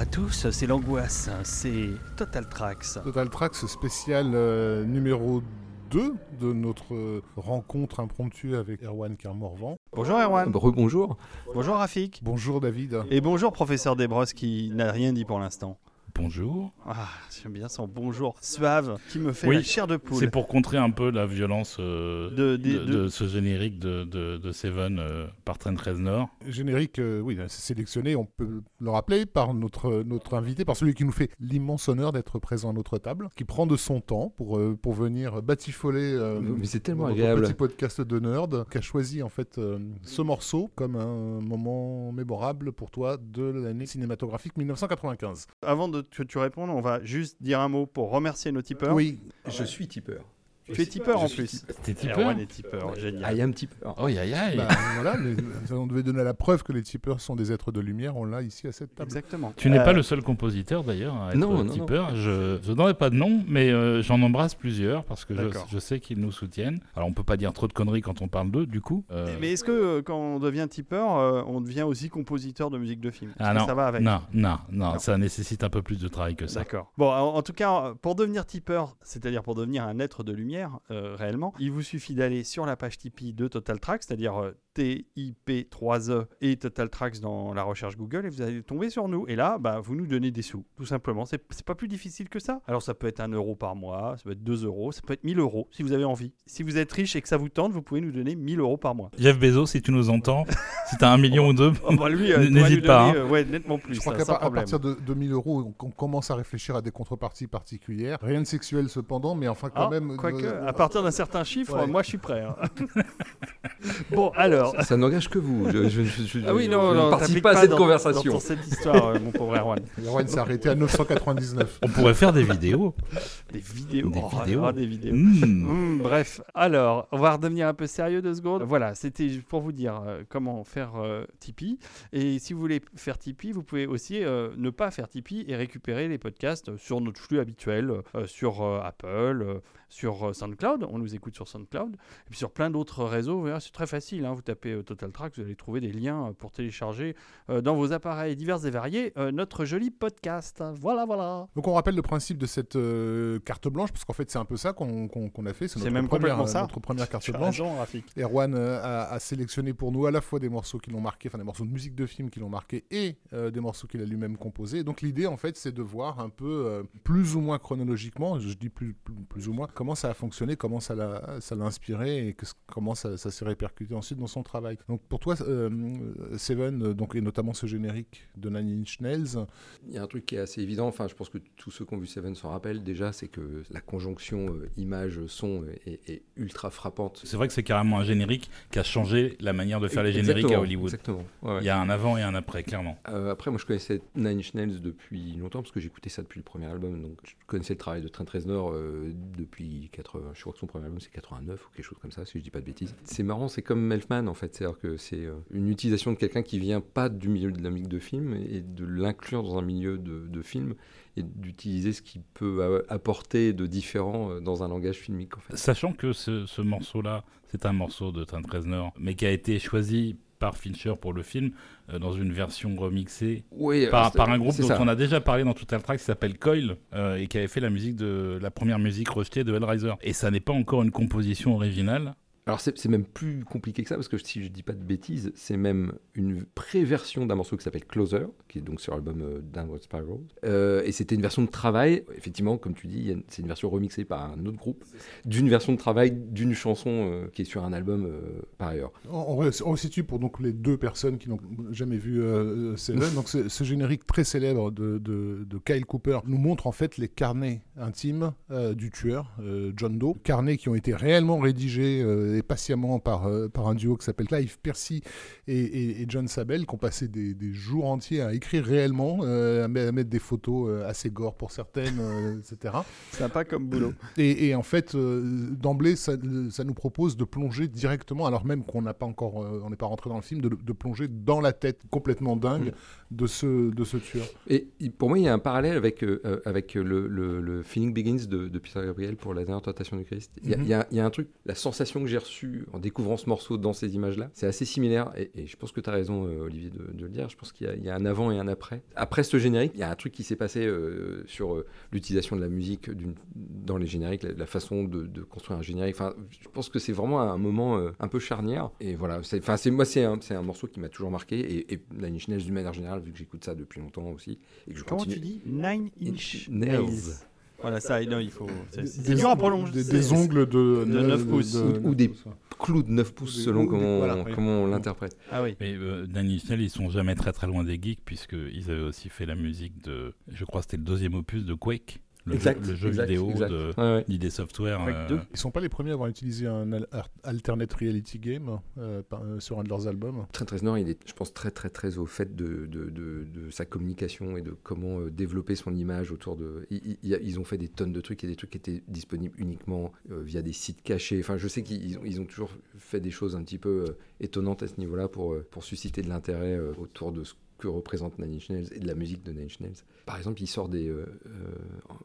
à tous, c'est l'angoisse, c'est Total Tracks. Total Tracks spécial euh, numéro 2 de notre rencontre impromptue avec Erwan Kermorvan. Bonjour Erwan. Bonjour. Bonjour Rafik. Bonjour David. Et bonjour professeur Desbrosses qui n'a rien dit pour l'instant. Bonjour. Ah, j'aime bien son bonjour suave qui me fait Oui, la chair de poule. C'est pour contrer un peu la violence euh, De- de, de- de de- ce générique de, de, de Seven euh, par Train 13 Nord. Générique, euh, oui, c'est sélectionné, on peut le rappeler, par notre, notre invité, par celui qui nous fait l'immense honneur d'être présent à notre table, qui prend de son temps pour, euh, pour venir batifoler euh, Mais c'est tellement notre agréable. petit podcast de nerd, qui a choisi en fait euh, ce morceau comme un moment mémorable pour toi de l'année cinématographique 1995. Avant de, que tu répondes, on va juste dire un mot pour remercier nos tipeurs. Oui, Je suis tipeur. Tu es tipeur en plus. tipeur. T'es tipeur Erwan est tipeur, génial. I am tipeur. Oh, aïe aïe bah, voilà, mais on devait donner la preuve que les tipeurs sont des êtres de lumière, on l'a ici à cette table. Exactement. Tu n'es Euh, pas le seul compositeur d'ailleurs à être Non, non, tipeur. Je, je n'aurai pas de nom, mais euh, j'en embrasse plusieurs parce que je, sais qu'ils nous soutiennent. Alors on peut pas dire trop de conneries quand on parle d'eux, du coup. Euh, Mais est-ce que euh, quand on devient tipeur, euh, on devient aussi compositeur de musique de film? Ah non, ça va avec? Non, non, non, Non. ça nécessite un peu plus de travail que ça. D'accord. Bon, en, en tout cas, pour devenir tipeur, c'est-à-dire pour devenir un être de lumière euh, réellement, il vous suffit d'aller sur la page Tipeee de Total Tracks, c'est-à-dire euh, TIP3E et Total Tracks dans la recherche Google, et vous allez tomber sur nous. Et là, bah, vous nous donnez des sous, tout simplement. C'est c'est pas plus difficile que ça. Alors, ça peut être 1 euro par mois, ça peut être 2 euros, ça peut être 1000 euros si vous avez envie. Si vous êtes riche et que ça vous tente, vous pouvez nous donner 1000 euros par mois. Jeff Bezos, si tu nous entends, si t'as un million ou deux, Oh, bah, lui, euh, n'hésite pas, donner, euh, ouais, nettement plus, Je crois ça, qu'à par- partir de 2000 euros, on, on commence à réfléchir à des contreparties particulières. Rien de sexuel cependant, mais enfin quand Ah, même. Quoique, euh, à partir d'un certain chiffre, Ouais. moi je suis prêt. hein. bon, alors. Ça n'engage que vous. Je, je- je- je- Ah oui, je non, ne non, participe pas à cette dans- conversation. Dans cette histoire, euh, mon pauvre Erwan. Erwan s'est arrêté à 999. on pourrait faire des vidéos. Des vidéos. Des oh, vidéos. oh, des vidéos. Mmh. Hum, bref, alors, on va redevenir un peu sérieux deux secondes. Voilà, c'était juste pour vous dire euh, comment faire euh, Tipeee. Et si vous voulez faire Tipeee, vous pouvez aussi euh, ne pas faire Tipeee et récupérer les podcasts sur notre flux habituel, euh, sur euh, Apple, euh, sur euh, SoundCloud. On nous écoute sur SoundCloud. Et puis sur plein d'autres réseaux. C'est très facile. hein. Vous tapez euh, Total Track, vous allez trouver des liens euh, pour télécharger euh, dans vos appareils divers et variés euh, notre joli podcast. Voilà, voilà. Donc on rappelle le principe de cette euh, carte blanche, parce qu'en fait c'est un peu ça qu'on a fait. C'est même première, complètement ça. Notre première carte blanche. raison. Erwan euh, a, a sélectionné pour nous à la fois des morceaux qui l'ont marqué, enfin des morceaux de musique de film qui l'ont marqué et euh, des morceaux qu'il a lui-même composés. Donc l'idée en fait c'est de voir un peu euh, plus ou moins chronologiquement, je dis plus, plus, plus ou moins, comment ça a fonctionné, comment ça l'a ça l'a inspiré et que, comment ça, ça s'est répercuté ensuite dans son travail. Donc pour toi, euh, Seven, euh, donc, et notamment ce générique de Nine Inch Nails, Il y a un truc qui est assez évident. Enfin, je pense que tous ceux qui ont vu Seven s'en rappellent déjà, c'est que la conjonction euh, image-son est, est ultra frappante. C'est vrai que c'est carrément un générique qui a changé la manière de faire les génériques Exactement, à Hollywood. Exactement. ouais, ouais. Il y a un avant et un après, clairement. Euh, après, moi, je connaissais Nine Inch Nails depuis longtemps parce que j'écoutais ça depuis le premier album. Donc, je connaissais le travail de Trent Reznor euh, depuis 80. Je crois que son premier album c'est 89 ou quelque chose comme ça, si je dis pas de bêtises. C'est marrant, c'est comme Melfman en fait. C'est-à-dire que c'est euh, une utilisation de quelqu'un qui vient pas du milieu de la musique de film et de l'inclure dans un milieu de, film et d'utiliser ce qu'il peut apporter de différent euh, dans un langage filmique en fait. Sachant que ce, ce morceau-là, c'est un morceau de Trent Reznor, mais qui a été choisi par Fincher pour le film euh, dans une version remixée Oui, par, un groupe dont ça. on a déjà parlé dans Total Track qui s'appelle Coil euh, et qui avait fait la musique de la première musique rejetée de Hellraiser. Et ça n'est pas encore une composition originale. Alors c'est même plus compliqué que ça parce que si je dis pas de bêtises, c'est même une pré-version d'un morceau qui s'appelle Closer, qui est donc sur l'album euh, Downward Spiral. Euh, et c'était une version de travail, effectivement, comme tu dis, c'est une version remixée par un autre groupe, d'une version de travail d'une chanson euh, qui est sur un album euh, par ailleurs. On, on resitue pour donc les deux personnes qui n'ont jamais vu euh, Seven. donc ce, ce générique très célèbre de, de- de Kyle Cooper nous montre en fait les carnets intimes euh, du tueur, euh, John Doe. Carnets qui ont été réellement rédigés euh, et patiemment par, euh, par un duo qui s'appelle Clive Percy et, et- et John Sabel, qui ont passé des, des jours entiers à écrire réellement, euh, à, met- à mettre des photos euh, assez gore pour certaines, etc. Sympa comme boulot. Et, et en fait, d'emblée, ça, ça nous propose de plonger directement, alors même qu'on n'a pas encore, on n'est pas rentré dans le film, de, de plonger dans la tête complètement dingue de ce, de ce tueur. Et pour moi, il y a un parallèle avec, euh, euh, avec le, le, le Feeling Begins de, de Peter Gabriel pour la dernière tentation du Christ. Il y, a- Mhm. il y a- il y a un truc, la sensation que j'ai reçu en découvrant ce morceau dans ces images-là, c'est assez similaire. Et, et je pense que tu as raison, euh, Olivier, de, de le dire. Je pense qu'il y, a- il y a un avant et un après. Après ce générique, il y a un truc qui s'est passé euh, sur l'utilisation de la musique dans les génériques, la, la façon de, de construire un générique. Enfin, je pense que c'est vraiment un moment un peu charnière. Et voilà, enfin, moi, c'est un, morceau qui m'a toujours marqué. Et, et Inch Nails, d'une manière générale, vu que j'écoute ça depuis longtemps aussi. Et que je Comment continue. tu dis Nine Inch Nails. Nails. Voilà, ça, non, il faut. C'est Des- dur à prononcer. Des, des ongles de, de neuf pouces. Ou- ou des- pouces, ouais. Clou de 9 pouces selon comment, voilà, oui. comment on l'interprète. Ah oui. Mais euh, Nine Inch Nails, ils sont jamais très très loin des geeks, puisqu'ils avaient aussi fait la musique de. Je crois que c'était le deuxième opus de Quake, le Exact, jeu, le jeu exact, vidéo exact. de Ouais, ouais. d'ID Software. Euh, 2. Ils sont pas les premiers à avoir utilisé un alternate reality game euh, par- euh, sur un de leurs albums. Trent Reznor, il est, je pense, très très très au fait de, de, de- de sa communication et de comment euh, développer son image autour de. Ils, ont fait des tonnes de trucs et des trucs qui étaient disponibles uniquement euh, via des sites cachés. Enfin, je sais qu'ils ont, ils ont toujours fait des choses un petit peu euh, étonnantes à ce niveau-là pour, euh, pour susciter de l'intérêt euh, autour de ce que représente Nine Inch et de la musique de Nine Inch. Par exemple, il sort des. euh, euh,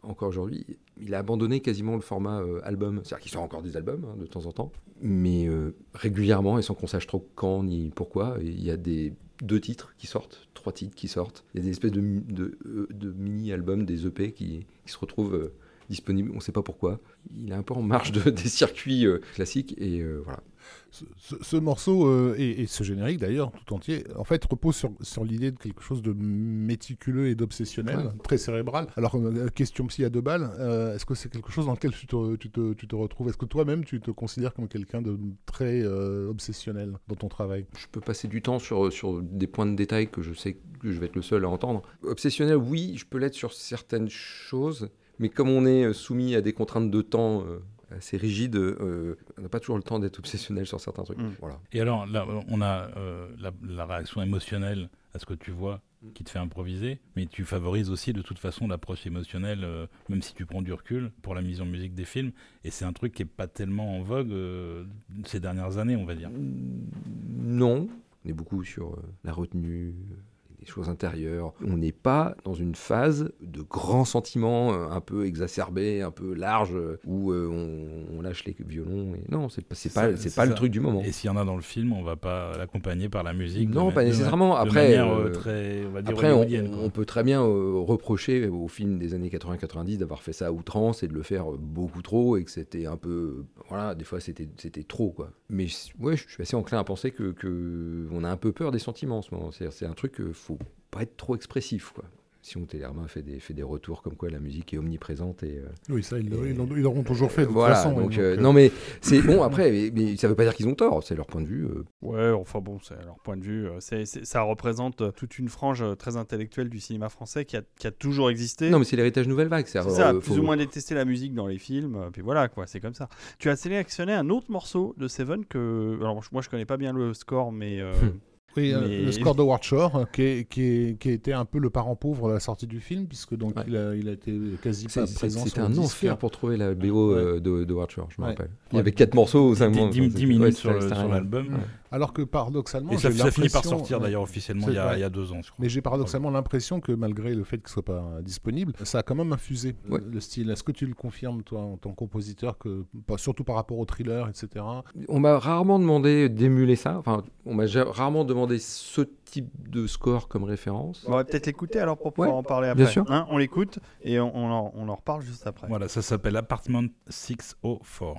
encore aujourd'hui, il a abandonné quasiment le format euh, album. C'est-à-dire qu'il sort encore des albums hein, de temps en temps, mais régulièrement et sans qu'on sache trop quand ni pourquoi. Il y a des deux titres qui sortent, trois titres qui sortent. Il y a des espèces de, de, mini-albums, des EP qui, se retrouvent disponibles. On ne sait pas pourquoi. Il est un peu en marge de- des circuits classiques et voilà. Ce, ce- ce morceau euh, et, et ce générique d'ailleurs tout entier, en fait, repose sur, sur l'idée de quelque chose de méticuleux et d'obsessionnel, Ouais. très cérébral. Alors, euh, question psy à deux balles, euh, est-ce que c'est quelque chose dans lequel tu te, tu te, tu te retrouves? Est-ce que toi-même tu te considères comme quelqu'un de très euh, obsessionnel dans ton travail? Je peux passer du temps sur, sur des points de détail que je sais que je vais être le seul à entendre. Obsessionnel, oui, je peux l'être sur certaines choses, mais comme on est soumis à des contraintes de temps assez rigides, euh, on n'a pas toujours le temps d'être obsessionnel sur certains trucs. Mm. Voilà. Et alors, là, on a euh, la, la réaction émotionnelle à ce que tu vois qui te fait improviser, mais tu favorises aussi de toute façon l'approche émotionnelle, euh, même si tu prends du recul pour la mise en musique des films. Et c'est un truc qui est pas tellement en vogue euh, ces dernières années, on va dire. Non, on est beaucoup sur euh, la retenue, euh, des choses intérieures. On n'est pas dans une phase de grands sentiments euh, un peu exacerbés, un peu larges, où euh, on, on lâche les violons. Et non, c'est pas, pas, c'est le truc du moment. Et s'il y en a dans le film, on va pas l'accompagner par la musique. Non, pas nécessairement. Après, euh, très, on va dire Après, on, hollywoodienne, quoi. on peut très bien euh, reprocher au film des années 80-90 d'avoir fait ça à outrance et de le faire beaucoup trop et que c'était un peu. Voilà, des fois c'était c'était trop, quoi. Mais ouais, je suis assez enclin à penser que, que on a un peu peur des sentiments en ce moment. C'est un truc, euh, faut pas être trop expressif, quoi. Simon Tellerman fait des, fait des retours comme quoi la musique est omniprésente et. euh, Oui, ça, ils, l'auront toujours fait de toute voilà, façon. oui, donc, donc, euh, euh, non mais c'est bon après, mais, mais ça veut pas dire qu'ils ont tort, c'est leur point de vue. euh, Ouais, enfin bon, c'est leur point de vue. euh, ça représente toute une frange très intellectuelle du cinéma français qui a, qui a toujours existé. Non mais c'est l'héritage nouvelle vague. C'est C'est ça, euh, plus faut- ou moins détester la musique dans les films, euh, puis voilà quoi, c'est comme ça. Tu as sélectionné un autre morceau de Seven que, alors moi je connais pas bien le score, mais euh, Oui, euh, Mais- le score de Ward Shore, euh, qui, est- qui, est- qui été un peu le parent pauvre à la sortie du film, puisque donc Ouais. il, a, il a été quasi pas présent C'était un enfer pour trouver la BO Ouais. euh, de, de Howard Shore, je me Ouais. rappelle. Il y avait quatre morceaux, cinq Dix- mois, dix- enfin, dix c'est- minutes ouais, sur l'album. Alors que paradoxalement, Et ça, ça finit par sortir d'ailleurs officiellement il y, a, Ouais. il y a deux ans, je crois. Mais j'ai paradoxalement l'impression que malgré le fait qu'il soit pas disponible, ça a quand même infusé Ouais. le style. Est-ce que tu le confirmes, toi, en tant que compositeur, que, surtout par rapport au thriller, etc. On m'a rarement demandé d'émuler ça. Enfin, on m'a rarement demandé ce type de score comme référence. on va peut-être l'écouter alors pour pouvoir Ouais, en parler après. bien sûr. Hein, on l'écoute et on, on en, on en reparle juste après. Voilà, ça s'appelle Apartment 604.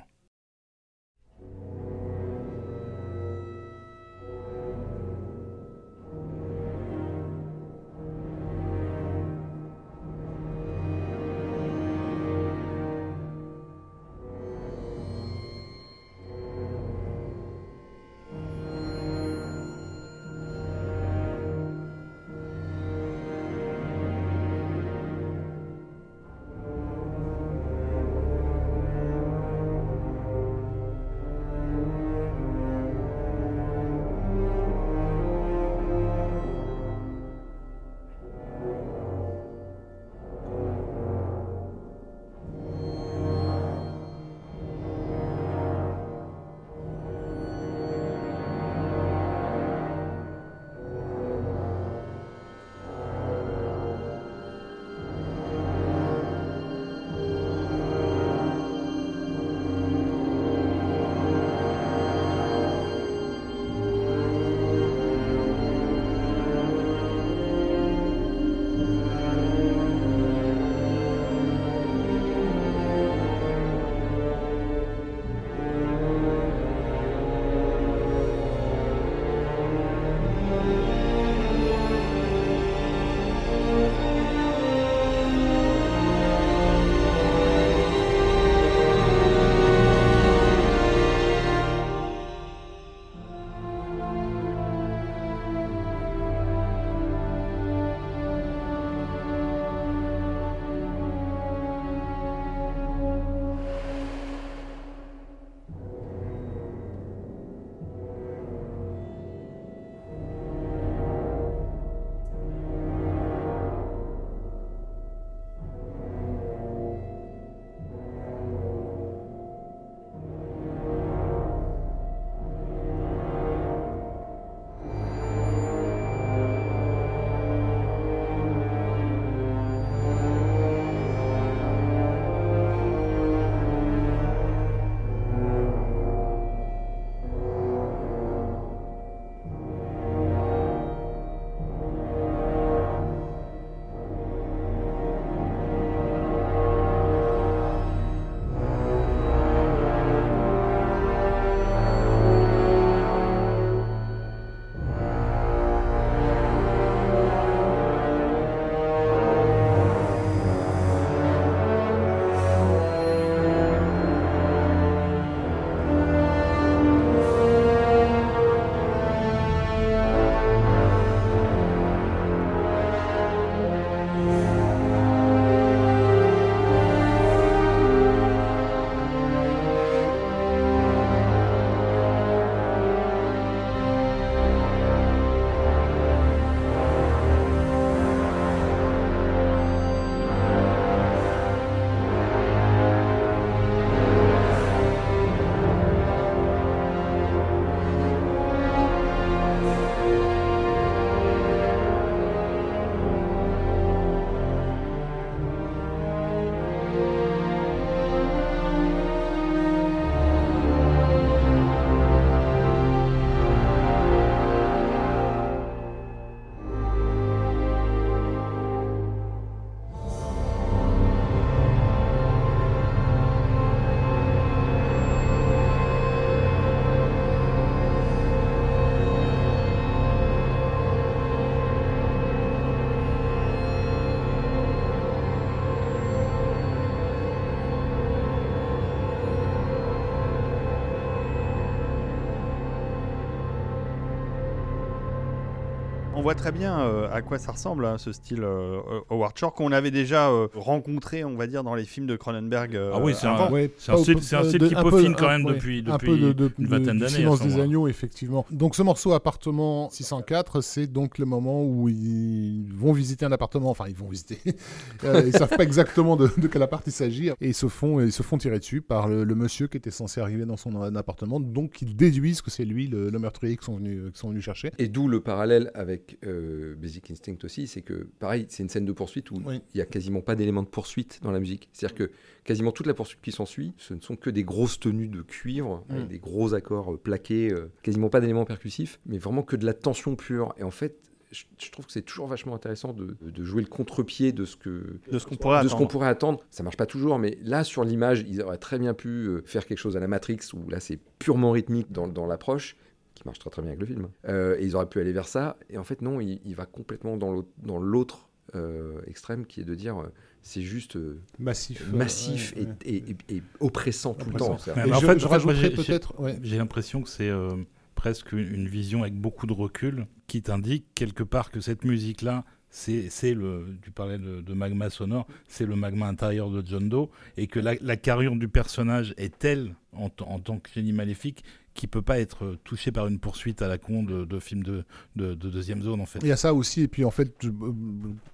Voit très bien euh, à quoi ça ressemble, hein, ce style euh, Howard Shore, qu'on avait déjà euh, rencontré, on va dire, dans les films de Cronenberg. euh, Ah oui, c'est un-. Ouais, un style, c'est un style de- qui peaufine quand un- même ouais, depuis, un peu de, de- une de- vingtaine d'années. Silence ce des agneaux, effectivement. Donc ce morceau appartement 604, c'est donc le moment où ils vont visiter un appartement. Enfin, ils vont visiter. Euh, ils savent pas exactement de, de quel appart il s'agit et ils se font ils se font tirer dessus par le, le monsieur qui était censé arriver dans son appartement. Donc ils déduisent que c'est lui le, le meurtrier qu'ils sont venus qu'ils sont venus chercher. Et d'où le parallèle avec euh, Basic Instinct aussi, c'est que pareil, c'est une scène de poursuite où Oui. il y a quasiment pas d'éléments de poursuite dans la musique. C'est-à-dire que quasiment toute la poursuite qui s'ensuit, ce ne sont que des grosses tenues de cuivre, avec Mm. des gros accords euh, plaqués, euh, quasiment pas d'éléments percussifs, mais vraiment que de la tension pure. Et en fait, je, je trouve que c'est toujours vachement intéressant de, de jouer le contre-pied de ce que De ce qu'on pourrait attendre. pourrait attendre. Ça marche pas toujours, mais là, sur l'image, ils auraient très bien pu faire quelque chose à la Matrix, où là, c'est purement rythmique dans, dans l'approche, qui marche très très bien avec le film. Euh, et ils auraient pu aller vers ça. Et en fait, non, il, il va complètement dans l'autre- euh, extrême, qui est de dire, euh, c'est juste euh, Massif. massif ouais, ouais. Et, et- et- et oppressant tout le temps. Mais en je, fait- je en fait, moi, rajouterais j'ai- peut-être. ouais. J'ai l'impression que c'est euh, presque une vision avec beaucoup de recul qui t'indique quelque part que cette musique-là, c'est c'est le. Tu parlais de, de magma sonore, c'est le magma intérieur de John Doe, et que la, la carrure du personnage est telle en tant que génie maléfique qui peut pas être touché par une poursuite à la con de, de films de, de, de deuxième zone en fait. Il y a ça aussi, et puis en fait, euh,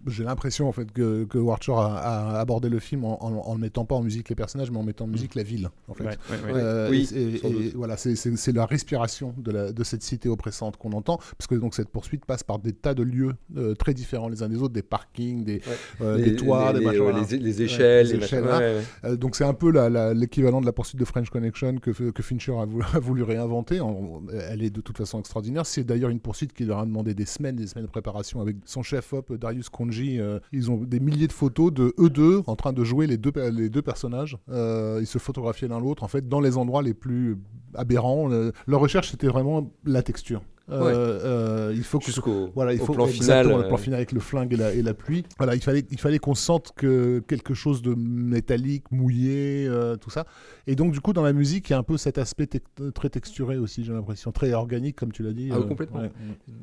j'ai l'impression en fait que, que Shore a, a abordé le film en, en, en ne mettant pas en musique les personnages, mais en mettant en musique la ville. En fait. Ouais, ouais, ouais. Euh, Oui, et, et- sans et doute. voilà, c'est- la respiration de, la, de cette cité oppressante qu'on entend, parce que donc cette poursuite passe par des tas de lieux euh, très différents les uns des autres, des parkings, des, euh, Les- des toits, les, des les- machins. ouais, voilà. les- les échelles, les les machins, échelles, ouais, ouais, ouais. Donc c'est un peu l'équivalent de la poursuite de French Connection que, que Fincher a voulu, a voulu réinventer. En- elle est de toute façon extraordinaire. C'est d'ailleurs une poursuite qui leur a demandé des semaines, des semaines de préparation avec son chef op Darius Konji. Euh, ils ont des milliers de photos de eux deux en train de jouer les deux, les deux personnages. Euh, ils se photographiaient l'un l'autre en fait dans les endroits les plus aberrants. Euh, leur recherche c'était vraiment la texture. Euh, Ouais. euh, il faut que Jusqu'au voilà, il au faut plan final. le plan euh, final avec le flingue et la, et la pluie. Voilà, il fallait, il fallait qu'on sente que quelque chose de métallique, mouillé, euh, tout ça. Et donc, du coup, dans la musique, il y a un peu cet aspect très texturé aussi, j'ai l'impression, très organique, comme tu l'as dit. Ah oui, complètement.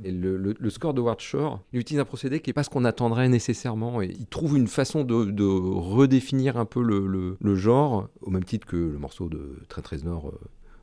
Et le, le- le score de Ward Shore, il utilise un procédé qui n'est pas ce qu'on attendrait nécessairement. Et il trouve une façon de, de redéfinir un peu le, le- le genre, au même titre que le morceau de Train 13 Nord euh,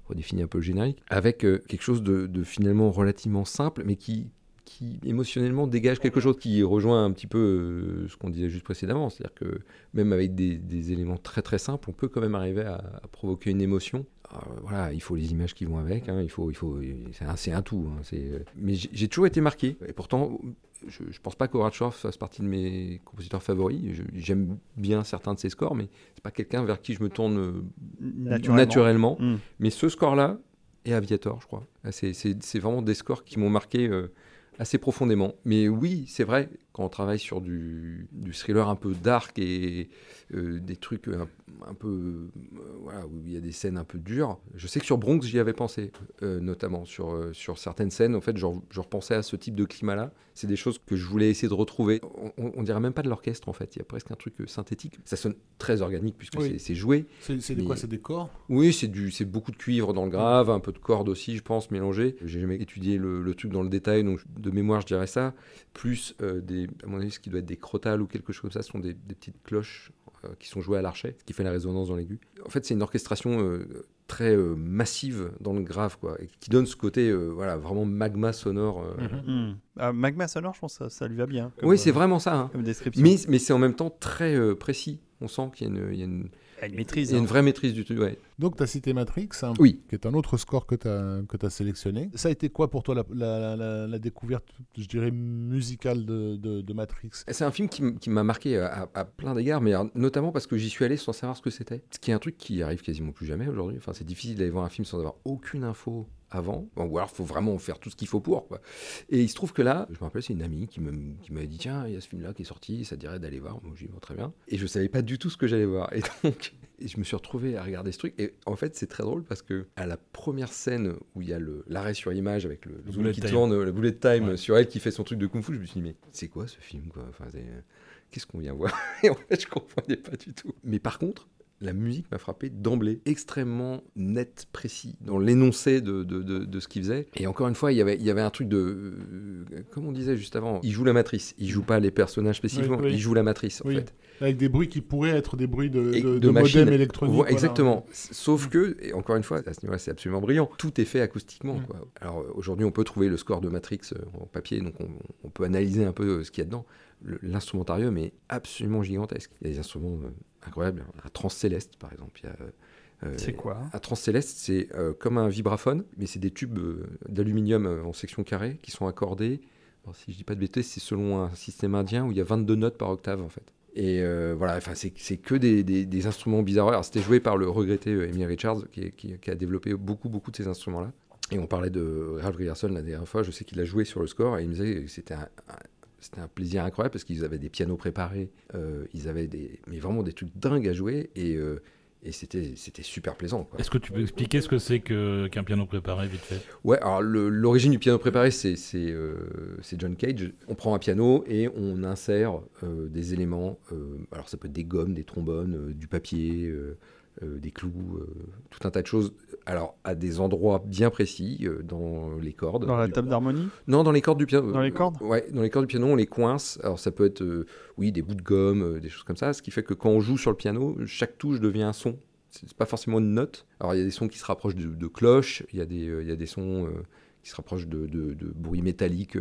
redéfinit un peu le générique, avec euh, quelque chose de, finalement relativement simple, mais qui, qui émotionnellement dégage quelque chose qui rejoint un petit peu euh, ce qu'on disait juste précédemment. C'est-à-dire que même avec des, éléments très très simples, on peut quand même arriver à, provoquer une émotion. Alors, voilà, il faut les images qui vont avec, hein, il faut, il faut, c'est un, un tout. hein, c'est- mais j'ai toujours été marqué. Et pourtant, je, je pense pas qu'Howard Shore fasse partie de mes compositeurs favoris. J'aime bien certains de ses scores, mais c'est pas quelqu'un vers qui je me tourne euh, Naturellement. naturellement. Mm. Mais ce score-là et Aviator, je crois. Ah, c'est vraiment des scores qui m'ont marqué euh, assez profondément. Mais oui, c'est vrai, quand on travaille sur du, du thriller un peu dark et euh, des trucs un, un peu. euh, voilà, où il y a des scènes un peu dures, je sais que sur Bronx, j'y avais pensé, euh, notamment sur, sur certaines scènes. En fait, je, je repensais à ce type de climat-là. C'est des choses que je voulais essayer de retrouver. On, on- dirait même pas de l'orchestre, en fait. Il y a presque un truc synthétique. Ça sonne très organique puisque Oui. c'est- joué. C'est quoi? C'est des corps? Oui, c'est du, c'est beaucoup de cuivre dans le grave, un peu de corde aussi, je pense, mélangé. J'ai jamais étudié le, le truc dans le détail, donc de mémoire, je dirais ça. Plus euh, des, à mon avis, ce qui doit être des crotales ou quelque chose comme ça, ce sont des, des petites cloches euh, qui sont jouées à l'archet, ce qui fait la résonance dans l'aigu. En fait, c'est une orchestration euh, très euh, massive dans le grave, quoi, et qui donne ce côté, euh, voilà, vraiment magma sonore. euh. Mm. Ah, Magma sonore, je pense que ça, ça lui va bien. comme, Oui, c'est euh, vraiment ça. hein. Comme description. Mais, mais c'est en même temps très euh, précis. On sent qu'il y a une, il y a une, Il y a une maîtrise. il y a une hein. vraie maîtrise du truc. Ouais. Donc, tu as cité Matrix, hein, Oui. qui est un autre score que tu as, sélectionné. Ça a été quoi pour toi la, la- la- la découverte, je dirais, musicale de, de- de Matrix? C'est un film qui, m'a marqué à, à- plein d'égards, mais notamment parce que j'y suis allé sans savoir ce que c'était. Ce qui est un truc qui arrive quasiment plus jamais aujourd'hui. Enfin, c'est difficile d'aller voir un film sans avoir aucune info avant. Ou alors, il faut vraiment faire tout ce qu'il faut pour. Quoi. Et il se trouve que là, je me rappelle, c'est une amie qui m'avait dit Tiens, il y a ce film-là qui est sorti, ça te dirait d'aller voir. Moi, j'ai dit très bien. Et je savais pas du tout ce que j'allais voir. Et donc, et je me suis retrouvé à regarder ce truc. Et en fait, c'est très drôle parce que à la première scène où il y a l'arrêt sur image avec le, le zoom bullet qui time. tourne, le bullet time Ouais. sur elle qui fait son truc de kung fu, je me suis dit Mais c'est quoi ce film quoi? Enfin, Qu'est-ce qu'on vient voir? Et en fait, je comprenais pas du tout. Mais par contre, la musique m'a frappé d'emblée, extrêmement net, précis, dans l'énoncé de, de, de, de ce qu'il faisait. Et encore une fois, il y avait, il y avait un truc de... euh, comme on disait juste avant, il joue la matrice, il joue pas les personnages spécifiquement, Oui, oui. il joue la matrice en Oui. fait. Avec des bruits qui pourraient être des bruits de, de, de de machines. modem électronique. Voilà. Exactement. Sauf que, et encore une fois, à ce niveau-là, c'est absolument brillant. Tout est fait acoustiquement. Mm. quoi. Alors euh, aujourd'hui, on peut trouver le score de Matrix euh, en papier, donc on, on peut analyser un peu ce qu'il y a dedans. L'instrumentarium est absolument gigantesque. Il y a des instruments euh, incroyables. Un transcéleste, par exemple. Il y a, euh, C'est quoi? un transcéleste, c'est euh, comme un vibraphone, mais c'est des tubes euh, d'aluminium euh, en section carrée qui sont accordés. Alors, si je dis pas de bêtises, c'est selon un système indien où il y a 22 notes par octave en fait. Et euh, voilà, enfin c'est que des, des- des instruments bizarres. Alors c'était joué par le regretté euh, Amy Richards qui, qui- qui a développé beaucoup beaucoup de ces instruments-là. Et on parlait de Ralph Grierson la dernière fois. Je sais qu'il a joué sur le score et il me disait que c'était un- c'était un plaisir incroyable parce qu'ils avaient des pianos préparés, euh, ils avaient des, mais vraiment des trucs dingues à jouer et, euh, et c'était c'était super plaisant. Est-ce que tu peux expliquer ce que c'est que- qu'un piano préparé, vite fait? Ouais, alors l'origine du piano préparé, c'est c'est, euh, c'est John Cage. On prend un piano et on insère des éléments. alors ça peut être des gommes, des trombones, du papier, euh, des clous, euh, tout un tas de choses. Alors à des endroits bien précis euh, dans les cordes. Dans la table d'harmonie? Non, dans les cordes du piano. Dans les cordes? Ouais, dans les cordes du piano, on les coince. Alors ça peut être, oui, des bouts de gomme, des choses comme ça. Ce qui fait que quand on joue sur le piano, chaque touche devient un son. C'est pas forcément une note. Alors il y a des sons qui se rapprochent de, de cloches, il y, a des, il y a des sons qui se rapprochent de, de, de bruits métalliques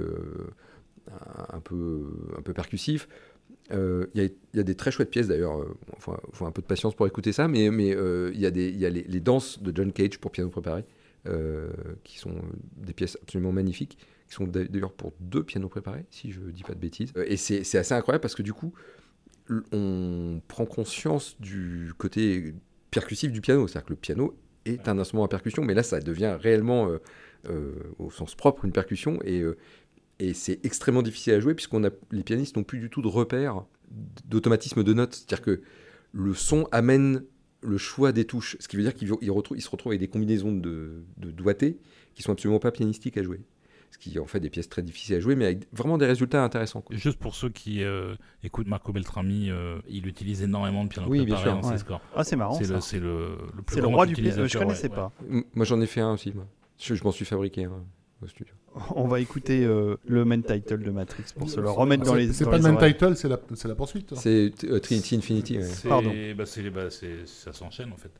un peu, un peu percussifs. Euh, Il y, a, il y a des très chouettes pièces d'ailleurs. Il faut, faut un peu de patience pour écouter ça, mais, mais euh, il y a, des, il y a les, les danses de John Cage pour piano préparé, euh, qui sont des pièces absolument magnifiques qui sont d'ailleurs pour deux pianos préparés, si je dis pas de bêtises. Euh, Et c'est assez incroyable parce que du coup, on prend conscience du côté percussif du piano. C'est-à-dire que le piano est un instrument à percussion, mais là, ça devient réellement, euh, euh, au sens propre, une percussion. Et, euh, et c'est extrêmement difficile à jouer puisqu'on a les pianistes n'ont plus du tout de repères d'automatisme de notes. C'est-à-dire que le son amène le choix des touches, ce qui veut dire qu'ils ils se retrouvent avec des combinaisons de, de doigtés qui sont absolument pas pianistiques à jouer. Ce qui en fait des pièces très difficiles à jouer, mais avec vraiment des résultats intéressants. quoi. Juste pour ceux qui euh, écoutent Marco Beltrami, euh, il utilise énormément de piano Oui, bien préparé sûr. dans Ouais. ses scores. Ah, c'est marrant. C'est le, c'est le, le plus C'est le grand roi du piano. Je connaissais ouais, pas. Moi j'en ai fait un aussi, moi. Je, je m'en suis fabriqué un au studio. On va écouter euh, le main title de Matrix pour se le remettre dans C'est- les. C'est pas le main oreilles. title, c'est la, c'est la poursuite. C'est euh, Trinity Infinity. ouais. C'est- Pardon. bah, bah, c'est- ça s'enchaîne en fait.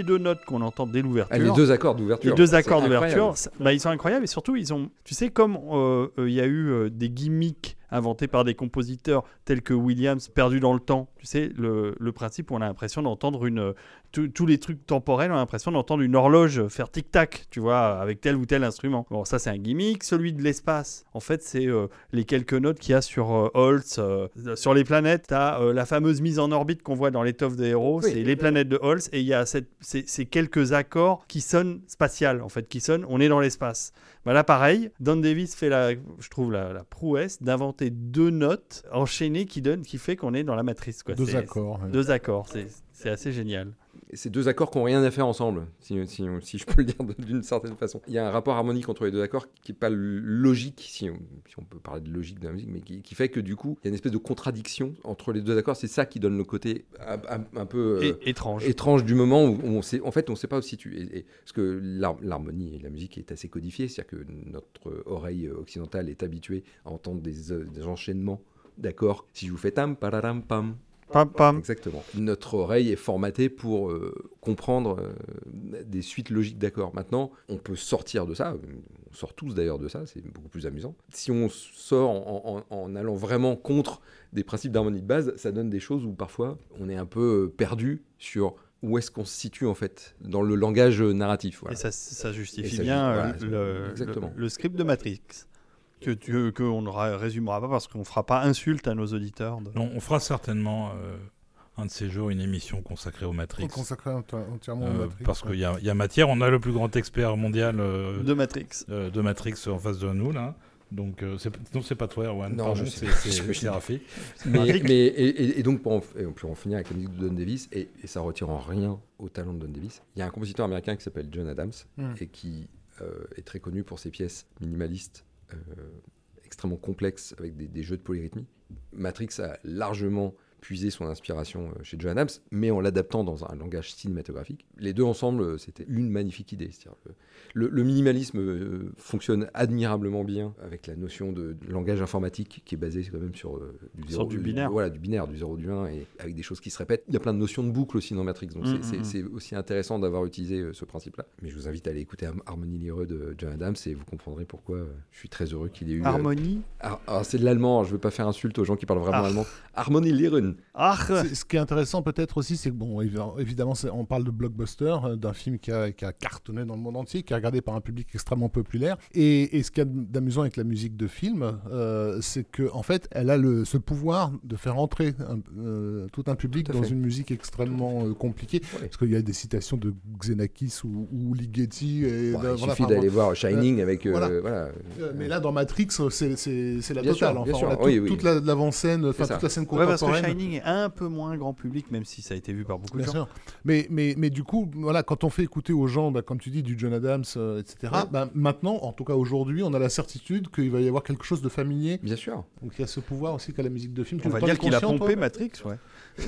Les deux notes qu'on entend dès l'ouverture. Ah, les deux accords d'ouverture. Les deux accords d'ouverture, bah, ils sont incroyables et surtout ils ont, tu sais comme euh, euh, il y a eu euh, des gimmicks inventés par des compositeurs tels que Williams, perdu dans le temps. Tu sais le, le principe où on a l'impression d'entendre une, euh, tous- les trucs temporels, on a l'impression d'entendre une horloge faire tic tac, tu vois, avec tel ou tel instrument. Bon ça c'est un gimmick. Celui de l'espace, en fait c'est euh, les quelques notes qu'il y a sur euh, Holtz, euh, sur les planètes. T'as euh, la fameuse mise en orbite qu'on voit dans l'étoffe des héros, Oui. c'est les planètes de Holtz et il y a cette, ces, ces quelques accords qui sonnent spatial en fait, qui sonnent on est dans l'espace. Bah là pareil, Don Davis fait la, je trouve la, la prouesse d'inventer deux notes enchaînées qui donnent, qui fait qu'on est dans la matrice quoi. Deux accords. Deux accords, c'est assez génial. Ces deux accords qui n'ont rien à faire ensemble, si, si- si je peux le dire d'une certaine façon. Il y a un rapport harmonique entre les deux accords qui n'est pas logique, si on, si on peut parler de logique de la musique, mais qui, qui fait que du coup, il y a une espèce de contradiction entre les deux accords. C'est ça qui donne le côté un, un- un peu euh, étrange. étrange du moment où on sait, en fait, on ne sait pas où se situe. Et, et- parce que l'har- l'harmonie et la musique est assez codifiée, c'est-à-dire que notre oreille occidentale est habituée à entendre des, euh, des enchaînements d'accords. Si je vous fais tam, pararam, pam, Pam, pam. Exactement. Notre oreille est formatée pour euh, comprendre euh, des suites logiques d'accords. Maintenant, on peut sortir de ça. On sort tous d'ailleurs de ça. C'est beaucoup plus amusant. Si on sort en, en- en allant vraiment contre des principes d'harmonie de base, ça donne des choses où parfois on est un peu euh, perdu sur où est-ce qu'on se situe en fait dans le langage narratif. Voilà. Et ça, ça justifie Et ça bien ju- voilà, le, exactement. le- le script de Matrix. Que tu, qu'on ne ra- résumera pas parce qu'on ne fera pas insulte à nos auditeurs. de- Non, on fera certainement euh, un de ces jours une émission consacrée au Matrix. Consacré enti- entièrement Euh, au Matrix. parce qu'il y, a- il y a matière, on a le plus grand expert mondial euh, De Matrix. euh, de Matrix en face de nous là. Donc euh, non c'est pas toi Erwan, Non, pardon, c'est Rafi. Mais, mais- et, donc pour en, et on peut en finir avec la musique de Don Davis et, et ça retire en rien au talent de Don Davis. Il y a un compositeur américain qui s'appelle John Adams Mm. et qui euh, est très connu pour ses pièces minimalistes euh, extrêmement complexes avec des, des jeux de polyrythmie. Matrix a largement puisé son inspiration euh, chez John Adams, mais en l'adaptant dans un langage cinématographique. Les deux ensemble, euh, c'était une magnifique idée. C'est-à-dire le, le- le minimalisme euh, fonctionne admirablement bien avec la notion de, de langage informatique qui est basé quand même sur euh, du, zéro- du binaire. Voilà, du binaire, du 0, du 1, et avec des choses qui se répètent. Il y a plein de notions de boucle aussi dans Matrix, donc c'est- Mm, c'est mm, c'est aussi intéressant d'avoir utilisé euh, ce principe-là. Mais je vous invite à aller écouter Har- Harmony Lheureux de John Adams et vous comprendrez pourquoi euh, je suis très heureux qu'il ait eu. euh, Harmonie. Har- alors, c'est de l'allemand, je ne veux pas faire insulte aux gens qui parlent vraiment Ah. allemand. Harmony Ah Ce qui est intéressant peut-être aussi, c'est que bon, évi- évidemment, on parle de blockbuster, euh, d'un film qui a, qui a cartonné dans le monde entier, qui est regardé par un public extrêmement populaire. Et, et ce qu'il y a d'amusant avec la musique de film, euh, c'est que en fait, elle a le, ce pouvoir de faire entrer un- euh, tout un public Tout dans fait. une musique extrêmement euh, compliquée. Ouais. Parce qu'il y a des citations de Xenakis ou, ou Ligeti. Et de- il voilà, suffit d'aller voir Shining avec. voilà. voilà. Mais là, dans Matrix, c'est la Bien totale. sûr, Enfin, bien on sûr. a tout- Oui, oui. toute la- l'avant-scène, enfin toute la scène Ouais, parce que contemporaine. Shining est un peu moins grand public, même si ça a été vu par beaucoup de Bien gens. sûr. Mais, mais, mais du coup, voilà, quand on fait écouter aux gens, bah, comme tu dis, du John Adams, euh, etc., Ouais. bah, maintenant, en tout cas aujourd'hui, on a la certitude qu'il va y avoir quelque chose de familier. Bien sûr, Donc il y a ce pouvoir aussi qu'a la musique de film. Tu On va dire qu'il a conscient, pompé toi Matrix, ouais.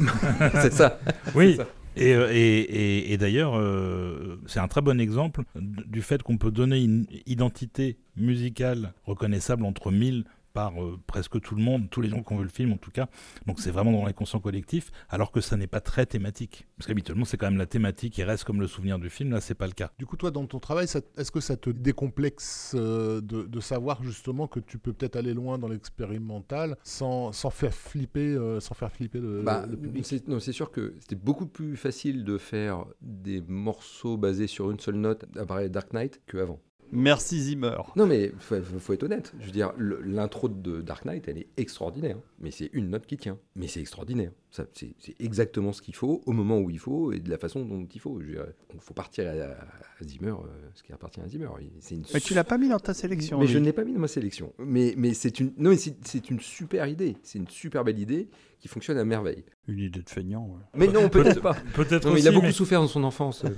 c'est ça. Oui. ça. Et, euh, et, et, et d'ailleurs, euh, c'est un très bon exemple du fait qu'on peut donner une identité musicale reconnaissable entre mille par euh, presque tout le monde, tous les gens qui ont vu le film en tout cas. Donc c'est vraiment dans l'inconscient collectif, alors que ça n'est pas très thématique. Parce qu'habituellement c'est quand même la thématique qui reste comme le souvenir du film, là c'est pas le cas. Du coup, toi, dans ton travail, est-ce que ça te décomplexe euh, de, de savoir justement que tu peux peut-être aller loin dans l'expérimental sans, sans faire flipper, euh, sans faire flipper le, Bah, le public? c'est non, c'est sûr que c'était beaucoup plus facile de faire des morceaux basés sur une seule note à parler de Dark Knight qu'avant. Merci Zimmer. Non, mais faut, faut- être honnête. Je veux dire, l'intro de Dark Knight, elle est extraordinaire. Mais c'est une note qui tient. Mais c'est extraordinaire. Ça, C'est c'est exactement ce qu'il faut, au moment où il faut, et de la façon dont il faut. Il faut partir à, à Zimmer, euh, ce qui appartient à Zimmer. Il- C'est une Mais tu l'as pas mis dans ta sélection. mais je ne l'ai pas mis dans ma sélection. Mais, mais c'est une, non, mais c'est c'est une super idée. C'est une super belle idée qui fonctionne à merveille. Une idée de feignant. ouais. Mais non, peut-être pas. Peut-être Non, mais aussi, il a beaucoup mais- souffert dans son enfance. euh,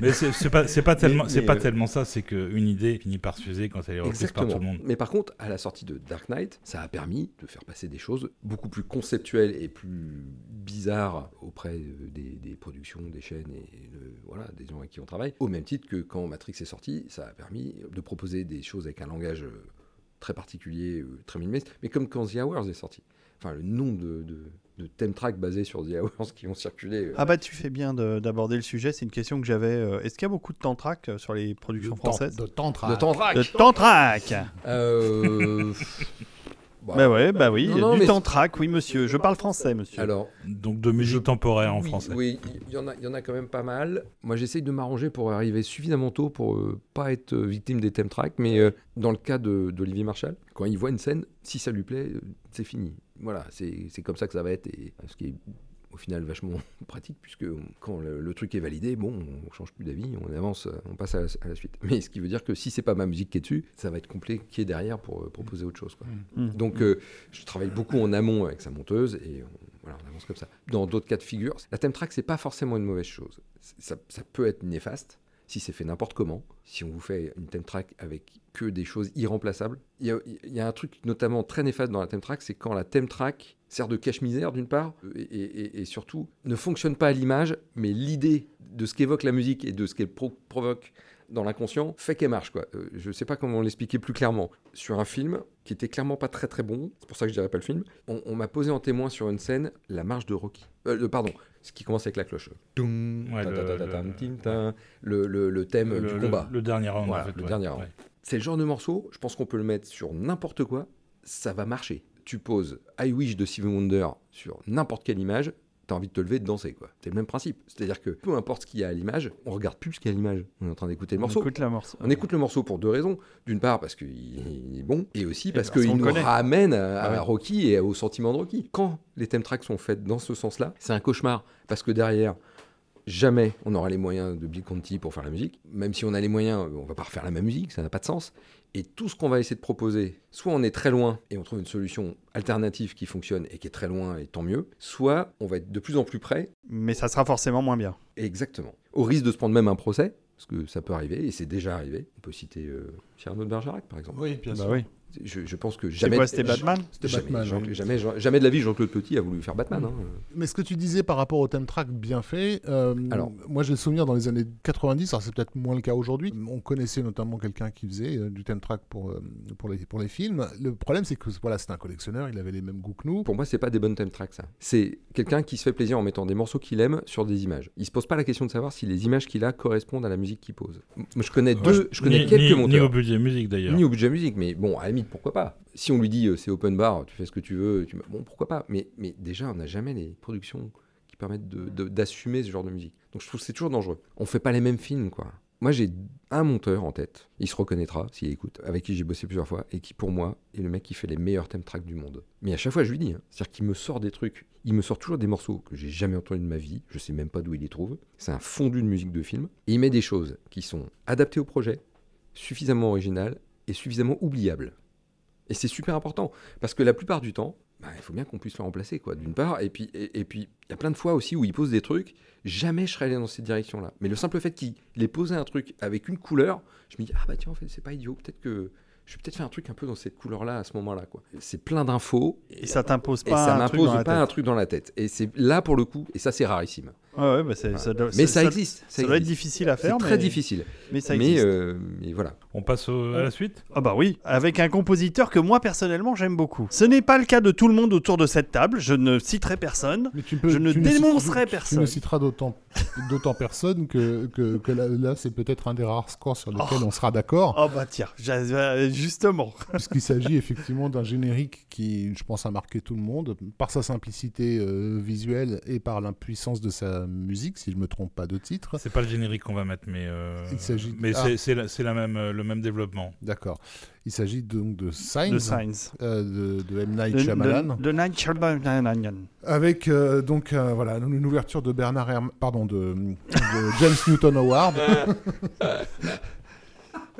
Mais c'est c'est pas, c'est pas tellement, Mais- c'est mais, pas euh, tellement ça, c'est qu'une idée finit par s'user quand elle est reprise par tout le monde. Mais par contre, à la sortie de Dark Knight, ça a permis de faire passer des choses beaucoup plus conceptuelles et plus bizarres auprès euh, des, des productions, des chaînes et de- voilà, des gens avec qui on travaille. Au même titre que quand Matrix est sorti, ça a permis de proposer des choses avec un langage euh, très particulier, euh, très minimaliste. Mais comme quand The Hours est sorti. Enfin, le nom de, de, de thème track basés sur The Hours qui ont circulé. euh, Ah bah tu fais bien de- d'aborder le sujet, c'est une question que j'avais. euh, Est-ce qu'il y a beaucoup de temps track sur les productions françaises? De tantra. de temps track. De temps track Euh, bah, Bah ouais, bah oui, Non, non, du track, oui monsieur. Je parle français monsieur. Alors, Donc de musique temporaire en oui, français. Oui, il y, en a, il y en a quand même pas mal. Moi, j'essaye de m'arranger pour arriver suffisamment tôt pour euh, pas être euh, victime des thème tracks. Mais euh, dans le cas d'Olivier Marshall, quand il voit une scène, si ça lui plaît, euh, c'est fini. Voilà, c'est c'est comme ça que ça va être. Et ce qui est au final vachement pratique, puisque quand le, le truc est validé, bon, on change plus d'avis, on avance, on passe à la, à la suite. Mais ce qui veut dire que si c'est pas ma musique qui est dessus, ça va être compliqué derrière pour euh, proposer autre chose. quoi. Mm. Donc, euh, je travaille beaucoup en amont avec sa monteuse et on, voilà, on avance comme ça. Dans d'autres cas de figure, la thème track, c'est pas forcément une mauvaise chose. Ça, ça peut être néfaste si c'est fait n'importe comment. Si on vous fait une thème track avec que des choses irremplaçables. Il y a, un truc notamment très néfaste dans la thème track, c'est quand la thème track sert de cache-misère d'une part, et, surtout ne fonctionne pas à l'image, mais l'idée de ce qu'évoque la musique et de ce qu'elle pro- provoque dans l'inconscient fait qu'elle marche. Quoi. Euh, je sais pas comment l'expliquer plus clairement. Sur un film qui était clairement pas très très bon, c'est pour ça que je dirais pas le film, on, on m'a posé en témoin sur une scène la marche de Rocky. Euh, le- pardon, ce qui commence avec la cloche. Le- thème Le, du combat. le dernier round, Voilà, en fait. le ouais. dernier round. Ouais. C'est le genre de morceau, je pense qu'on peut le mettre sur n'importe quoi, ça va marcher. Tu poses I Wish de Stevie Wonder sur n'importe quelle image, t'as envie de te lever et de danser. quoi. C'est le même principe. C'est-à-dire que peu importe ce qu'il y a à l'image, on regarde plus ce qu'il y a à l'image. On est en train d'écouter le On morceau. écoute la morceau. On écoute le morceau pour deux raisons. D'une part, parce qu'il il est bon, et aussi parce parce qu'il nous connaît. ramène à, à Ah. Rocky et au sentiment de Rocky. Quand les thème tracks sont faits dans ce sens-là, c'est un cauchemar. Parce que derrière, jamais on aura les moyens de Bill Conti pour faire la musique. Même si on a les moyens, on va pas refaire la même musique, ça n'a pas de sens. Et tout ce qu'on va essayer de proposer, soit on est très loin et on trouve une solution alternative qui fonctionne et qui est très loin et tant mieux, soit on va être de plus en plus près Mais ça sera forcément moins bien. Exactement. Au risque de se prendre même un procès, parce que ça peut arriver, et c'est déjà arrivé. On peut citer euh, Cyrano de Bergerac, par exemple. Oui, bien Bah sûr. oui. Je, je pense que C'est jamais... quoi, c'était Batman C'était jamais, Batman. Jean- oui. jamais, Jean- jamais de la vie, Jean-Claude Petit a voulu faire Batman. hein. Mais ce que tu disais par rapport au thème track bien fait, euh, Alors. moi j'ai le souvenir dans les années 90, alors c'est peut-être moins le cas aujourd'hui, on connaissait notamment quelqu'un qui faisait euh, du thème track pour, euh, pour, les, pour les films. Le problème c'est que voilà, c'était un collectionneur, il avait les mêmes goûts que nous. Pour moi, c'est pas des bonnes theme tracks, ça. C'est quelqu'un qui se fait plaisir en mettant des morceaux qu'il aime sur des images. Il se pose pas la question de savoir si les images qu'il a correspondent à la musique qu'il pose. Je connais deux, je connais Ni- quelques ni, monteurs. Ni au budget musique d'ailleurs. Ni au budget musique, mais bon, à la pourquoi pas? Si on lui dit euh, c'est open bar, tu fais ce que tu veux, tu... bon, pourquoi pas? Mais, déjà, on n'a jamais les productions qui permettent d'assumer ce genre de musique. Donc je trouve que c'est toujours dangereux. On fait pas les mêmes films, quoi. Moi, j'ai un monteur en tête, il se reconnaîtra s'il écoute, avec qui j'ai bossé plusieurs fois, et qui, pour moi, est le mec qui fait les meilleurs thème tracks du monde. Mais à chaque fois, je lui dis, hein, c'est-à-dire qu'il me sort des trucs, il me sort toujours des morceaux que j'ai jamais entendus de ma vie, je sais même pas d'où il les trouve. C'est un fondu de musique de film, et il met des choses qui sont adaptées au projet, suffisamment originales et suffisamment oubliables. Et c'est super important, parce que la plupart du temps, bah, il faut bien qu'on puisse le remplacer, quoi, d'une part. Et puis, et, et puis, il y a plein de fois aussi où il pose des trucs, jamais je serais allé dans cette direction-là. Mais le simple fait qu'il ait posé un truc avec une couleur, je me dis, ah bah tiens, en fait, c'est pas idiot, peut-être que je vais peut-être faire un truc un peu dans cette couleur-là à ce moment-là, quoi. C'est plein d'infos. Et ça t'impose et pas ça un truc m'impose dans la pas un tête. truc dans la tête. Et c'est là pour le coup, et ça c'est rarissime. Ouais, ouais, bah ça doit- Mais ça- ça, existe. Ça doit être difficile à C'est faire, très mais, difficile. mais ça mais, existe. euh, mais voilà. On passe au- à la suite? Ah bah oui, avec un compositeur que moi personnellement j'aime beaucoup. Ce n'est pas le cas de tout le monde autour de cette table, je ne citerai personne. Mais tu peux, Je ne tu dénoncerai citeras- personne. Tu ne citeras d'autant d'autant personne que, que, que là, là, c'est peut-être un des rares scores sur lesquels Oh. on sera d'accord, Oh bah tiens, justement. puisqu'il s'agit effectivement d'un générique qui, je pense, a marqué tout le monde par sa simplicité euh, visuelle et par l'impuissance de sa musique, si je me trompe pas de titre. C'est pas le générique qu'on va mettre, mais. euh, Il s'agit- Mais Ah. c'est- la- même, euh, le même développement. D'accord. Il s'agit donc de Signs, De Signs. euh, de, de M. Night Shyamalan. de, de Night Shyamalan. Avec euh, donc euh, voilà une ouverture de Bernard Herrmann, pardon de, de James Newton Howard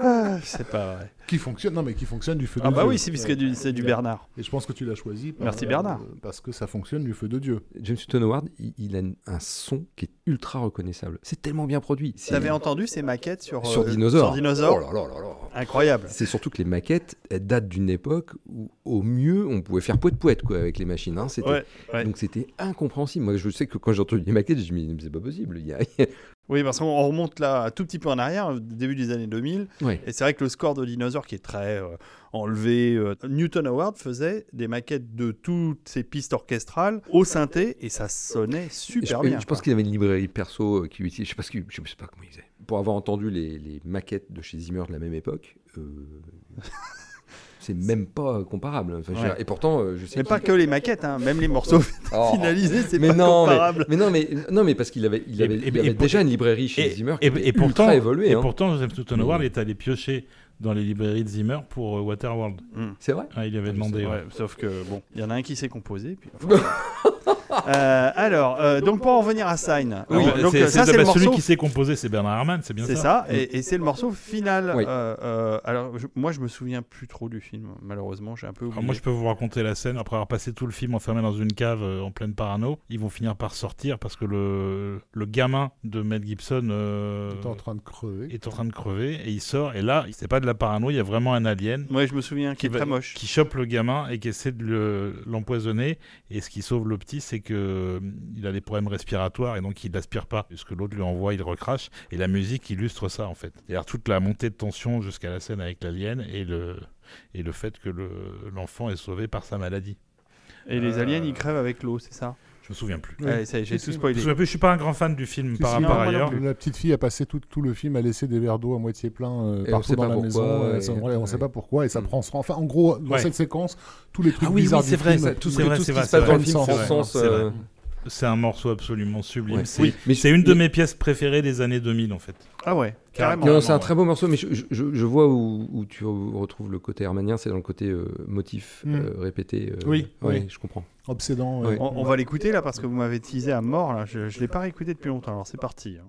Ah, c'est pas vrai. qui fonctionne non mais qui fonctionne du feu de Ah bah Dieu. oui, c'est puisque du- c'est du Ouais. Bernard. Et je pense que tu l'as choisi. par- Merci, Bernard. euh, parce que ça fonctionne du feu de Dieu. James Newton Howard, il, il a un son qui est ultra reconnaissable. C'est tellement bien produit. T'avais entendu ces maquettes sur, sur euh, Dinosaure. sur Dinosaure Oh là là là là. Incroyable. C'est surtout que les maquettes elles datent d'une époque où, au mieux, on pouvait faire poète poète quoi avec les machines. hein. C'était- Ouais, ouais. Donc c'était incompréhensible. Moi, je sais que quand j'ai entendu les maquettes, je me dis mais c'est pas possible. Il y a- Oui, parce qu'on remonte là un tout petit peu en arrière, début des années 2000. Ouais. Et c'est vrai que le score de Dinosaur, qui est très euh, enlevé, euh, Newton Howard faisait des maquettes de toutes ces pistes orchestrales au synthé et ça sonnait Je, super je bien. pense quoi. qu'il avait une librairie perso euh, qui utilise. Je sais pas, ce qu'il- je sais pas comment il faisait. Pour avoir entendu les, les maquettes de chez Zimmer de la même époque, euh, c'est même pas comparable. Enfin, Ouais. et pourtant, euh, je sais. Mais pas que les maquettes, hein, même les morceaux Oh. finalisés, c'est pas non, comparable. mais non, mais non, mais parce qu'il avait, il avait, et- il et avait pour- déjà une librairie chez et- Zimmer qui et- était et pourtant- ultra évoluée. Et hein. pourtant, Joseph Newton Mais- Howard est allé piocher dans les librairies de Zimmer pour euh, Waterworld. C'est vrai. Ah, il avait Ah, demandé. ouais. Sauf que bon, il y en a un qui s'est composé. Puis... Euh, alors, euh, donc pour en revenir à Sign, Oui, alors, donc c'est- euh, ça c'est- c'est le bah, celui morceau. qui s'est composé, c'est Bernard Herrmann, c'est bien C'est ça. ça, et, et c'est le morceau final. Oui. Euh, euh, alors, je- moi, je me souviens plus trop du film. Malheureusement, j'ai un peu oublié. Alors moi, je peux vous raconter la scène. Après avoir passé tout le film enfermé dans une cave euh, en pleine parano, ils vont finir par sortir parce que le, le gamin de Mel Gibson euh, en train de crever. est en train de crever et il sort. Et là, c'est pas de la parano, il y a vraiment un alien Moi, je me souviens qui est va- très moche. qui chope le gamin et qui essaie de le- l'empoisonner. Et ce qui sauve le petit, c'est que euh, a des problèmes respiratoires et donc il n'aspire pas. Puisque l'autre lui envoie, il recrache. Et la musique illustre ça en fait. C'est-à-dire toute la montée de tension jusqu'à la scène avec l'alien et le, et le fait que le- l'enfant est sauvé par sa maladie. Et les Euh, aliens, ils crèvent avec l'eau, c'est ça? Je me souviens plus. Oui. Allez, ça y est, j'ai Si, tout si. Je, je suis pas un grand fan du film Si, par, si, par non, ailleurs. La petite fille a passé tout, tout le film à laisser des verres d'eau à moitié pleins euh, partout sait dans pas la pourquoi, maison. euh, et- ça, voilà, on ouais. sait pas pourquoi et ça Mm. prend. Enfin, en gros, dans Ouais. cette séquence, tous les trucs Ah oui, bizarres oui, c'est du vrai, film, ça- Tout ce, C'est que- vrai, tout ce c'est qui vrai, se passe c'est dans le film prend sens. C'est un morceau absolument sublime. Ouais. C'est Oui, mais c'est je- une de mes pièces préférées des années 2000 en fait. Ah ouais, carrément. Non, c'est un très beau morceau, mais je, je- je- je vois où, où tu retrouves le côté hermanien, c'est dans le côté euh, motif Mm. euh, répété. euh, Oui, ouais, oui. je comprends. obsédant. Ouais. ouais. On, on va l'écouter là parce que vous m'avez teasé à mort. Là. Je ne l'ai pas réécouté depuis longtemps. Alors c'est parti. hein.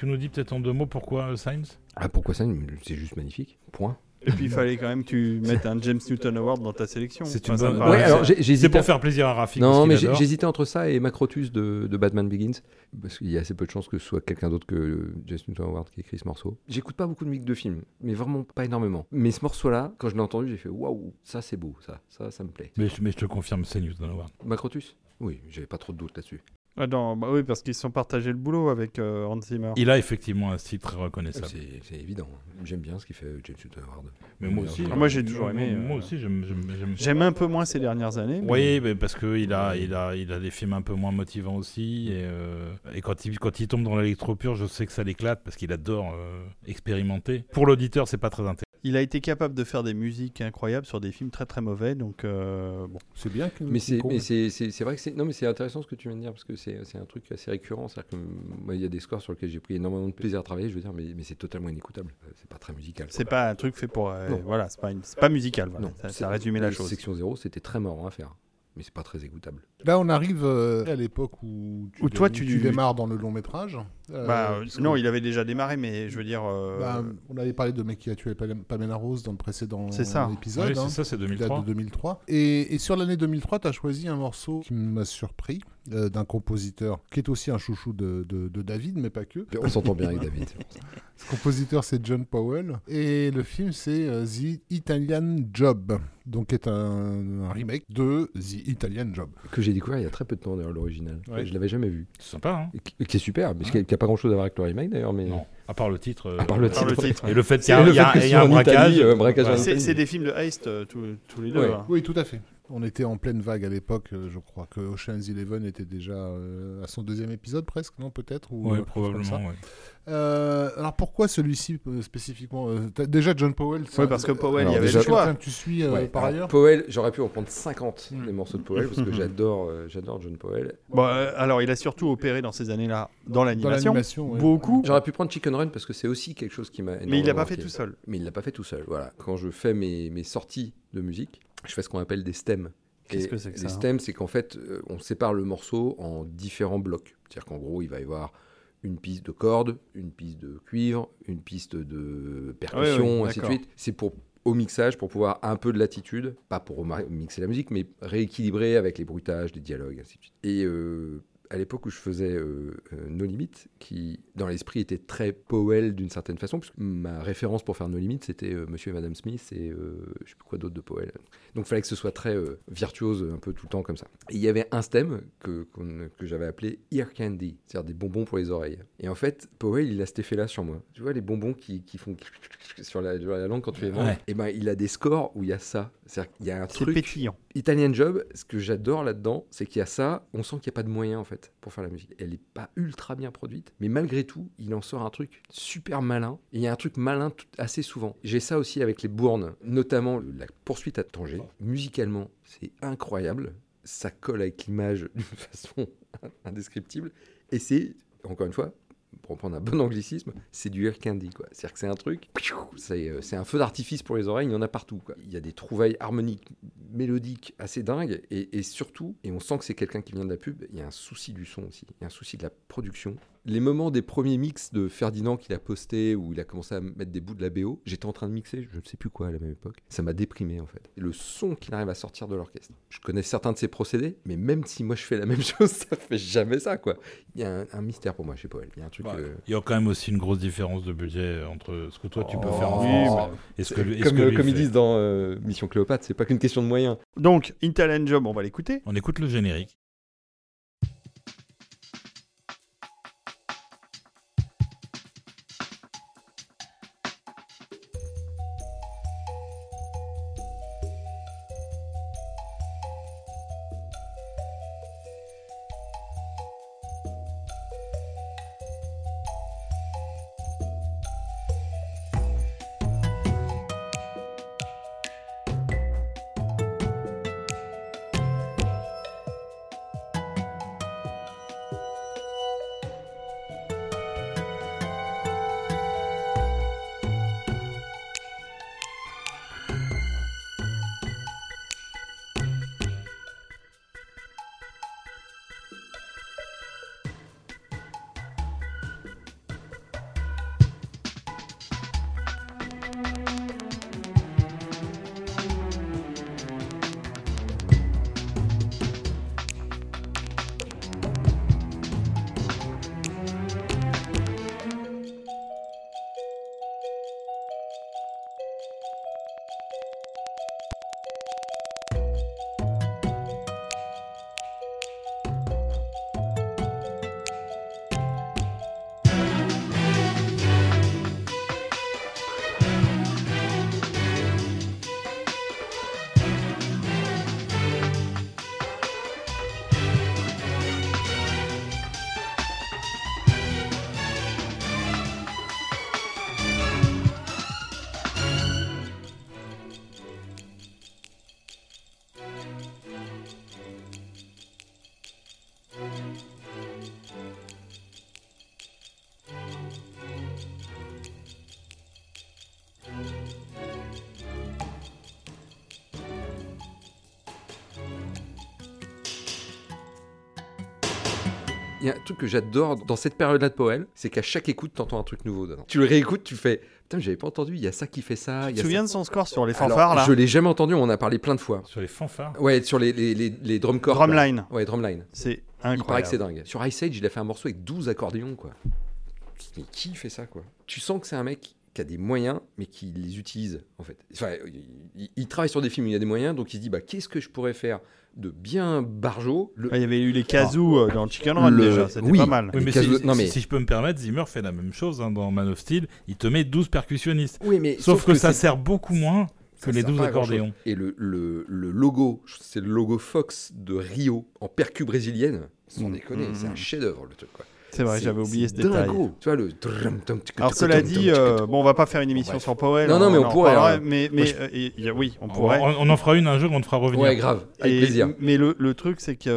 Tu nous dis peut-être en deux mots pourquoi euh, Science Ah, pourquoi ça C'est juste magnifique. Point. Et puis il fallait quand même que tu mettes un James Newton Award dans ta sélection. C'est une bonne- Ouais, C'est pour faire plaisir à Rafik. Non, mais j'hésitais entre ça et Macrotus de, de Batman Begins. Parce qu'il y a assez peu de chances que ce soit quelqu'un d'autre que Jason Newton Howard qui écrit ce morceau. J'écoute pas beaucoup de musique de film, mais vraiment pas énormément. Mais ce morceau-là, quand je l'ai entendu, j'ai fait waouh, ça c'est beau, ça, ça, ça me plaît. Mais, je- mais je te confirme, c'est Newton Howard. Macrotus? Oui, j'avais pas trop de doutes là-dessus. Ah non, bah oui, parce qu'ils se sont partagés le boulot avec euh, Hans Zimmer. Il a effectivement un style très reconnaissable. C'est c'est évident. J'aime bien ce qu'il fait James Howard. Mais moi aussi. Ah, moi, j'ai toujours moi- aimé, Moi euh, aussi, j'aime. j'aime- j'aime- J'aime un peu moins ces dernières années. mais- Oui, mais parce qu'il a, il a, il a des films un peu moins motivants aussi. Et, euh, et quand, il, quand il tombe dans l'électro pur, je sais que ça l'éclate parce qu'il adore euh, expérimenter. Pour l'auditeur, c'est pas très intéressant. Il a été capable de faire des musiques incroyables sur des films très très mauvais, donc euh, bon. C'est bien que. Mais c'est mais c'est c'est- c'est vrai que c'est non mais c'est intéressant ce que tu viens de dire parce que c'est c'est un truc assez récurrent c'est que moi il y a des scores sur lesquels j'ai pris énormément de plaisir à travailler je veux dire mais, mais c'est totalement inécoutable Euh, c'est pas très musical C'est pas un truc fait pour. euh, voilà, c'est pas, une- c'est pas musical. Voilà. non ça, c'est- ça a résumé la chose. section 0 c'était très marrant à faire mais c'est pas très écoutable Là, on arrive euh, à l'époque où, Où toi, tu- démarres dans le long métrage. Euh, Bah, euh, non, il avait déjà démarré, mais je veux dire. euh, bah, on avait parlé de Mec qui a tué Pam- Pamela Rose dans le précédent ça. épisode. Oui, hein, c'est ça, c'est qui date 2003. de 2003. Et, et sur l'année 2003, tu as choisi un morceau qui m'a surpris euh, d'un compositeur qui est aussi un chouchou de, de- de David, mais pas que. on s'entend bien avec David. Ce compositeur, c'est John Powell. Et le film, c'est The Italian Job. Donc, est un, un remake de The Italian Job. que j'ai découvert il y a très peu de temps d'ailleurs l'original Ouais. je l'avais jamais vu C'est sympa, hein et qui, est super mais qui a pas grand chose à voir avec le remake d'ailleurs mais Non, à part le titre. euh, À part le titre. Et le fait qu'il y y y a un braquage. Euh, braquage C'est des films de heist euh, tous, tous les deux. Ouais. hein. Oui, tout à fait. On était en pleine vague à l'époque. Je crois que Ocean's Eleven était déjà euh, à son deuxième épisode presque, non Peut-être ou, Oui, probablement. Euh, alors pourquoi celui-ci euh, spécifiquement euh, Déjà John Powell. Ouais, parce que Powell, Alors, il y avait déjà, le choix. que tu suis euh, Ouais, par alors, ailleurs. Powell j'aurais pu en prendre 50 Mm. des morceaux de Powell parce que j'adore euh, j'adore John Powell Bon, euh, alors, il a surtout opéré dans ces années-là dans l'animation. ouais. Beaucoup. J'aurais pu prendre Chicken Run parce que c'est aussi quelque chose qui m'a. Mais il l'a pas fait tout seul. Mais il l'a pas fait tout seul. Voilà. Quand je fais mes, mes sorties de musique, je fais ce qu'on appelle des stems. Qu'est-ce que c'est que Les ça, hein? stems, c'est qu'en fait, on sépare le morceau en différents blocs. C'est-à-dire qu'en gros, il va y avoir une piste de cordes, une piste de cuivre, une piste de percussion, Ouais, ouais, ainsi de suite. C'est pour au mixage pour pouvoir un peu de latitude, pas pour mixer la musique, mais rééquilibrer avec les bruitages, les dialogues, ainsi de suite. Et euh, à l'époque où je faisais euh, euh, No Limit, qui dans l'esprit était très Powell d'une certaine façon, puisque ma référence pour faire No Limit, c'était euh, Monsieur et Madame Smith et je sais plus quoi d'autre de Powell. Donc il fallait que ce soit très virtuose un peu tout le temps comme ça. Et il y avait un stem que, j'avais appelé Ear Candy, c'est-à-dire des bonbons pour les oreilles. Et en fait, Powell, il a cet effet-là sur moi. Tu vois les bonbons qui, qui font sur la, sur la langue quand tu les manges Ouais. Et ben il a des scores où il y a ça. C'est-à-dire qu'il y a un C'est truc... pétillant. Italian Job, ce que j'adore là-dedans, c'est qu'il y a ça, on sent qu'il n'y a pas de moyens en fait pour faire la musique. Elle n'est pas ultra bien produite, mais malgré tout, il en sort un truc super malin. Et il y a un truc malin assez souvent. J'ai ça aussi avec les bournes, notamment la poursuite à Tanger. Musicalement, c'est incroyable. Ça colle avec l'image d'une façon indescriptible. Et c'est, encore une fois, pour reprendre un bon anglicisme, c'est du air candy. C'est-à-dire que c'est un truc, c'est euh, c'est un feu d'artifice pour les oreilles, il y en a partout, quoi. Il y a des trouvailles harmoniques, mélodiques assez dingues, et surtout, et on sent que c'est quelqu'un qui vient de la pub, il y a un souci du son aussi, il y a un souci de la production. Les moments des premiers mix de Ferdinand qu'il a posté, où il a commencé à mettre des bouts de la BO, j'étais en train de mixer, je ne sais plus quoi à la même époque, ça m'a déprimé en fait. Et le son qu'il arrive à sortir de l'orchestre. Je connais certains de ses procédés, mais même si moi je fais la même chose, ça fait jamais ça, quoi. Il y a un, un mystère pour moi chez Powell, il y a un truc... Bah, euh, Il y a quand même aussi une grosse différence de budget entre ce que toi tu peux Oh, faire en oui, France mais et ce que lui, et ce comme, que euh, lui comme ils disent dans euh, Mission Cléopâtre, c'est pas qu'une question de moyens. Donc, Italian Job, on va l'écouter. On écoute le générique. Truc que j'adore dans cette période-là de Powell, c'est qu'à chaque écoute, t'entends un truc nouveau dedans. Tu le réécoutes, tu fais Putain, j'avais pas entendu, il y a ça qui fait ça. Tu te y a souviens ça. de son score sur les Alors, fanfares là Je l'ai jamais entendu, on en a parlé plein de fois. Sur les fanfares. Ouais, sur les, les, les, les drum corps. là. Drumline. Ouais, drumline. C'est Il paraît que c'est incroyable. dingue. Sur Ice Age, il a fait un morceau avec 12 accordéons, quoi. Mais qui fait ça, quoi? Tu sens que c'est un mec qui a des moyens, mais qui les utilise, en fait. Enfin, il, il travaille sur des films où il y a des moyens, donc il se dit, bah, qu'est-ce que je pourrais faire? De bien barjo le... Il y avait eu les kazoo euh, dans Chicken Run Le- déjà, c'était oui. pas mal. Oui, mais si, non, si- mais- si je peux me permettre, Zimmer fait la même chose hein, dans Man of Steel. Il te met 12 percussionnistes. Oui, mais Sauf, que, ça sert beaucoup moins ça que les sert 12 pas à grand-chose. accordéons. Et le, le, le logo, c'est le logo Fox de Rio en percu brésilienne. Sans Mm. déconner, Mm. c'est un chef-d'œuvre le truc, quoi. C'est vrai, j'avais oublié ce détail. dingo. Tu vois le. Alors cela dit, euh, bon, on va pas faire une émission Bref. sur Powell. Non, non, mais on pourrait, parlera, hein. Mais, Moi, mais je- euh, et- oui, on pourrait. on- on en fera une un jour, on te fera revenir. Ouais, grave, avec Et- plaisir. Mais le, le truc, c'est qu'il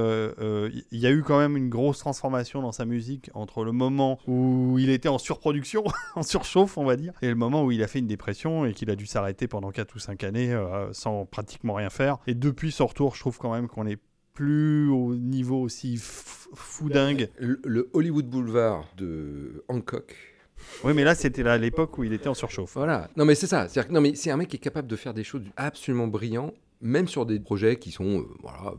y a eu quand même une grosse transformation dans sa musique entre le moment où il était en surproduction, en surchauffe, on va dire, et le moment où il a fait une dépression et qu'il a dû s'arrêter pendant 4 ou 5 années euh, sans pratiquement rien faire. Et depuis son retour, je trouve quand même qu'on est plus au niveau aussi fou dingue. Le, le Hollywood Boulevard de Hancock. Oui, mais là, c'était à l'époque où il était en surchauffe. Voilà. Non, mais c'est ça. C'est-à-dire que- non, mais c'est un mec qui est capable de faire des choses absolument brillants, même sur des projets qui sont, euh, voilà,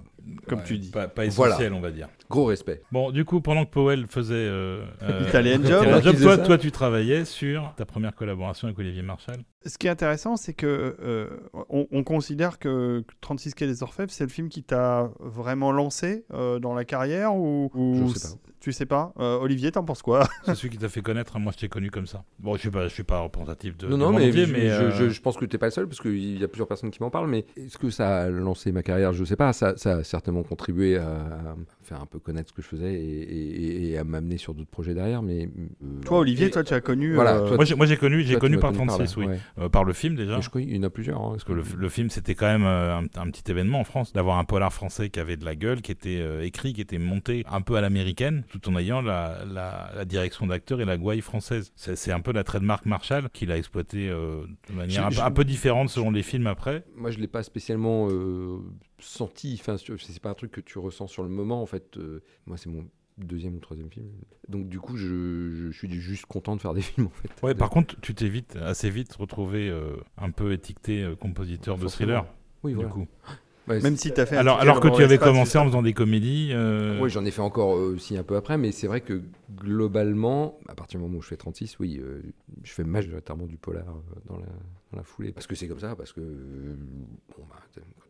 Comme Ouais, tu dis. Pas, pas Voilà. essentiel, on va dire. gros respect. Bon, du coup, pendant que Powell faisait euh, euh, Italian Job. Italian Job, toi, toi, tu travaillais sur ta première collaboration avec Olivier Marshall. Ce qui est intéressant, c'est que euh, on, on considère que 36 Quai des Orfèvres, c'est le film qui t'a vraiment lancé euh, dans la carrière ou, ou Je sais pas. Tu sais pas Euh, Olivier, t'en penses quoi C'est celui qui t'a fait connaître. hein. Moi, je t'ai connu comme ça. Bon, je suis pas, je suis pas représentatif de. non, du non, mais, entier, je, mais, je, euh, je- je pense que tu n'es pas le seul, parce qu'il y a plusieurs personnes qui m'en parlent, mais est-ce que ça a lancé ma carrière? Je sais pas. Ça, ça a certainement contribué à faire un peu connaître ce que je faisais et, et- et à m'amener sur d'autres projets derrière. Mais euh, Toi, Olivier, et- toi, tu as connu. Voilà, euh, toi, Moi, j'ai, moi, j'ai connu, j'ai connu par connu 36, là, oui. ouais. Euh, par le film déjà. Je connais- il y en a plusieurs. hein. Parce que le, le film, c'était quand même un, un petit événement en France, d'avoir un polar français qui avait de la gueule, qui était euh, écrit, qui était monté un peu à l'américaine, tout en ayant la, la- la direction d'acteur et la gouaille française. C'est, c'est un peu la trademark Marshall qu'il a exploité euh, de manière Je- un, je- un peu différente selon les films après. Moi, je l'ai pas spécialement euh, senti. Enfin, c'est pas un truc que tu ressens sur le moment. En fait, Euh, moi, c'est mon deuxième ou troisième film. Donc, du coup, je, je suis juste content de faire des films, en fait. Ouais, De- par contre, tu t'es vite, assez vite retrouvé euh, un peu éticqueté euh, compositeur de thriller. oui, Du voilà. coup. Ouais, Même si t'as fait. un Alors, alors que tu avais commencé en faisant des comédies. euh, Oui, j'en ai fait encore aussi un peu après, mais c'est vrai que globalement, à partir du moment où je fais 36, oui, euh, je fais majoritairement du polar dans, la, dans la foulée. Parce que c'est comme ça, parce que euh, bon, bah,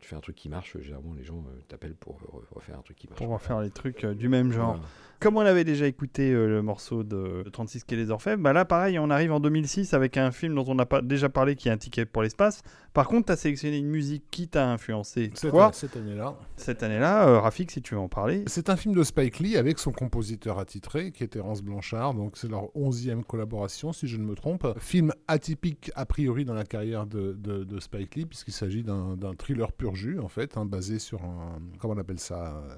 tu fais un truc qui marche, généralement les gens euh, t'appellent pour euh, refaire un truc qui marche. Pour refaire les trucs euh, du même genre. Voilà. Comme on avait déjà écouté euh, le morceau de, de 36 Quai des Orfèvres, bah là pareil, on arrive en 2006 avec un film dont on n'a pas déjà parlé qui est un ticket pour l'espace. Par contre, tu as sélectionné une musique qui t'a influencé. Cette, Toi, cette année-là. cette année-là, euh, Rafik, si tu veux en parler. C'est un film de Spike Lee avec son compositeur attitré, qui est Terence Blanchard. Donc c'est leur onzième collaboration, si je ne me trompe. Film atypique a priori dans la carrière de, de- de Spike Lee, puisqu'il s'agit d'un d'un thriller pur en fait, hein, basé sur un... Comment on appelle ça euh,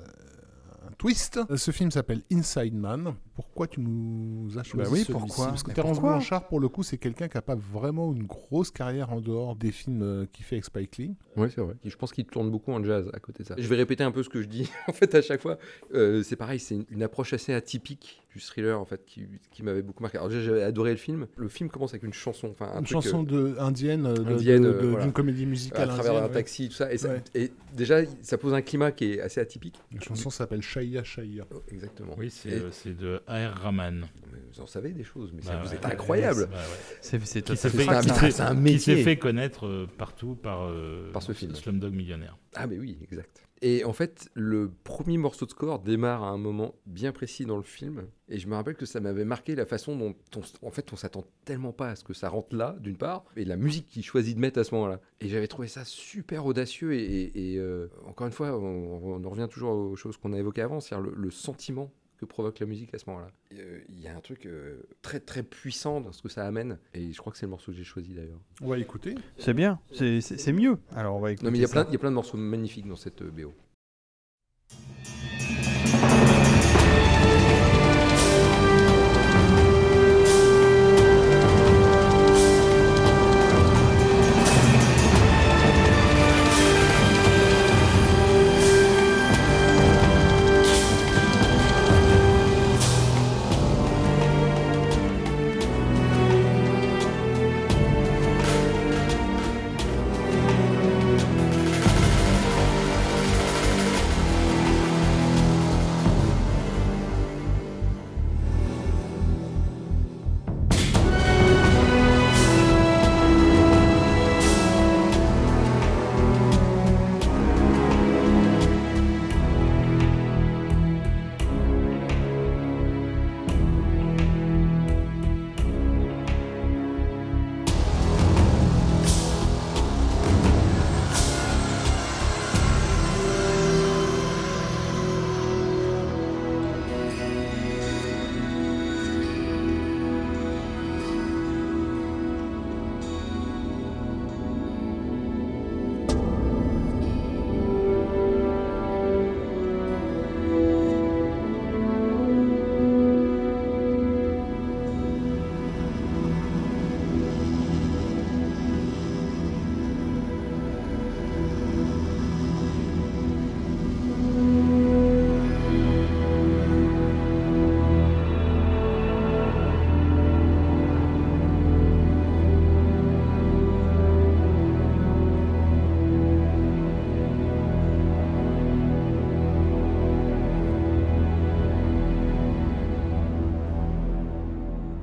un twist. Ce film s'appelle Inside Man. Pourquoi tu nous as choisi Bah oui, celui-ci pourquoi Parce que Terence Blanchard, pour le coup, c'est quelqu'un qui n'a pas vraiment une grosse carrière en dehors des films euh, qu'il fait avec Spike Lee. Ouais, c'est vrai. Je pense qu'il tourne beaucoup en jazz à côté de ça. Je vais répéter un peu ce que je dis en fait à chaque fois. Euh, c'est pareil, c'est une, approche assez atypique du thriller en fait qui, qui m'avait beaucoup marqué. Alors déjà, j'avais adoré le film. Le film commence avec une chanson, enfin un Une truc, chanson euh, de, indienne, de- indienne, de- de- voilà. d'une comédie à musicale travers indienne, un ouais. taxi, tout ça. Et, ça- Ouais. et déjà, ça pose un climat qui est assez atypique. La chanson s'appelle Shaya Shaya. Oh, exactement. Oui, euh, c'est de A.R. Rahman. Mais Vous en savez des choses, mais ça, Bah vous ouais. êtes incroyable. Bah ouais. C'est un- un qui métier. s'est fait connaître euh, partout par, euh, Par ce film. Slumdog Millionnaire. Ah mais oui, exact. Et en fait, le premier morceau de score démarre à un moment bien précis dans le film. Et je me rappelle que ça m'avait marqué la façon dont, on, en fait, on s'attend tellement pas à ce que ça rentre là, d'une part, et la musique qu'il choisit de mettre à ce moment-là. Et j'avais trouvé ça super audacieux. Et, et- et, euh, encore une fois, on, on en revient toujours aux choses qu'on a évoquées avant, c'est-à-dire le, le sentiment que provoque la musique à ce moment-là. Euh, Il y a un truc euh, très très puissant dans ce que ça amène. Et je crois que c'est le morceau que j'ai choisi d'ailleurs. On va écouter. C'est bien, c'est- mieux. Alors on va écouter Non mais il y a ça. plein, il y a plein de morceaux magnifiques dans cette euh, BO.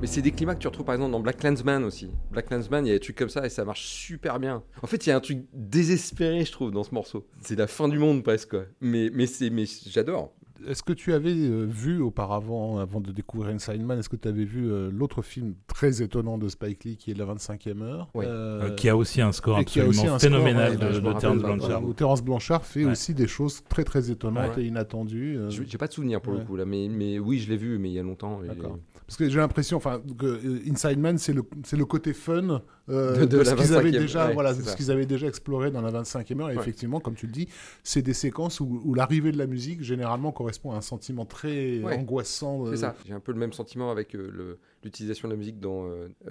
Mais c'est des climats que tu retrouves par exemple dans Black Clansman aussi. Black Clansman, il y a des trucs comme ça et ça marche super bien. En fait, il y a un truc désespéré, je trouve, dans ce morceau. C'est la fin du monde presque, quoi. Mais, mais, c'est, mais j'adore. Est-ce que tu avais euh, vu auparavant, avant de découvrir Inside Man, est-ce que tu avais vu euh, l'autre film très étonnant de Spike Lee qui est La 25e heure Ouais. euh, qui a aussi un score et qui a absolument aussi un phénoménal score, ouais, de, de pas, Blanchard. où Terence Blanchard fait Ouais. aussi des choses très très étonnantes Ouais. et inattendues. euh, Je- J'ai pas de souvenir pour le coup là, mais, mais oui, je l'ai vu, mais il y a longtemps. et- D'accord. Parce que j'ai l'impression, enfin, que euh, Inside Man, c'est le, c'est le côté fun euh, De- de, de ce qu'ils avaient 25e, déjà, ouais, voilà, de ce qu'ils avaient déjà exploré dans la 25e heure. Et Ouais. effectivement, comme tu le dis, c'est des séquences où, où l'arrivée de la musique généralement correspond à un sentiment très Ouais. angoissant. euh, C'est ça. J'ai un peu le même sentiment avec euh, le- l'utilisation de la musique dans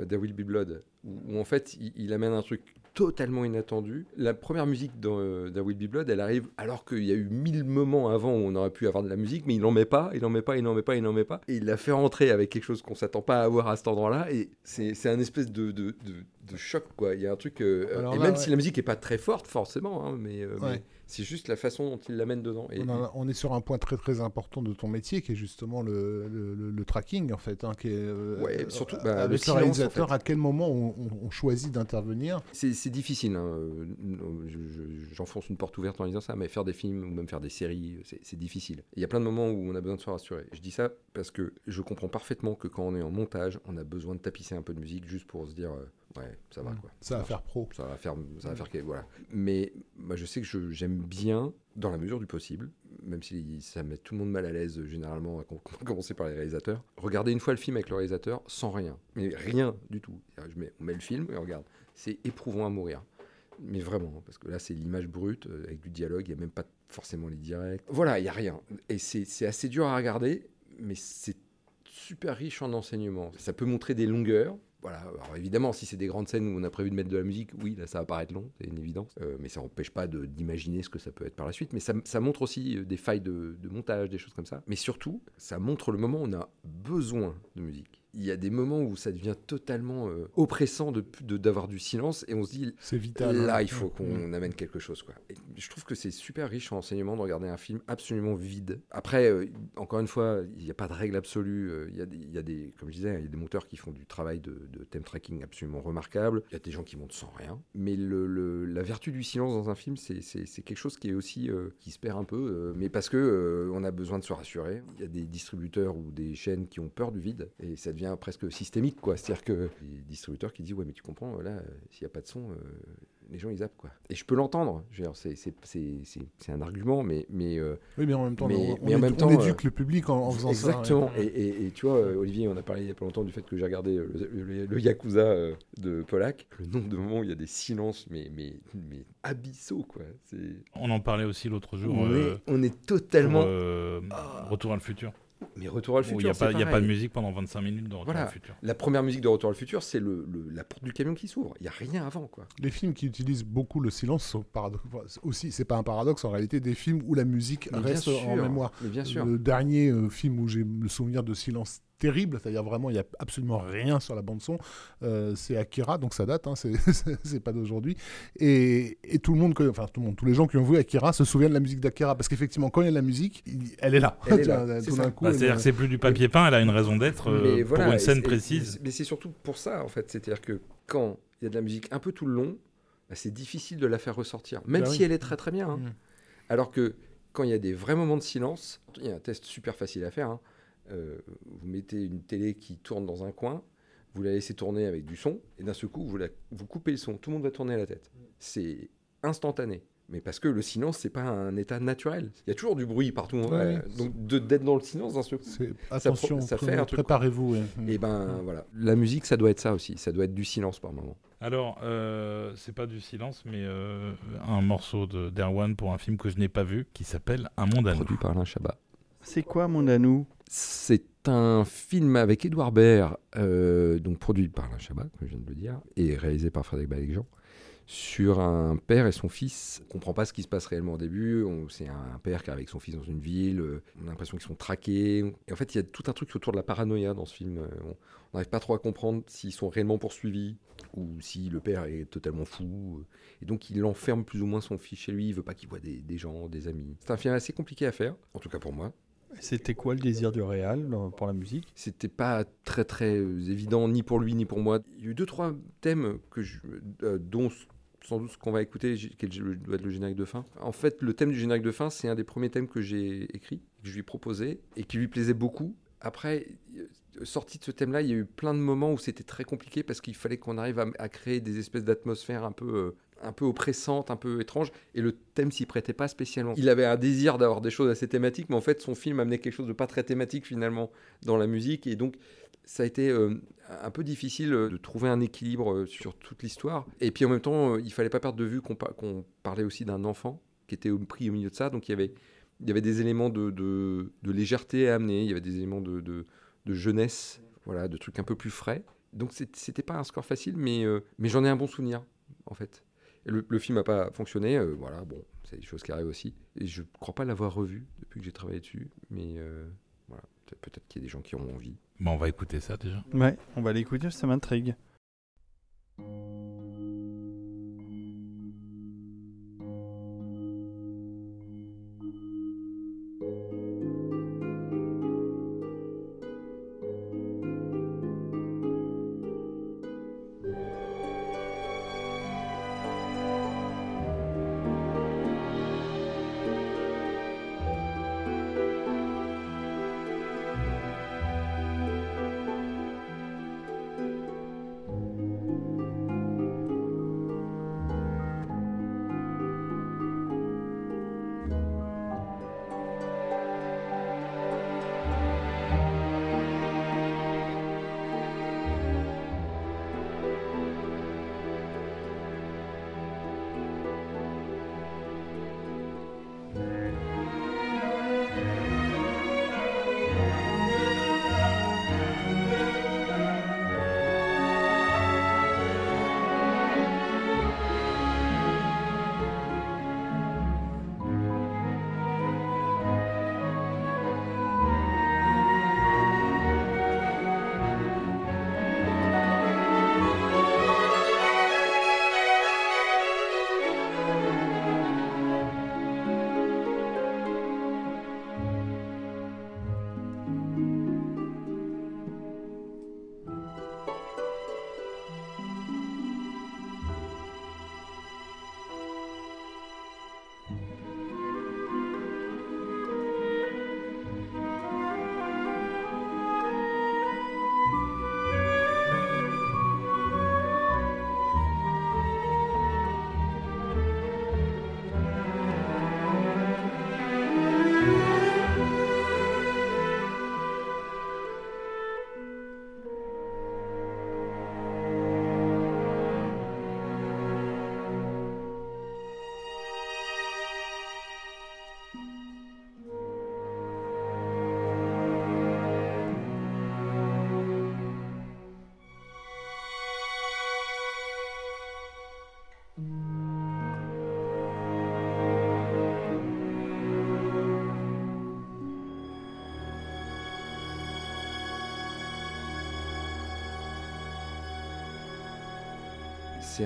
There Will Be Blood, où, où en fait il, il amène un truc totalement inattendu. La première musique dans euh, Will Be Blood, elle arrive alors qu'il y a eu mille moments avant où on aurait pu avoir de la musique, mais il n'en met pas, il n'en met pas, il n'en met pas, il n'en met pas. Et il la fait rentrer avec quelque chose qu'on s'attend pas à avoir à cet endroit-là, et c'est c'est un espèce de, de- de choc, quoi. Il y a un truc. euh, Alors et là, même ouais. si la musique est pas très forte, forcément, hein, mais, euh, Ouais. mais c'est juste la façon dont il l'amène dedans. Et, On, en a- on est sur un point très très important de ton métier qui est justement le, le- le- le tracking en fait. hein, qui est, euh, Ouais, surtout, bah, le avec le, silence, en réalisateur, fait. à quel moment on, on- on choisit d'intervenir? C'est difficile. hein, je- je- J'enfonce une porte ouverte en disant ça, mais faire des films ou même faire des séries, c'est c'est difficile. Il y a plein de moments où on a besoin de se rassurer. Je dis ça parce que je comprends parfaitement que quand on est en montage, on a besoin de tapisser un peu de musique juste pour se dire euh, ouais, ça va quoi. Ça va faire pro. Ça va faire, ça va faire que- voilà. Mais moi, je sais que je- j'aime bien, dans la mesure du possible, même si ça met tout le monde mal à l'aise euh, généralement, à com- commencer par les réalisateurs, regarder une fois le film avec le réalisateur sans rien, mais rien du tout. Je mets, on met le film et on regarde. C'est éprouvant à mourir. Mais vraiment, hein, parce que là, c'est l'image brute, euh, avec du dialogue, il n'y a même pas forcément les directs. Voilà, il n'y a rien. Et c'est c'est assez dur à regarder, mais c'est super riche en enseignements. Ça peut montrer des longueurs. Voilà, alors évidemment, si c'est des grandes scènes où on a prévu de mettre de la musique, oui, là ça va paraître long, c'est une évidence. Euh, mais ça n'empêche pas d'imaginer ce que ça peut être par la suite. Mais ça, ça montre aussi euh, des failles de, de montage, des choses comme ça. Mais surtout, ça montre le moment où on a besoin de musique. Il y a des moments où ça devient totalement euh, oppressant de de- d'avoir du silence et on se dit C'est vital. Là, hein. il faut qu'on Mm. amène quelque chose. Quoi. Et je trouve que c'est super riche en enseignement de regarder un film absolument vide. Après, euh, encore une fois, il n'y a pas de règle absolue. euh, Il y, a des- il y a des, comme je disais, il y a des monteurs qui font du travail de, de theme tracking absolument remarquable. Il y a des gens qui montent sans rien. Mais le, le- la vertu du silence dans un film, c'est quelque chose qui est aussi qui se perd un peu, mais parce que on a besoin de se rassurer. Il y a des distributeurs ou des chaînes qui ont peur du vide et ça devient presque systémique, quoi. C'est-à-dire que les distributeurs qui disent ouais, mais tu comprends, là, euh, s'il n'y a pas de son. euh, les gens ils zappent quoi. Et je peux l'entendre. Je veux dire, c'est- un argument, mais mais euh, Oui, mais en même temps, Mais- on, mais on en même temps, on éduque euh, le public en, en faisant exactement. ça. ouais. Et, et- et tu vois, Olivier, on a parlé il y a pas longtemps du fait que j'ai regardé le, le- le Yakuza de Polak. Le nombre de moments où il y a des silences, mais mais mais abyssaux quoi. On en parlait aussi l'autre jour. on, euh, est, on est pour, totalement. euh. Retour à le futur. Mais retour à le futur. Il n'y a, pas- il y a pas de musique pendant 25 minutes dans Retour Voilà. à le futur. La première musique de Retour à le futur, c'est le, le- la porte du camion qui s'ouvre. Il y a rien avant quoi. Les films qui utilisent beaucoup le silence sont parado- enfin, c'est aussi, c'est pas un paradoxe en réalité, des films où la musique Mais bien reste en mémoire. Mais bien sûr. Le dernier euh, film où j'ai le souvenir de silence terrible, c'est-à-dire vraiment il n'y a absolument rien sur la bande son, euh, c'est Akira, donc ça date, hein, c'est- pas d'aujourd'hui. Et, et tout le monde, enfin tout le monde, tous les gens qui ont vu Akira se souviennent de la musique d'Akira, parce qu'effectivement quand il y a de la musique, elle est là. C'est-à-dire que c'est plus du papier peint, elle a une raison d'être euh, voilà, pour une scène c'est- précise. Mais c'est surtout pour ça, en fait. C'est-à-dire que quand il y a de la musique un peu tout le long, bah, c'est difficile de la faire ressortir, même Bah si oui. elle est très très bien. hein. Mm. Alors que quand il y a des vrais moments de silence, il y a un test super facile à faire. hein. Euh, vous mettez une télé qui tourne dans un coin, vous la laissez tourner avec du son, et d'un seul coup, vous, la- vous coupez le son. Tout le monde va tourner la tête. C'est instantané. Mais parce que le silence, c'est pas un état naturel. Il y a toujours du bruit partout. Ouais, Euh, oui. donc de- d'être dans le silence d'un seul coup. attention, ça fait un truc, préparez-vous. ouais. Et ben voilà, la musique, ça doit être ça aussi. Ça doit être du silence par moment. Alors, euh, c'est pas du silence, mais euh, un morceau de d'Erwan pour un film que je n'ai pas vu qui s'appelle Un monde à nous. Produit par Alain Chabat. C'est quoi mon anou? C'est un film avec Édouard Baird, euh, donc produit par Alain Chabat, comme je viens de le dire, et réalisé par Frédéric Bailly-Jean, sur un père et son fils. On comprend pas ce qui se passe réellement au début. C'est un père qui est avec son fils dans une ville. euh, On a l'impression qu'ils sont traqués. Et en fait, il y a tout un truc autour de la paranoïa dans ce film. Euh, On n'arrive pas trop à comprendre s'ils sont réellement poursuivis ou si le père est totalement fou. Et donc, il enferme plus ou moins son fils chez lui. Il veut pas qu'il voit des gens, des amis. C'est un film assez compliqué à faire, en tout cas pour moi. C'était quoi le désir du dans- pour la musique? C'était pas très très euh, évident ni pour lui ni pour moi. Il y a eu deux trois thèmes que je, euh, dont sans doute ce qu'on va écouter, qui doit être le générique de fin. En fait, le thème du générique de fin, c'est un des premiers thèmes que j'ai écrit, que je lui ai proposé et qui lui plaisait beaucoup. Après, euh, sorti de ce thème-là, il y a eu plein de moments où c'était très compliqué parce qu'il fallait qu'on arrive à, créer des espèces d'atmosphères un peu un peu oppressantes, un peu étranges, et le thème s'y prêtait pas spécialement. Il avait un désir d'avoir des choses assez thématiques, mais en fait, son film amenait quelque chose de pas très thématique finalement dans la musique, et donc ça a été euh, un peu difficile euh, de trouver un équilibre euh, sur toute l'histoire. Et puis en même temps, il fallait pas perdre de vue qu'on pa- qu'on parlait aussi d'un enfant qui était pris au milieu de ça, donc il y avait, des éléments de, légèreté à amener, il y avait des éléments de, jeunesse, voilà, de trucs un peu plus frais. Donc c'était pas un score facile, mais j'en ai un bon souvenir, en fait. Le, le film n'a pas fonctionné, euh, voilà, bon, c'est des choses qui arrivent aussi. Et je crois pas l'avoir revu depuis que j'ai travaillé dessus, mais euh, voilà, peut-être peut-être qu'il y a des gens qui auront envie. Bon, on va écouter ça déjà. Ouais, on va l'écouter, ça m'intrigue.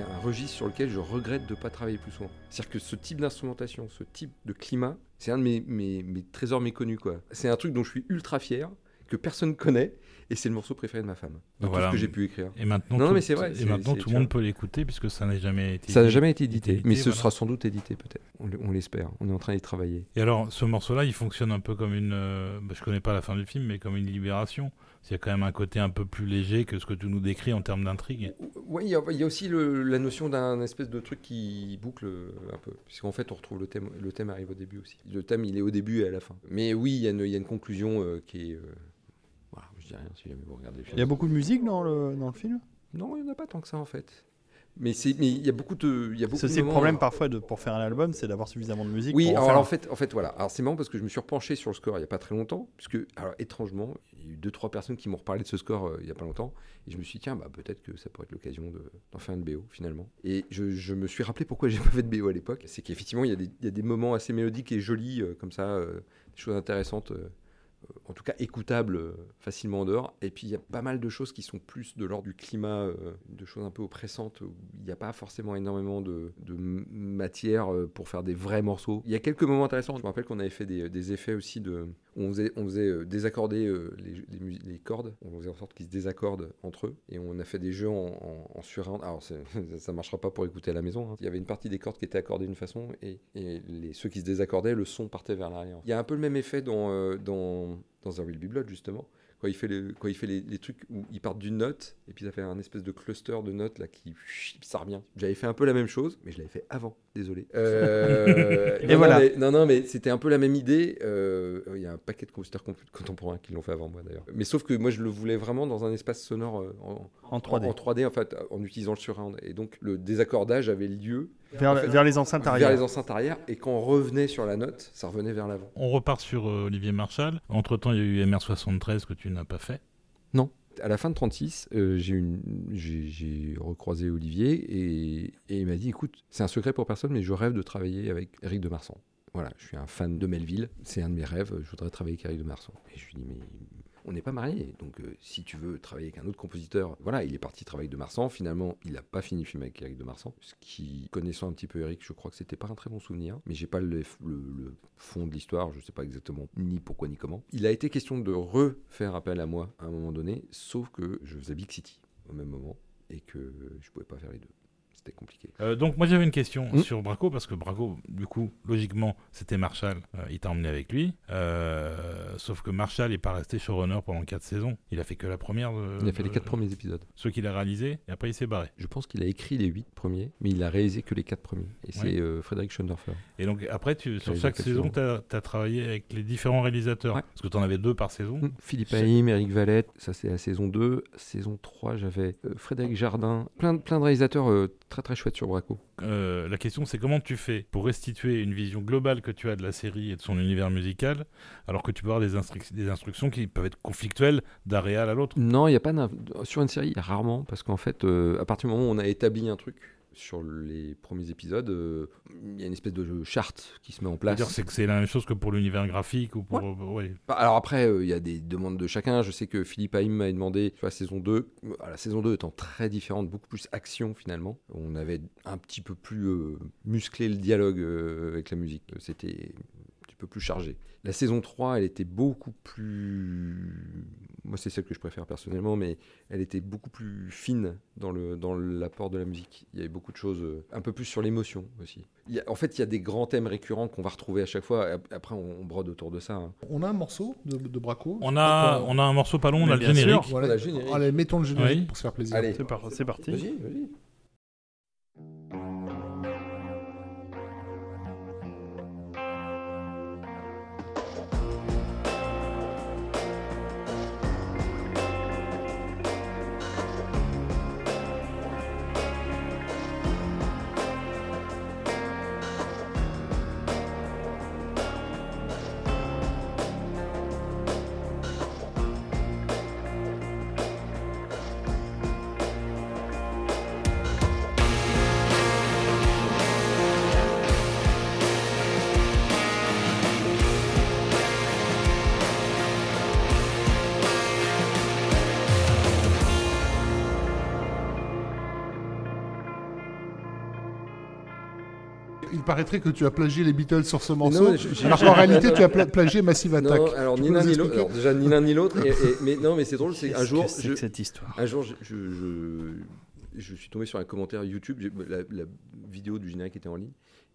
C'est un registre sur lequel je regrette de ne pas travailler plus souvent. C'est-à-dire que ce type d'instrumentation, ce type de climat, c'est un de mes, mes- mes trésors méconnus. quoi. C'est un truc dont je suis ultra fier, que personne connaît, et c'est le morceau préféré de ma femme. Dans Voilà. tout ce que j'ai pu écrire. Et maintenant, Non, tout, mais c'est vrai, Et c'est- maintenant, c'est- tout tu le monde peut l'écouter puisque ça n'a jamais été. Ça n'a jamais été édité, édité, mais ce voilà. sera sans doute édité peut-être. On l'espère, on est en train d'y travailler. Et alors, ce morceau-là, il fonctionne un peu comme une. euh, bah, je connais pas la fin du film, mais comme une libération. Il y a quand même un côté un peu plus léger que ce que tu nous décris en termes d'intrigue. Oui, il y, a- il y a aussi le- la notion d'un espèce de truc qui boucle un peu. Puisqu'en fait, on retrouve le thème. Le thème arrive au début aussi. Le thème, il est au début et à la fin. Mais oui, il y a une, il y a une conclusion euh, qui est. euh, Voilà, je dis rien si jamais vous regardez le film. Il y a beaucoup de musique dans le, dans le film? Non, il n'y en a pas tant que ça en fait. Mais c'est, mais il y a beaucoup de, il y a beaucoup C'est le problème parfois de, pour faire un album, c'est d'avoir suffisamment de musique. Oui, pour en alors, en fait, en fait, voilà. Alors c'est marrant parce que je me suis repenché sur le score il n'y a pas très longtemps, puisque, alors étrangement, il y a eu deux trois personnes qui m'ont reparlé de ce score euh, il n'y a pas longtemps, et je me suis dit tiens, bah peut-être que ça pourrait être l'occasion de- d'en faire une BO finalement. Et je, je me suis rappelé pourquoi j'ai pas fait de BO à l'époque, c'est qu'effectivement il y, a des- il y a des moments assez mélodiques et jolis euh, comme ça, euh, des choses intéressantes. Euh, en tout cas écoutables euh, facilement en dehors. Et puis il y a pas mal de choses qui sont plus de l'ordre du climat, euh, de choses un peu oppressantes, où il n'y a pas forcément énormément de, matière pour faire des vrais morceaux. Il y a quelques moments intéressants. Je me rappelle qu'on avait fait des, effets aussi de... on faisait, on faisait désaccorder les, cordes, on faisait en sorte qu'ils se désaccordent entre eux, et on a fait des jeux en, en. Alors ça marchera pas pour écouter à la maison. hein. Il y avait une partie des cordes qui étaient accordées d'une façon, et, ceux qui se désaccordaient, le son partait vers l'arrière. Il y a un peu le même effet dans, dans The Will Be Blood justement. Quand il fait, les, quand il fait les, les trucs où ils partent d'une note, et puis ça fait un espèce de cluster de notes là qui ça revient. J'avais fait un peu la même chose, mais je l'avais fait avant, désolé. Euh, Et non, voilà. mais- non, non, mais c'était un peu la même idée. Euh, Il y a un paquet de compositeurs comp- contemporains qui l'ont fait avant moi d'ailleurs. Mais sauf que moi je le voulais vraiment dans un espace sonore euh, en, En 3D. en 3D en fait, en utilisant le surround. Et donc le désaccordage avait lieu Vers, vers les enceintes vers arrière. les enceintes arrière, et quand on revenait sur la note, ça revenait vers l'avant. On repart sur euh, Olivier Marchal. Entre-temps, il y a eu MR73 que tu n'as pas fait. À la fin de 36, euh, j'ai recroisé Olivier et, et il m'a dit écoute, c'est un secret pour personne, mais je rêve de travailler avec Eric de Marsan. Voilà, je suis un fan de Melville, c'est un de mes rêves, je voudrais travailler avec Eric de Marsan. Et je lui dis mais on n'est pas mariés, donc euh, si tu veux travailler avec un autre compositeur, voilà, il est parti travailler avec de Marsan. Finalement, il n'a pas fini le film avec Eric de Marsan, ce qui, connaissant un petit peu Eric, je crois que c'était pas un très bon souvenir, mais j'ai pas le, fond de l'histoire, je sais pas exactement ni pourquoi ni comment. Il a été question de refaire appel à moi à un moment donné, sauf que je faisais Big City au même moment et que je pouvais pas faire les deux. C'était compliqué. Euh, donc moi j'avais une question Mm. sur Braco parce que Braco du coup logiquement c'était Marshall, euh, il t'a emmené avec lui, Euh, sauf que Marshall n'est pas resté showrunner pendant 4 saisons, il a fait que la première, de- Il a fait les de- quatre premiers épisodes. ceux qu'il a réalisés et après il s'est barré. Je pense qu'il a écrit les huit premiers, mais il a réalisé que les quatre premiers. Et c'est Ouais. Frédéric Schoendorfer. Et donc après tu, sur chaque saison tu as, travaillé avec les différents réalisateurs Ouais. parce que tu en avais deux par saison. Mm. Philippe Haïm, Eric Valette, ça c'est la saison 2. Saison 3, j'avais Frédéric Jardin. Plein, de- plein de réalisateurs très très chouettes sur Braco. Euh, la question c'est comment tu fais pour restituer une vision globale que tu as de la série et de son univers musical alors que tu peux avoir des, instruc- des instructions qui peuvent être conflictuelles d'un réal à l'autre? Non, il n'y a pas sur une série, y rarement parce qu'en fait, euh, à partir du moment où on a établi un truc sur les premiers épisodes, euh, il y a une espèce de charte qui se met en place. C'est que c'est la même chose que pour l'univers graphique ou pour... ouais. Bah, Alors après, euh, il y a des demandes de chacun. Je sais que Philippe Haïm m'avait demandé sur la saison 2, euh, la saison 2 étant très différente, beaucoup plus action finalement. On avait un petit peu plus euh, musclé le dialogue avec la musique. C'était un petit peu plus chargé. La saison 3, elle était beaucoup plus... Moi, c'est celle que je préfère personnellement, mais elle était beaucoup plus fine dans le dans l'apport de la musique. Il y avait beaucoup de choses, euh, un peu plus sur l'émotion aussi. Il y a- en fait, il y a des grands thèmes récurrents qu'on va retrouver à chaque fois. Et Après, on, on brode autour de ça. hein. On a un morceau de, de Braco On a, on a un morceau pas long, on a le générique. Voilà. Allez, mettons le générique Oui. pour se faire plaisir. Allez. C'est par- c'est parti. Vas-y, vas-y. Il paraîtrait que tu as plagié les Beatles sur ce Non, morceau, je- j'ai- alors qu'en réalité tu as pla- plagié Massive Attack. Non, alors ni l'un ni l'autre. déjà ni l'un ni l'autre. et- et- mais non, mais c'est drôle, c'est un jour, que c'est je, que cette histoire un jour, je, je, je- je suis tombé sur un commentaire YouTube. La, la vidéo du générique était en ligne.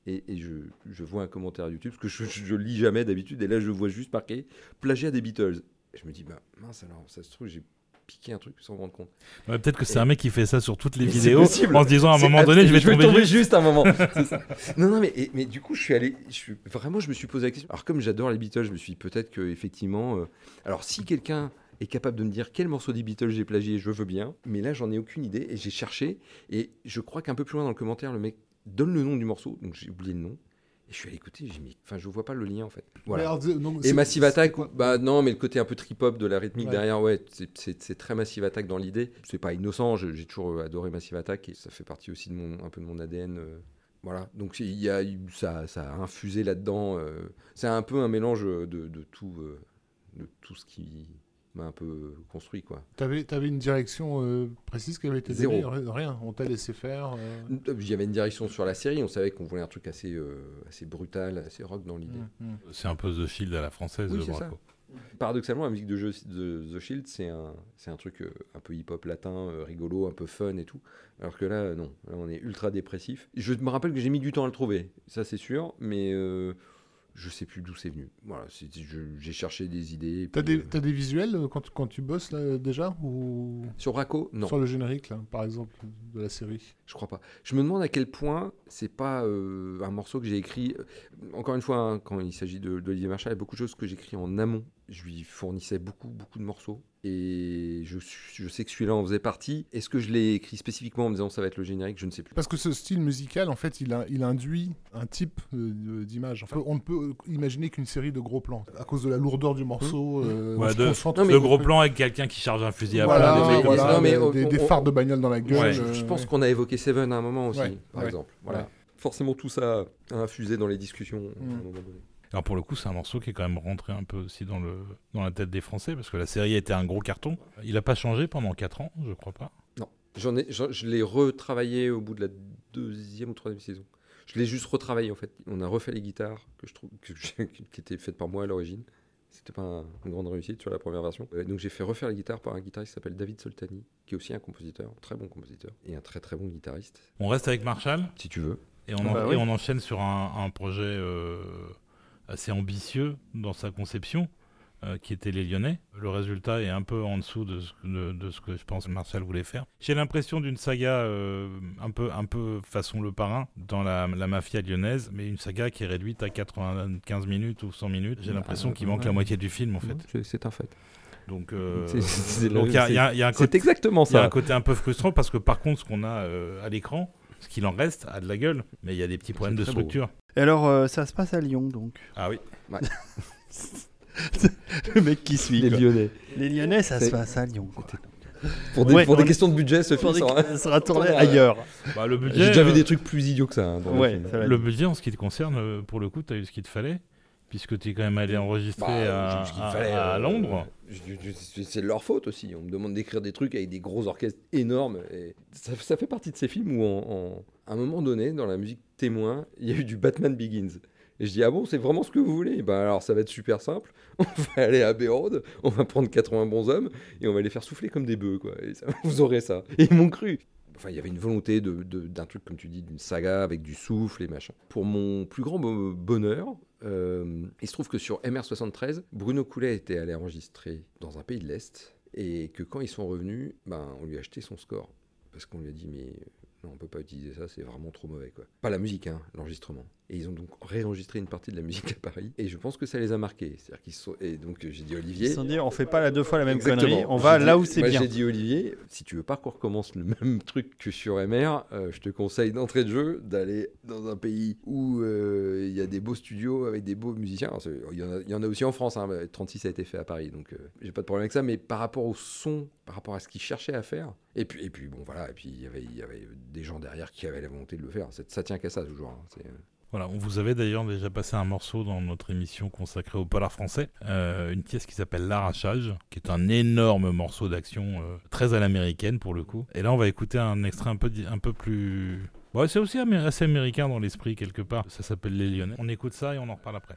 Et, et je, je vois un commentaire YouTube, parce que je, je, je lis jamais d'habitude, et là je vois juste marqué plagiat des Beatles. Et je me dis, bah mince alors, ça se trouve, j'ai piqué un truc sans me rendre compte. Ouais, Peut-être que c'est un mec qui fait ça sur toutes les Mais vidéos en se disant à un moment donné je vais je tomber, juste. juste à un moment. Ça. Non, non, mais, et- mais du coup, je suis allé. Je suis, vraiment, je me suis posé la question. Alors, comme j'adore les Beatles, je me suis dit peut-être que effectivement. euh, alors, si quelqu'un est capable de me dire quel morceau des Beatles j'ai plagié, je veux bien. Mais là, j'en ai aucune idée et j'ai cherché. Et je crois qu'un peu plus loin dans le commentaire, le mec donne le nom du morceau. Donc, j'ai oublié le nom. Et je suis allé écouter. J'ai mis. Enfin, je vois pas le lien en fait. Voilà. Alors, non, Et Massive Attack, bah non, mais le côté un peu trip-hop de la rythmique Ouais. derrière, ouais, c'est- très Massive Attack dans l'idée. C'est pas innocent, j'ai toujours euh, adoré Massive Attack et ça fait partie aussi de mon, un peu de mon ADN. euh, voilà, donc il y a, ça, ça a infusé là-dedans. euh, c'est un peu un mélange de, de tout, euh, de tout ce qui un peu construit, quoi. T'avais avais une direction euh, précise qui avait été Zéro. donnée Rien, on t'a laissé faire. euh. Il y avait une direction sur la série, on savait qu'on voulait un truc assez, euh, assez brutal, assez rock dans l'idée. Mm, mm. C'est un peu The Shield à la française, Oui, ça. Paradoxalement, la musique de, jeu, de The Shield, c'est un, c'est un truc euh, un peu hip-hop latin, euh, rigolo, un peu fun et tout. Alors que là, euh, non, là, on est ultra dépressif. Je me rappelle que j'ai mis du temps à le trouver, ça c'est sûr, mais euh, je sais plus d'où c'est venu. Voilà, j'ai cherché des idées. T'as des, euh, des visuels euh, quand, quand tu bosses là, déjà ou Sur Braco Non. sur le générique là, par exemple de la série Je crois pas. Je me demande à quel point c'est pas euh, un morceau que j'ai écrit. Encore une fois, hein, quand il s'agit de- d'Olivier Marchal, il y a beaucoup de choses que j'écris en amont. Je lui fournissais beaucoup, beaucoup de morceaux. Et je, sais que celui-là en faisait partie. Est-ce que je l'ai écrit spécifiquement en me disant ça va être le générique? Je ne sais plus. Parce que ce style musical, en fait, il, a, il induit un type euh, d'image. Enfin, on ne peut imaginer qu'une série de gros plans à cause de la lourdeur du morceau. euh, Ouais, on se de- Non, mais- gros plan avec quelqu'un qui charge un fusil à Voilà, des comme voilà, ça. Non, mais des, on- des- des on- phares de bagnole dans la gueule. Ouais, je, euh, je pense ouais. qu'on a évoqué Seven à un moment aussi, Ouais, par ouais, exemple. Voilà. ouais. Forcément, tout ça a infusé dans les discussions à un Mm. moment donné. Alors pour le coup, c'est un morceau qui est quand même rentré un peu aussi dans, le, dans la tête des Français, parce que la série a été un gros carton. Il n'a pas changé pendant 4 ans, je crois pas. J'en ai, j'en- je l'ai retravaillé au bout de la deuxième ou troisième saison. Je l'ai juste retravaillé en fait. On a refait les guitares que je trouve que qui étaient faites par moi à l'origine. C'était pas un- une grande réussite sur la première version. Euh, donc j'ai fait refaire les guitares par un guitariste qui s'appelle David Soltani, qui est aussi un compositeur, un très bon compositeur et un très très bon guitariste. On reste avec Marshall Si tu veux. et on, Ah en- bah et oui. on enchaîne sur un, un projet euh, assez ambitieux dans sa conception, euh, qui était Les Lyonnais. Le résultat est un peu en dessous de ce, que- de, de ce que je pense que Marshall voulait faire. J'ai l'impression d'une saga euh, un, peu, un peu façon Le Parrain dans la, la mafia lyonnaise, mais une saga qui est réduite à 95 minutes ou 100 minutes. J'ai l'impression qu'il manque la moitié du film en fait. C'est- un fait. Donc, euh, C'est- donc il y a, un côté, un côté un peu frustrant parce que par contre, ce qu'on a euh, à l'écran, ce qu'il en reste, a de la gueule, mais il y a des petits problèmes de structure. Et alors, euh, ça se passe à Lyon, donc. Ah oui. Le mec qui suit. Les quoi. Lyonnais. Les Lyonnais, ça se passe à Lyon. quoi. Pour des, Ouais, pour des on- questions de budget, ce film des- sera- Ça sera tourné ailleurs. Bah, J'ai déjà vu euh, des trucs plus idiots que ça. hein, dans le film. Le budget, en ce qui te concerne, euh, pour le coup, tu as eu ce qu'il te fallait, puisque tu es quand même allé enregistrer Bah, à, qu'il à- fallait, à Londres. C'est de leur faute aussi. On me demande d'écrire des trucs avec des gros orchestres énormes. Et ça, ça fait partie de ces films où, en, en- à un moment donné, dans la musique témoin, il y a eu du Batman Begins. Et je dis, ah bon, c'est vraiment ce que vous voulez? Ben alors, ça va être super simple. On va aller à Bérode, on va prendre 80 bons hommes et on va les faire souffler comme des bœufs, quoi. Et ça- vous aurez ça. Et ils m'ont cru. Enfin, il y avait une volonté de- de- d'un truc, comme tu dis, d'une saga avec du souffle et machin. Pour mon plus grand bo- bonheur, euh, il se trouve que sur MR73, Bruno Coulet était allé enregistrer dans un pays de l'Est et que quand ils sont revenus, ben, on lui a acheté son score. Parce qu'on lui a dit, mais non, on peut pas utiliser ça, c'est vraiment trop mauvais. Quoi. Pas la musique, hein, l'enregistrement. Et ils ont donc réenregistré une partie de la musique à Paris. Et je pense que ça les a marqués. C'est-à-dire qu'ils sont... Et donc j'ai dit, Olivier, Ils se sont dit, on fait pas la deux fois la même Exactement. connerie, on va là où c'est bien. J'ai dit Olivier, si tu veux pas qu'on recommence le même truc que sur MR, euh, je te conseille d'entrée de jeu d'aller dans un pays où euh, il y a des beaux studios avec des beaux musiciens. Il y, en a- il y en a aussi en France. hein, mais 36 a été fait à Paris, donc euh, j'ai pas de problème avec ça. Mais par rapport au son, par rapport à ce qu'ils cherchaient à faire, et puis, et puis bon voilà, et puis il y avait- il y avait des gens derrière qui avaient la volonté de le faire. Ça, ça tient qu'à ça toujours. hein, euh, Voilà, on vous avait d'ailleurs déjà passé un morceau dans notre émission consacrée au polar français, euh, une pièce qui s'appelle L'arrachage, qui est un énorme morceau d'action euh, très à l'américaine pour le coup. Et là, on va écouter un extrait un peu, un peu plus. Ouais, c'est aussi assez américain dans l'esprit quelque part. Ça s'appelle Les Lyonnais. On écoute ça et on en reparle après.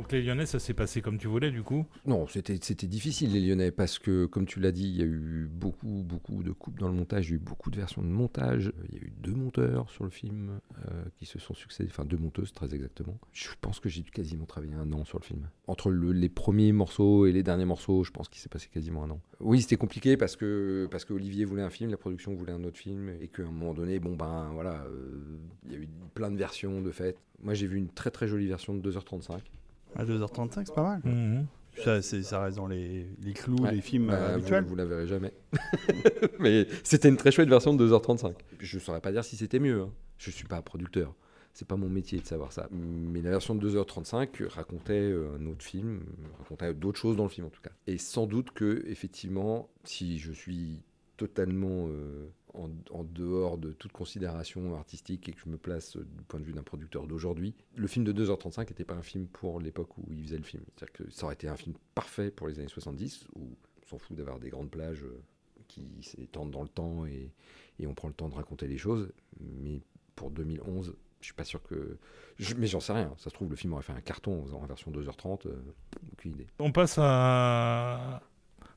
Donc les Lyonnais, ça s'est passé comme tu voulais du coup? Non, c'était difficile les Lyonnais parce que, comme tu l'as dit, il y a eu beaucoup, beaucoup de coupes dans le montage, il y a eu beaucoup de versions de montage, il y a eu deux monteurs sur le film euh, qui se sont succédés, enfin deux monteuses très exactement. Je pense que j'ai dû quasiment travailler un an sur le film. Entre le- les premiers morceaux et les derniers morceaux, je pense qu'il s'est passé quasiment un an. Oui, c'était compliqué parce que, parce Olivier voulait un film, la production voulait un autre film, et qu'à un moment donné, bon ben voilà, euh, il y a eu plein de versions de fait. Moi j'ai vu une très très jolie version de 2h35. À 2h35, c'est pas mal. Mhm. Ça, reste dans les, les clous Ouais. des films Bah, euh, vous, habituels. vous la verrez jamais. Mais c'était une très chouette version de 2h35. Je ne saurais pas dire si c'était mieux. hein. Je suis pas producteur. C'est pas mon métier de savoir ça. Mais la version de 2h35 racontait euh, un autre film, racontait d'autres choses dans le film en tout cas. Et sans doute que, effectivement, si je suis totalement euh, en, dehors de toute considération artistique et que je me place euh, du point de vue d'un producteur d'aujourd'hui, le film de 2h35 n'était pas un film pour l'époque où il faisait le film. C'est-à-dire que ça aurait été un film parfait pour les années 70 où on s'en fout d'avoir des grandes plages euh, qui s'étendent dans le temps et, on prend le temps de raconter les choses. Mais pour 2011, je suis pas sûr que. mais j'en sais rien. Ça se trouve, le film aurait fait un carton en version 2h30. euh, aucune idée. On passe à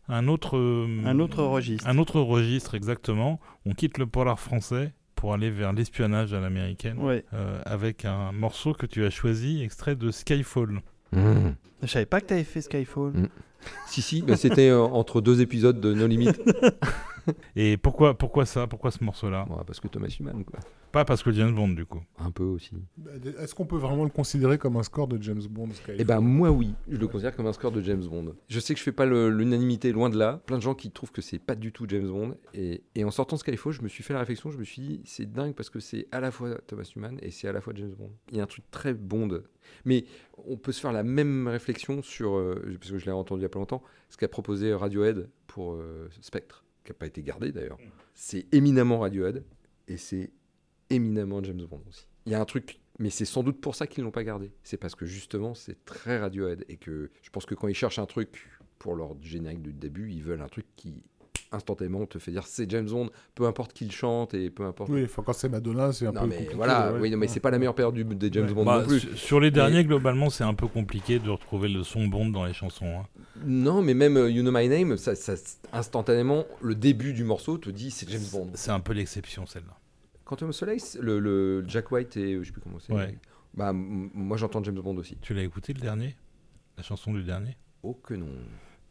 un autre, euh, Un autre registre. Un autre registre, exactement. On quitte le polar français pour aller vers l'espionnage à l'américaine Ouais. euh, avec un morceau que tu as choisi, extrait de Skyfall. Je savais pas que t'avais fait Skyfall. Mm. Si, si, bah, c'était euh, entre deux épisodes de No Limit. Et pourquoi, pourquoi ça Pourquoi ce morceau-là? Ouais, parce que Thomas Human, quoi. Pas parce que James Bond, du coup. Un peu aussi. Bah, Est-ce qu'on peut vraiment le considérer comme un score de James Bond Eh ben moi oui, je le considère comme un score de James Bond. Je sais que je fais pas l'unanimité, loin de là. Plein de gens qui trouvent que c'est pas du tout James Bond. Et, et en sortant Skyfall, je me suis fait la réflexion, je me suis dit, c'est dingue parce que c'est à la fois Thomas Newman et c'est à la fois James Bond. Il y a un truc très Bond. Mais on peut se faire la même réflexion sur, euh, parce que je l'ai entendu il y a pas longtemps, ce qu'a proposé Radiohead pour euh, Spectre, qui n'a pas été gardé d'ailleurs. C'est éminemment Radiohead et c'est éminemment James Bond aussi. Il y a un truc, mais c'est sans doute pour ça qu'ils l'ont pas gardé. C'est parce que justement, c'est très Radiohead et que je pense que quand ils cherchent un truc pour leur générique du début, ils veulent un truc qui instantanément te fait dire c'est James Bond, peu importe qui le chante et peu importe. Oui, enfin, quand c'est Madonna, c'est un non peu mais compliqué. voilà, ouais. oui, non, mais c'est pas la meilleure période du- des James Ouais. Bond Bah, non plus. sur- les derniers, globalement, c'est un peu compliqué de retrouver le son Bond dans les chansons. hein. Non, mais même euh, You Know My Name, ça, ça- instantanément, le début du morceau te dit c'est James Bond. C'est un peu l'exception, celle-là. Quantum of Solace, le, le Jack White et je sais plus comment c'est. Ouais. Bah moi j'entends James Bond aussi. Tu l'as écouté le dernier? La chanson du dernier? Oh que non.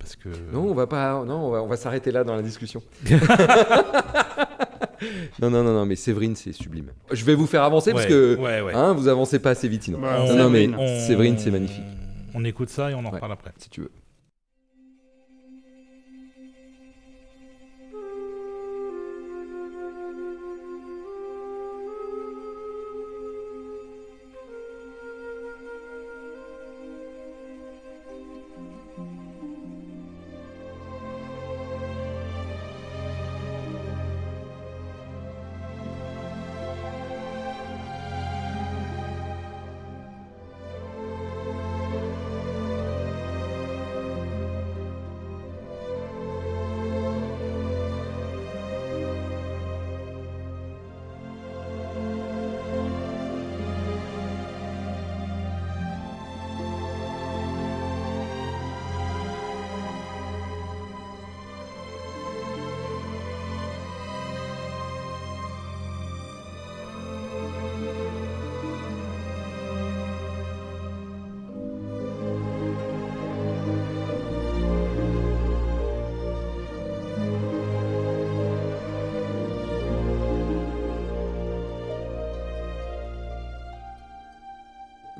Parce que. Non, on va pas. Non, on va, on va s'arrêter là dans la discussion. non, non, non, non, mais Séverine, c'est sublime. Je vais vous faire avancer parce que ouais, ouais. hein, vous avancez pas assez vite sinon. Bah, non, non, mais Séverine. Séverine, c'est magnifique, On écoute ça et on en Ouais. reparle après. si tu veux.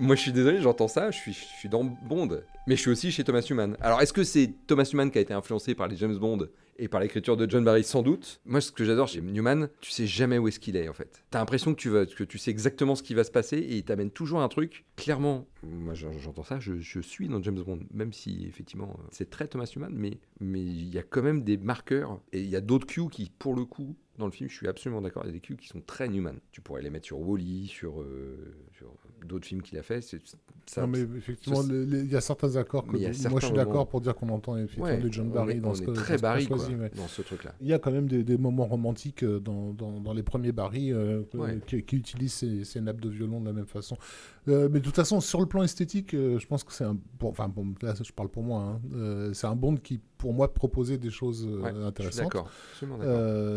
Moi, je suis désolé, j'entends ça, je suis, dans Bond, mais je suis aussi chez Thomas Newman. Alors, est-ce que c'est Thomas Newman qui a été influencé par les James Bond et par l'écriture de John Barry? Sans doute. Moi, ce que j'adore chez Newman, tu sais jamais où est-ce qu'il est, en fait. T'as l'impression que tu, vas, que tu sais exactement ce qui va se passer et il t'amène toujours un truc. Clairement, moi, j'en- j'entends ça, je, suis dans James Bond, même si, effectivement, euh, c'est très Thomas Newman, mais mais il y a quand même des marqueurs et il y a d'autres cues qui, pour le coup, dans le film, je suis absolument d'accord. Il y a des cues qui sont très Newman. Tu pourrais les mettre sur Wally, sur, euh, sur d'autres films qu'il a fait. Ça- Non, mais effectivement, il y a certains accords que moi je suis moments- d'accord pour dire qu'on entend effectivement Ouais, du John Barry dans ce très Barry dans truc-là. Il y a quand même des, des moments romantiques euh, dans, dans, dans les premiers Barry euh, Ouais. qui, qui utilisent ces, ces nappes de violon de la même façon. Euh, mais de toute façon, sur le plan esthétique, euh, je pense que c'est un. Bon, enfin, bon, là, je parle pour moi. hein. C'est un Bond qui, pour moi, proposait des choses Ouais, intéressantes, d'accord,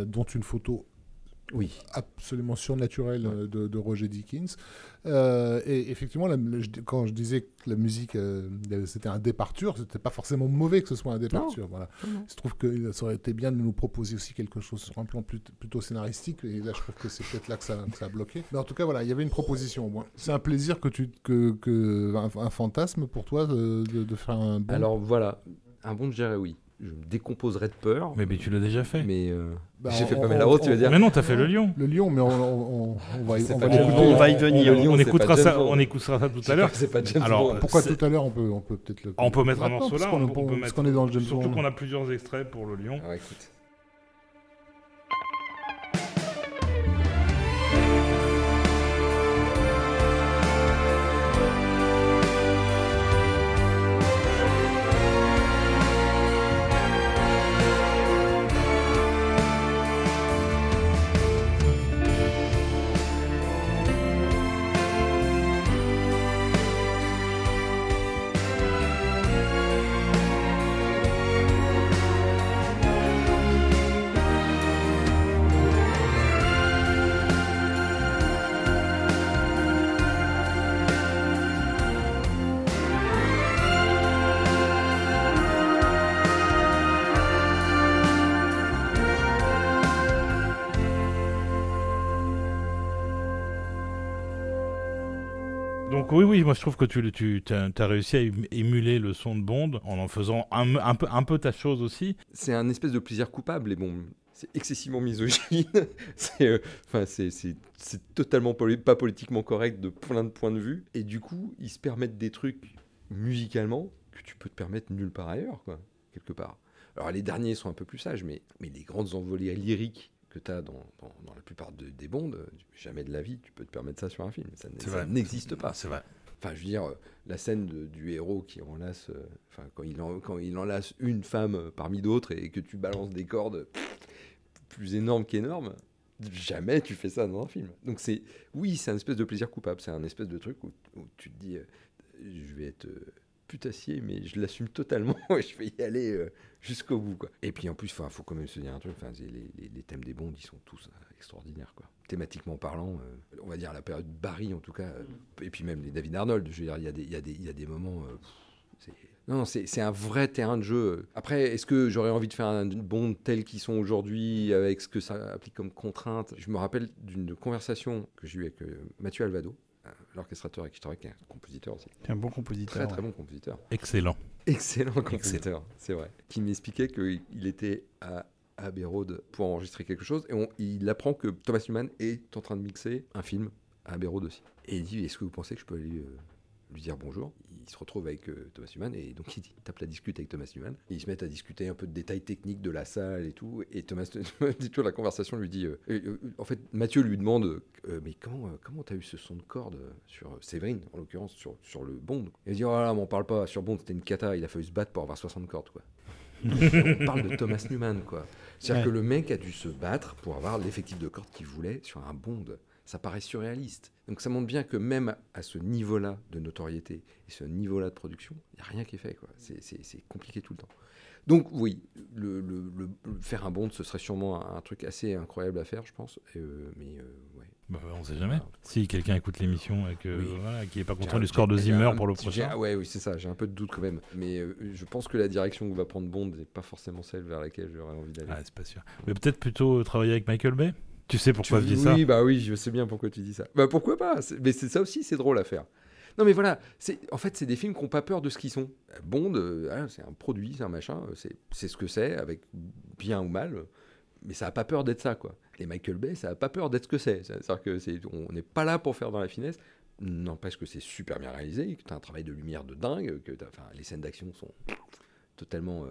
dont une photo oui, absolument surnaturelle Ouais. euh, de, de Roger Dickens. Euh, et effectivement, la- le- je- quand je disais que la musique, euh, c'était un départure, c'était pas forcément mauvais que ce soit un départure. Voilà. Il se trouve que ça aurait été bien de nous proposer aussi quelque chose sur un plan plus- plutôt scénaristique. Et là, je trouve que c'est peut-être là que ça, que ça a bloqué. Mais en tout cas, voilà, il y avait une proposition au moins. C'est un plaisir que tu, que, que un, un fantasme pour toi de, de- de faire un bon. Alors voilà, un bon, je dirais oui. Je me décomposerais de peur. Mais, mais tu l'as déjà fait. Mais euh, Bah, j'ai fait on- pas mal la route, tu veux dire. Mais non, t'as fait le lion. le lion, mais on, on, on- on va, y- va venir. Lion, on écoutera ça, on écoutera ça tout à l'heure. C'est pas James Alors, Bond. Pourquoi tout à l'heure on peut, on peut peut-être le. On peut mettre un morceau là, parce qu'on est dans le James Surtout qu'on a plusieurs extraits pour le lion. Oui, moi je trouve que tu, tu as, réussi à ém- émuler le son de Bond en en faisant un, un peu, un peu ta chose aussi. C'est un espèce de plaisir coupable et bon, c'est excessivement misogyne. c'est, euh, enfin, c'est, totalement poli- pas politiquement correct de plein de points de vue. Et du coup, ils se permettent des trucs musicalement que tu peux te permettre nulle part ailleurs, quoi, quelque part. Alors les derniers sont un peu plus sages, mais, mais les grandes envolées lyriques que tu as dans, dans, dans la plupart de- des bondes, jamais de la vie tu peux te permettre ça sur un film. Ça, n'existe pas. C'est vrai. Enfin, je veux dire, euh, la scène du héros qui enlace, euh, enfin, quand il, enlace une femme euh, parmi d'autres et que tu balances des cordes plus énormes qu'énormes, jamais tu fais ça dans un film. Donc c'est, oui, c'est un espèce de plaisir coupable, c'est un espèce de truc où, tu te dis, je vais être putassier, mais je l'assume totalement et je vais y aller euh, jusqu'au bout, quoi. Et puis en plus, il faut quand même se dire un truc, les, les- les thèmes des bonds, ils sont tous euh, extraordinaires, quoi. Thématiquement parlant, euh, on va dire la période Barry en tout cas, euh, et puis même les David Arnold, je veux dire, il y a des, y a des, il y a des moments. pff, non, non, c'est un vrai terrain de jeu. Après, est-ce que j'aurais envie de faire un bond tel qu'ils sont aujourd'hui, avec ce que ça applique comme contrainte? Je me rappelle d'une conversation que j'ai eue avec Mathieu Alvado, l'orchestrateur avec qui je travaille, qui est un compositeur aussi. Un bon compositeur. Très très bon compositeur. Excellent. Excellent compositeur, c'est vrai. Qui m'expliquait qu'il était à Abbey Road pour enregistrer quelque chose et on- il apprend que Thomas Newman est en train de mixer un film à Abbey Road aussi. Et il dit Est-ce que vous pensez que je peux aller euh, lui dire bonjour Il se retrouve avec euh, Thomas Newman et donc il tape la discute avec Thomas Newman. Et ils se mettent à discuter un peu de détails techniques de la salle et tout. Et Thomas dit toujours la conversation lui dit euh, euh, En fait, Mathieu lui demande Mais comment comment t'as eu ce son de corde sur Séverine, en l'occurrence, sur, sur le Bond? Il dit Oh là là, m'en parle pas, sur Bond c'était une cata, il a fallu se battre pour avoir 60 cordes quoi. on parle de Thomas Newman, quoi. C'est-à-dire Ouais. que le mec a dû se battre pour avoir l'effectif de cordes qu'il voulait sur un Bond. Ça paraît surréaliste. Donc ça montre bien que même à ce niveau-là de notoriété et ce niveau-là de production, il n'y a rien qui est fait, quoi. C'est- C'est c'est compliqué tout le temps. Donc oui, le, le- le- le- faire un Bond, ce serait sûrement un, un truc assez incroyable à faire, je pense. Euh, mais euh, ouais. Bah, on sait jamais. Si quelqu'un écoute l'émission et que Oui. voilà, qui est pas content un- du score de Zimmer un pour le prochain. ah ouais, oui, c'est ça. J'ai un peu de doute quand même. Mais euh, je pense que la direction que va prendre Bond n'est pas forcément celle vers laquelle j'aurais envie d'aller. Ah, c'est pas sûr. Mais peut-être plutôt travailler avec Michael Bay? Tu sais pourquoi Tu- je dis ça Oui, bah oui, je sais bien pourquoi tu dis ça. Bah pourquoi pas Mais c'est ça aussi, c'est drôle à faire. Non mais voilà, c'est en fait c'est des films qui n'ont pas peur de ce qu'ils sont. Bond, euh, c'est un produit, c'est un machin, euh, c'est ce que c'est, avec bien ou mal, mais ça a pas peur d'être ça quoi. Et Michael Bay, ça a pas peur d'être ce que c'est. C'est-à-dire que c'est, on n'est pas là pour faire dans la finesse. N'empêche que c'est super bien réalisé, que tu as un travail de lumière de dingue, que enfin, les scènes d'action sont totalement euh,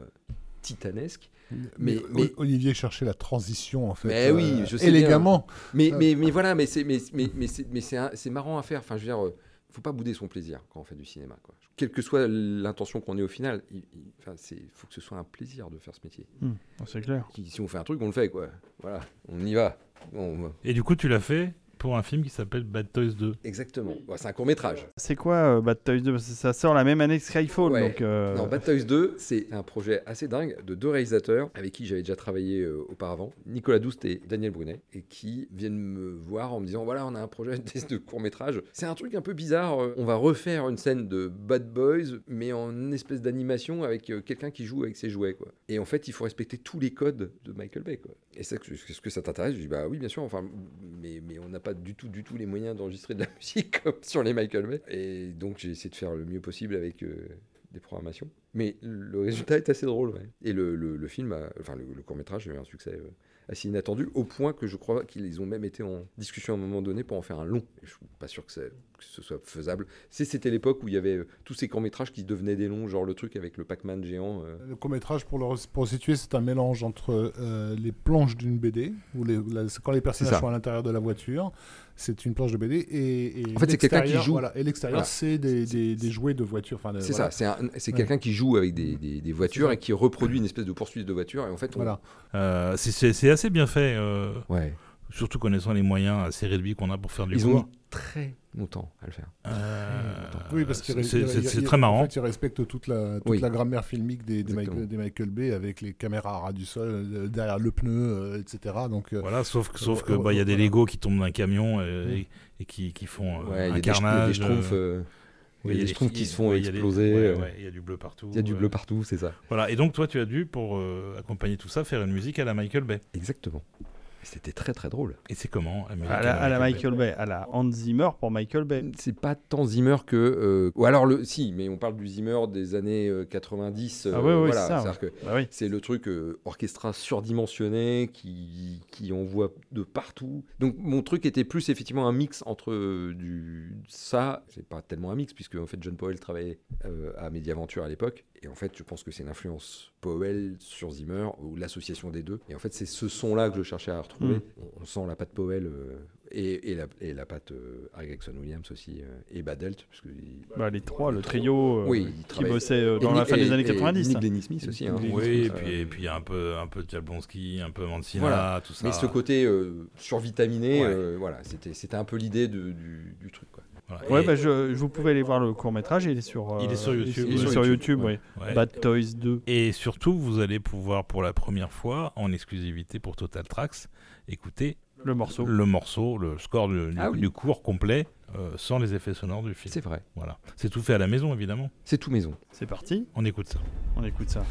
titanesques. Mais, Mais- mais- Olivier cherchait la transition en fait. Mais oui, euh, je sais élégamment. Mais, Euh, mais, mais voilà, mais c'est mais, mais, mais c'est mais c'est un- c'est marrant à faire. Enfin, je veux dire, euh, faut pas bouder son plaisir quand on fait du cinéma. Quoi. Quelle que soit l'intention qu'on ait au final, il, il- enfin, faut que ce soit un plaisir de faire ce métier. Hmm, c'est clair. Si si on fait un truc, on le fait, quoi. Voilà, on y va. On- Et du coup, tu l'as fait pour un film qui s'appelle Bad Toys 2. Exactement. Bon, c'est un court métrage. C'est quoi euh, Bad Toys 2 Parce que Ça sort la même année que Skyfall. Ouais. Donc, euh, Non, Bad Toys 2, c'est un projet assez dingue de deux réalisateurs avec qui j'avais déjà travaillé euh, auparavant, Nicolas Douste et Daniel Brunet, et qui viennent me voir en me disant voilà, on a un projet de, court métrage. C'est un truc un peu bizarre. On va refaire une scène de Bad Boys, mais en espèce d'animation avec quelqu'un qui joue avec ses jouets. Quoi. Et en fait, il faut respecter tous les codes de Michael Bay. Quoi. Et c'est est-ce que ça t'intéresse? Je dis bah oui, bien sûr. Enfin, mais, mais on n'a pas du tout, du tout les moyens d'enregistrer de la musique comme sur les Michael Bay. Et donc, j'ai essayé de faire le mieux possible avec. euh, des programmations. Mais le résultat est assez drôle. Et le, le- film, enfin le, court métrage a eu un succès euh, assez inattendu, au point que je crois qu'ils ont même été en discussion à un moment donné pour en faire un long. Et je suis pas sûr que, c'est- que ce soit faisable. C'était l'époque où il y avait euh, tous ces courts métrages qui devenaient des longs, genre le truc avec le Pac-Man géant. euh. Le court-métrage, pour le pour situer, c'est un mélange entre euh, les planches d'une BD, où les, la- c'est quand les personnages sont à l'intérieur de la voiture, c'est une planche de BD, et, et En fait, c'est quelqu'un qui l'extérieur, joue. Voilà, et l'extérieur, Voilà. c'est des, des- des jouets de voiture. Enfin, C'est voilà. ça, c'est un- c'est Ouais. quelqu'un qui joue avec des, des- des voitures et qui reproduit une espèce de poursuite de voiture. Et en fait, on... Voilà. Euh, c'est- c'est c'est assez bien fait, euh, Ouais. Surtout connaissant les moyens assez réduits qu'on a pour faire du Ils ont mis très longtemps à le faire. Euh, Oui, parce qu'il c'est- très En marrant. fait, il respecte toute la, toute Oui. la grammaire filmique des, des. Michael, des Michael Bay avec les caméras à ras du sol, euh, derrière le pneu, euh, etc. Donc, Voilà, sauf, que- sauf que bah, il y a des voilà. Legos qui tombent d'un camion Mm. et, et qui, qui font euh, Ouais, il y un a des, ch- il y a des carnage. oui, il y a des schtroumpfs qui se font ouais, il exploser. ouais, ouais, Il y a du bleu partout. Il y a du bleu partout, c'est ça. Voilà, et donc toi, tu as dû, pour euh, accompagner tout ça, faire une musique à la Michael Bay. Exactement. C'était très très drôle. Et c'est comment à, la, à la Bay Michael Bay, à la Hans Zimmer pour Michael Bay. C'est pas tant Zimmer que. euh, Ou alors, le, si, mais on parle du Zimmer des années euh, 90. Ah euh, ouais, ouais, voilà, c'est ça, c'est-à-dire que Bah oui. C'est le truc euh, orchestra surdimensionné qui, qui envoie de partout. Donc mon truc était plus effectivement un mix entre euh, du ça, c'est pas tellement un mix puisque en fait John Powell travaillait euh, à Mediaventure à l'époque et en fait je pense que c'est une influence Powell sur Zimmer ou l'association des deux. Et en fait c'est ce son là que je cherchais à retrouver. Mm. On, on sent la patte Powell euh, et, et la, et la patte euh, Gregson Williams aussi euh, et Badelt parce que Bah, les trois, le trio euh, Oui, qui travaille- bossait euh, dans et la fin des années et 90. Nick Lenny Smith aussi. hein. Oui, et puis et puis un peu un peu Jablonski, un peu Mancina, Voilà. tout ça. Mais ce côté euh, survitaminé, Ouais. euh, voilà, c'était c'était un peu l'idée du, du truc. Quoi. Voilà. Ouais, bah, je, je- vous pouvez aller voir le court métrage, il est sur, Il est sur euh, YouTube, Il est sur YouTube, oui. ouais. Bad Toys 2. Et surtout, vous allez pouvoir pour la première fois, en exclusivité pour Total Tracks, écouter Le morceau. le morceau, le score du, du- Ah oui. du cours complet, euh, sans les effets sonores du film. C'est vrai. Voilà. C'est tout fait à la maison, évidemment. C'est tout maison. C'est parti, On écoute ça. on écoute ça.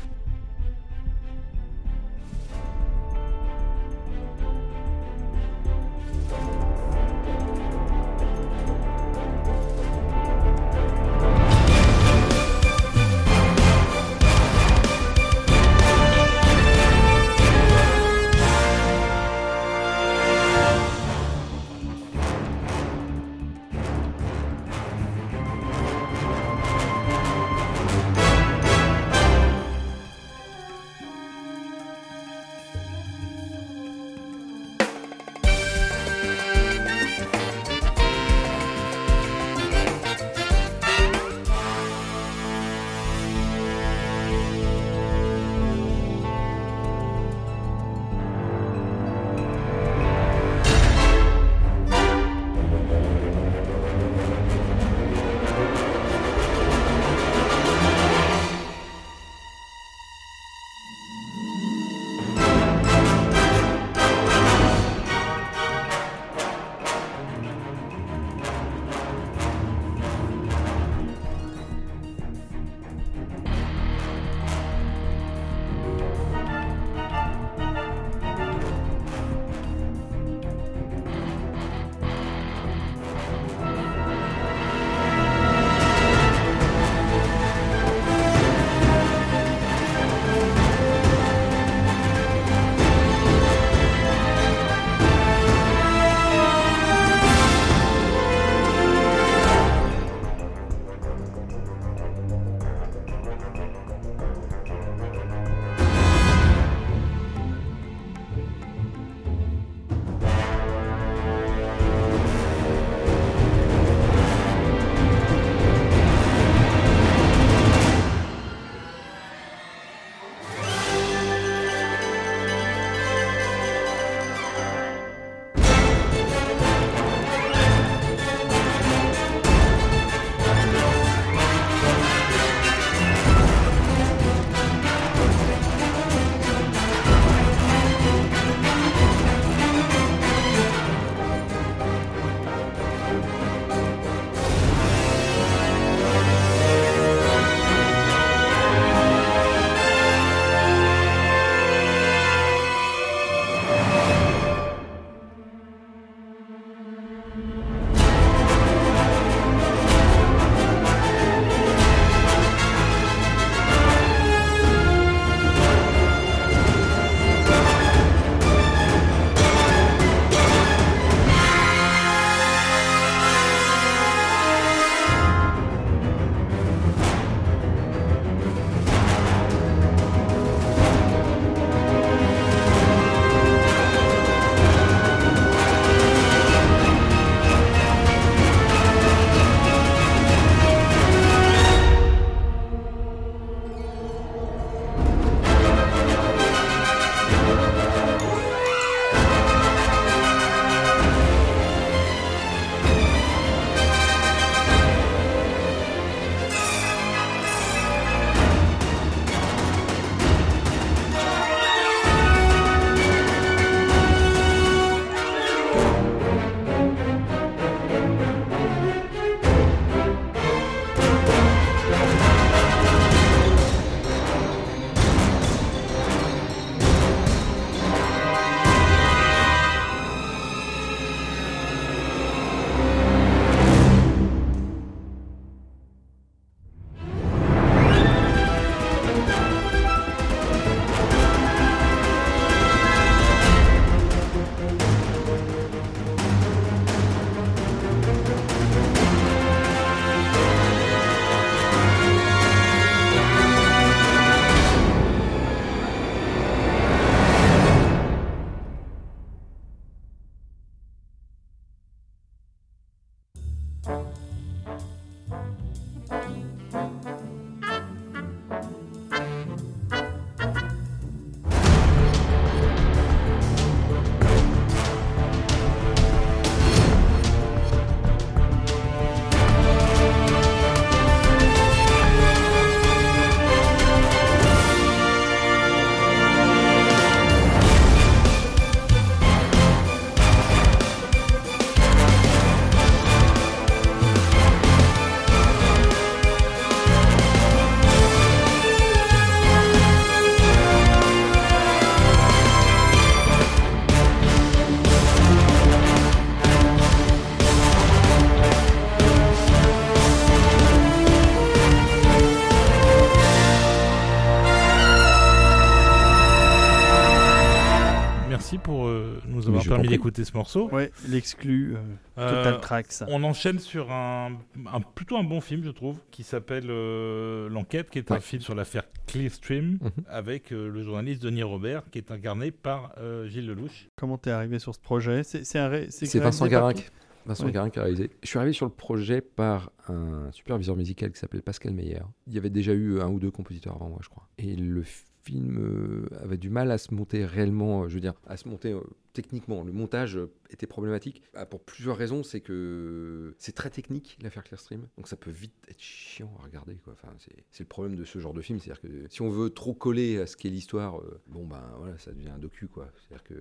Ce morceau. Ouais, l'exclu euh, Euh, Total Tracks. On enchaîne sur un, un- plutôt un bon film, je trouve, qui s'appelle euh, L'Enquête, qui est un film sur l'affaire Clearstream, Mhm. avec euh, le journaliste Denis Robert, qui est incarné par euh, Gilles Lelouch. Comment t'es arrivé sur ce projet? C'est c'est un ré- C'est réalisé Vincent par Garin. qui Vincent Oui. Garin qui a réalisé. Je suis arrivé sur le projet par un superviseur musical qui s'appelle Pascal Meyer. Il y avait déjà eu un ou deux compositeurs avant moi, je crois. Et le film euh, avait du mal à se monter réellement, euh, je veux dire, à se monter euh, techniquement. Le montage était problématique Ah, pour plusieurs raisons. C'est que c'est très technique l'affaire Clearstream, donc ça peut vite être chiant à regarder. Enfin, c'est le problème de ce genre de film, c'est-à-dire que si on veut trop coller à ce qu'est l'histoire, bon ben voilà, ça devient un docu, quoi. C'est-à-dire que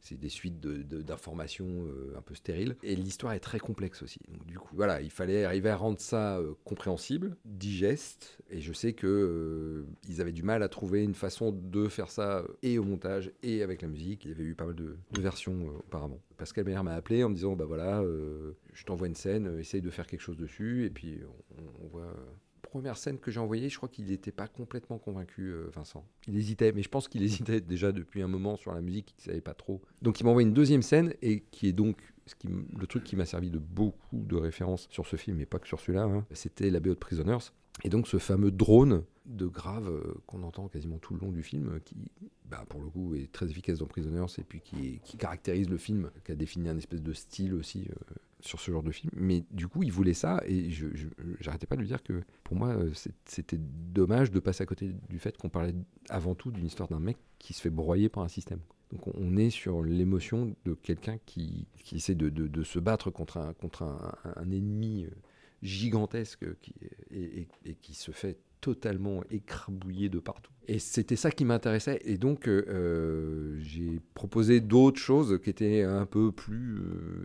c'est des suites de- de- d'informations euh, un peu stériles. Et l'histoire est très complexe aussi. Donc, du coup, voilà, il fallait arriver à rendre ça euh, compréhensible, digeste. Et je sais que euh, ils avaient du mal à trouver une façon de faire ça euh, et au montage et avec la musique. Il y avait eu pas mal de, de versions auparavant. Pascal Meyer m'a appelé en me disant bah voilà, je t'envoie une scène, essaye de faire quelque chose dessus. Et puis on voit. Première scène que j'ai envoyée, je crois qu'il n'était pas complètement convaincu, euh, Vincent. Il hésitait, mais je pense qu'il hésitait déjà depuis un moment sur la musique, il savait pas trop. Donc il m'a envoyé une deuxième scène, et qui est donc ce qui le truc qui m'a servi de beaucoup de références sur ce film, et pas que sur celui-là, hein. c'était la BO de Prisoners. Et donc ce fameux drone de grave euh, qu'on entend quasiment tout le long du film, qui, bah, pour le coup, est très efficace dans Prisoners, et puis qui, qui caractérise le film, qui a défini un espèce de style aussi euh, sur ce genre de film. Mais du coup, il voulait ça, et je j'arrêtais pas de lui dire que pour moi, euh, c'était dommage de passer à côté du fait qu'on parlait avant tout d'une histoire d'un mec qui se fait broyer par un système. Donc on- est sur l'émotion de quelqu'un qui, qui essaie de, de- se battre contre un, contre un, ennemi euh, gigantesque qui, et, et- qui se fait totalement écrabouiller de partout. Et c'était ça qui m'intéressait. Et donc euh, j'ai proposé d'autres choses qui étaient un peu plus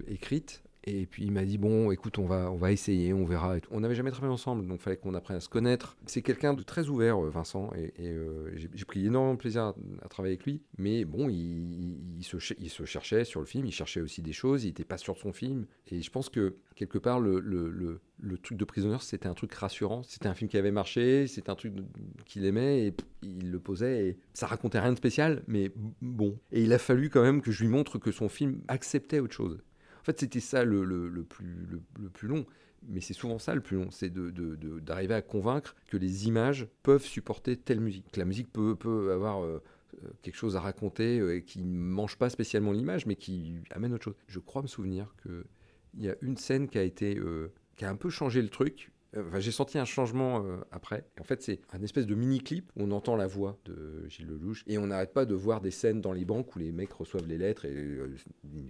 écrites. Et puis il m'a dit bon, écoute, on va, on va essayer, on verra. On n'avait jamais travaillé ensemble, donc il fallait qu'on apprenne à se connaître. C'est quelqu'un de très ouvert, euh, Vincent, et, euh, j'ai pris énormément de plaisir à, travailler avec lui. Mais bon, il, se, cherchait sur le film, il cherchait aussi des choses, il n'était pas sûr de son film. Et je pense que quelque part, le, truc de Prisoners, c'était un truc rassurant. C'était un film qui avait marché, c'était un truc qu'il aimait, et il le posait, et ça racontait rien de spécial, mais bon. Et il a fallu quand même que je lui montre que son film acceptait autre chose. En fait, c'était ça le, le- le plus, le, plus long. Mais c'est souvent ça le plus long, c'est d'arriver de, de- à convaincre que les images peuvent supporter telle musique. Que la musique peut, peut avoir euh, euh, quelque chose à raconter euh, qui ne mange pas spécialement l'image, mais qui amène autre chose. Je crois me souvenir qu'il y a une scène qui a été euh, qui a un peu changé le truc. Euh, Enfin, j'ai senti un changement euh, après. Et en fait, c'est un espèce de mini-clip où on entend la voix de Gilles Lelouch et on n'arrête pas de voir des scènes dans les banques où les mecs reçoivent les lettres et euh,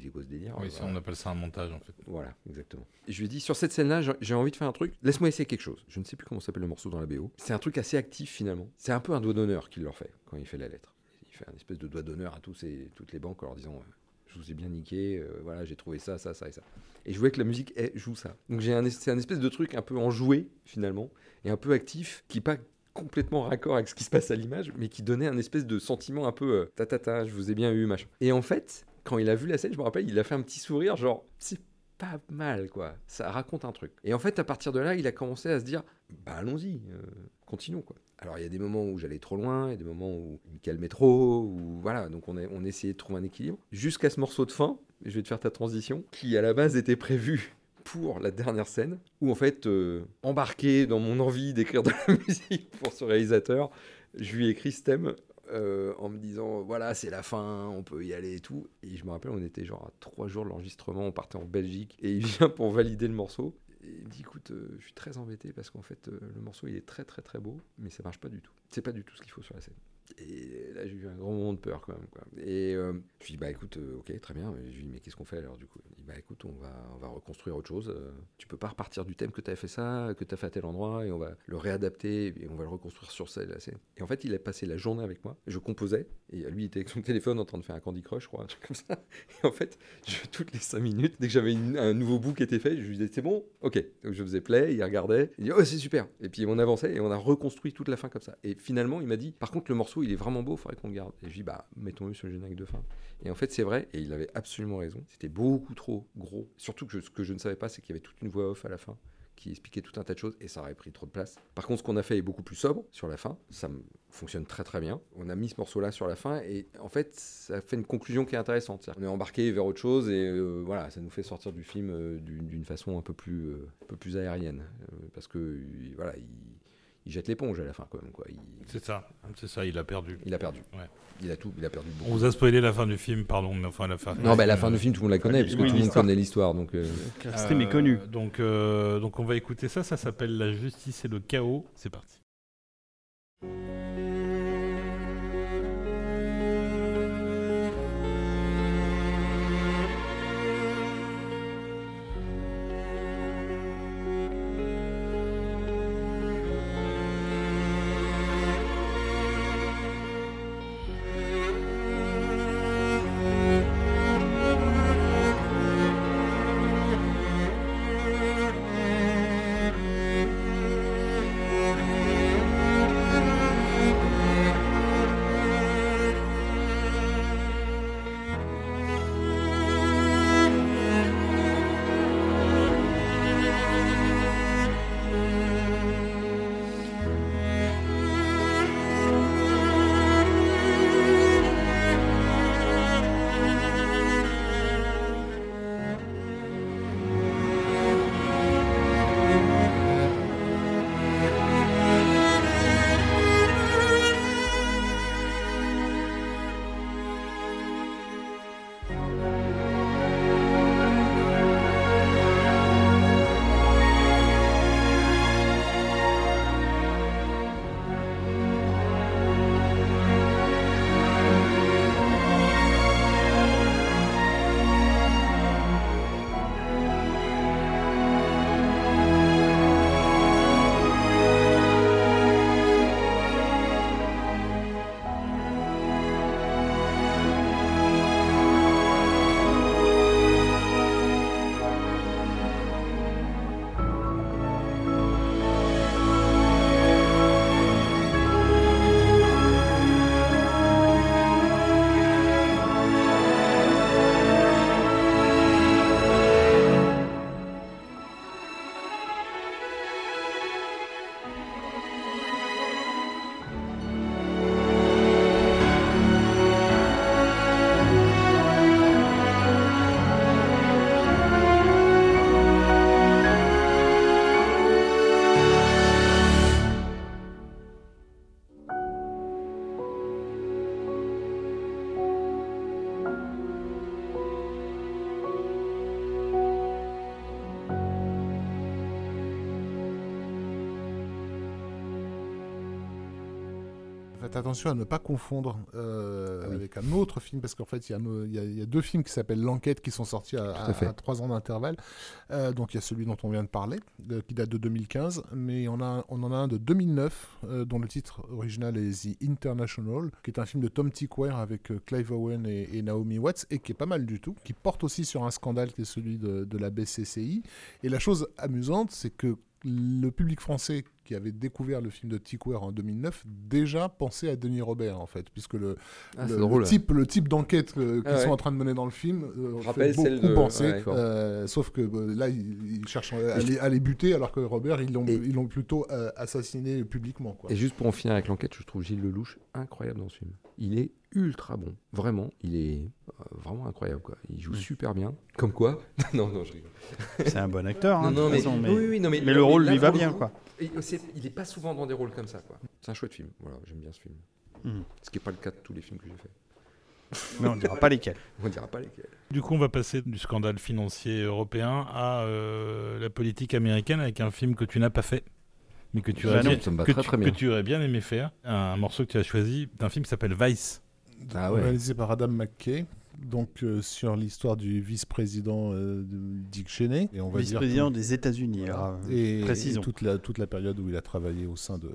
c'est quoi ce délire Oui, ça, voilà. on appelle ça un montage en fait. Voilà, exactement. Et je lui ai dit, sur cette scène-là, j'ai- envie de faire un truc, laisse-moi essayer quelque chose. Je ne sais plus comment s'appelle le morceau dans la BO. C'est un truc assez actif finalement. C'est un peu un doigt d'honneur qu'il leur fait quand il fait la lettre. Il fait un espèce de doigt d'honneur à tous ces, toutes les banques en leur disant, euh, je vous ai bien niqué, euh, voilà, j'ai trouvé ça, ça, ça et ça. Et je voulais que la musique joue ça. Donc j'ai c'est un espèce de truc un peu enjoué finalement, et un peu actif, qui pas complètement raccord avec ce qui se passe à l'image, mais qui donnait un espèce de sentiment un peu euh, ta ta ta, je vous ai bien eu, machin. Et en fait, quand il a vu la scène, je me rappelle, il a fait un petit sourire, genre, c'est pas mal, quoi. Ça raconte un truc. Et en fait, à partir de là, il a commencé à se dire, bah allons-y, euh, continuons, quoi. Alors, il y a des moments où j'allais trop loin, il y a des moments où il me calmait trop, ou voilà. Donc, on, a, on essayait de trouver un équilibre. Jusqu'à ce morceau de fin, je vais te faire ta transition, qui à la base était prévu pour la dernière scène, où en fait, euh, embarqué dans mon envie d'écrire de la musique pour ce réalisateur, je lui ai écrit ce thème euh, en me disant voilà c'est la fin, on peut y aller et tout. Et je me rappelle on était genre à trois jours de l'enregistrement, on partait en Belgique et il vient pour valider le morceau. Et il me dit écoute euh, je suis très embêté parce qu'en fait euh, le morceau il est très très très beau mais ça marche pas du tout. C'est pas du tout ce qu'il faut sur la scène. Et là, j'ai eu un grand moment de peur quand même. Quoi. Et euh, je lui dis, bah écoute, euh, ok, très bien. Je lui dis, mais qu'est-ce qu'on fait alors du coup? Il dit, bah écoute, on va, on va reconstruire autre chose. Euh, tu peux pas repartir du thème que tu as fait ça, que tu as fait à tel endroit, et on va le réadapter, et on va le reconstruire sur scène. Et en fait, il a passé la journée avec moi. Je composais, et lui, il était avec son téléphone en train de faire un Candy Crush, je crois, un truc comme ça. Et en fait, toutes les 5 minutes, dès que j'avais un nouveau bout qui était fait, je lui disais, c'est bon Ok. Donc je faisais play, il regardait, il dit, oh, c'est super. Et puis on avançait, et on a reconstruit toute la fin comme ça. Et finalement, il m'a dit, par contre, le morceau, il est vraiment beau, il faudrait qu'on le garde. Et je dis, bah, mettons-le sur le générique de fin. Et en fait, c'est vrai, et il avait absolument raison. C'était beaucoup trop gros. Surtout que ce que je ne savais pas, c'est qu'il y avait toute une voix off à la fin qui expliquait tout un tas de choses et ça aurait pris trop de place. Par contre, ce qu'on a fait est beaucoup plus sobre sur la fin. Ça fonctionne très très bien. On a mis ce morceau-là sur la fin et en fait, ça fait une conclusion qui est intéressante. Qu'on est embarqué vers autre chose et euh, voilà, ça nous fait sortir du film euh, d'une façon un peu plus, euh, un peu plus aérienne. Parce que voilà, il, il jette l'éponge à la fin quand même. Quoi. Il, C'est ça, c'est ça, il a perdu. il a perdu. Ouais. Il a tout, il a perdu beaucoup. On vous a spoilé la fin du film, pardon, mais enfin la fin. Non, bah, la fin du film, tout le monde la connaît, puisque oui, tout le monde connaît l'histoire. Donc, euh, C'était méconnu. Euh, Donc, euh, donc on va écouter ça, ça s'appelle La justice et le chaos. C'est parti. Attention à ne pas confondre euh, Ah oui. avec un autre film, parce qu'en fait, il y, a y y deux films qui s'appellent L'Enquête qui sont sortis à, à fait. à trois ans d'intervalle. Euh, donc il y a celui dont on vient de parler, de- qui date de 2015, mais on, a, on en a un de 2009, euh, dont le titre original est The International, qui est un film de Tom Tykwer avec euh, Clive Owen et, et Naomi Watts, et qui est pas mal du tout, qui porte aussi sur un scandale qui est celui de, de la BCCI. Et la chose amusante, c'est que le public français qui avait découvert le film de Tykwer en 2009 déjà pensait à Denis Robert en fait, puisque le, Ah, le, le type, le type d'enquête euh, qu'ils Ah ouais. sont en train de mener dans le film euh, Rappelle fait celle beaucoup de- penser. ouais, euh, sauf que là, ils, ils cherchent à les, à les buter, alors que Robert, ils l'ont Et- plutôt euh, assassiné publiquement. Quoi. Et juste pour en finir avec l'enquête, je trouve Gilles Lelouch incroyable dans ce film. Il est ultra bon, vraiment. Il est euh, vraiment incroyable, quoi. Il joue Mm. super bien. Comme quoi Non, non, je rigole. C'est un bon acteur, hein, non, mais, façon, mais, oui, oui, non, mais, mais le rôle là, lui va bien, coup, quoi. il est pas souvent dans des rôles comme ça, quoi. C'est un chouette film. Voilà, j'aime bien ce film. Hmm. Ce qui n'est pas le cas de tous les films que j'ai fait. Mais on ne dira pas lesquels. On dira pas lesquels. Du coup, on va passer du scandale financier européen à euh, la politique américaine avec un film que tu n'as pas fait, mais que tu, aurais bien, que tu- que tu aurais aimé faire. Un morceau que tu as choisi d'un film qui s'appelle Vice. Ah ouais. Réalisé par Adam McKay. Donc euh, sur l'histoire du vice-président euh, Dick Cheney et on va dire Vice-président des États-Unis. Voilà. euh, et, précisons. et toute la toute la période où il a travaillé au sein de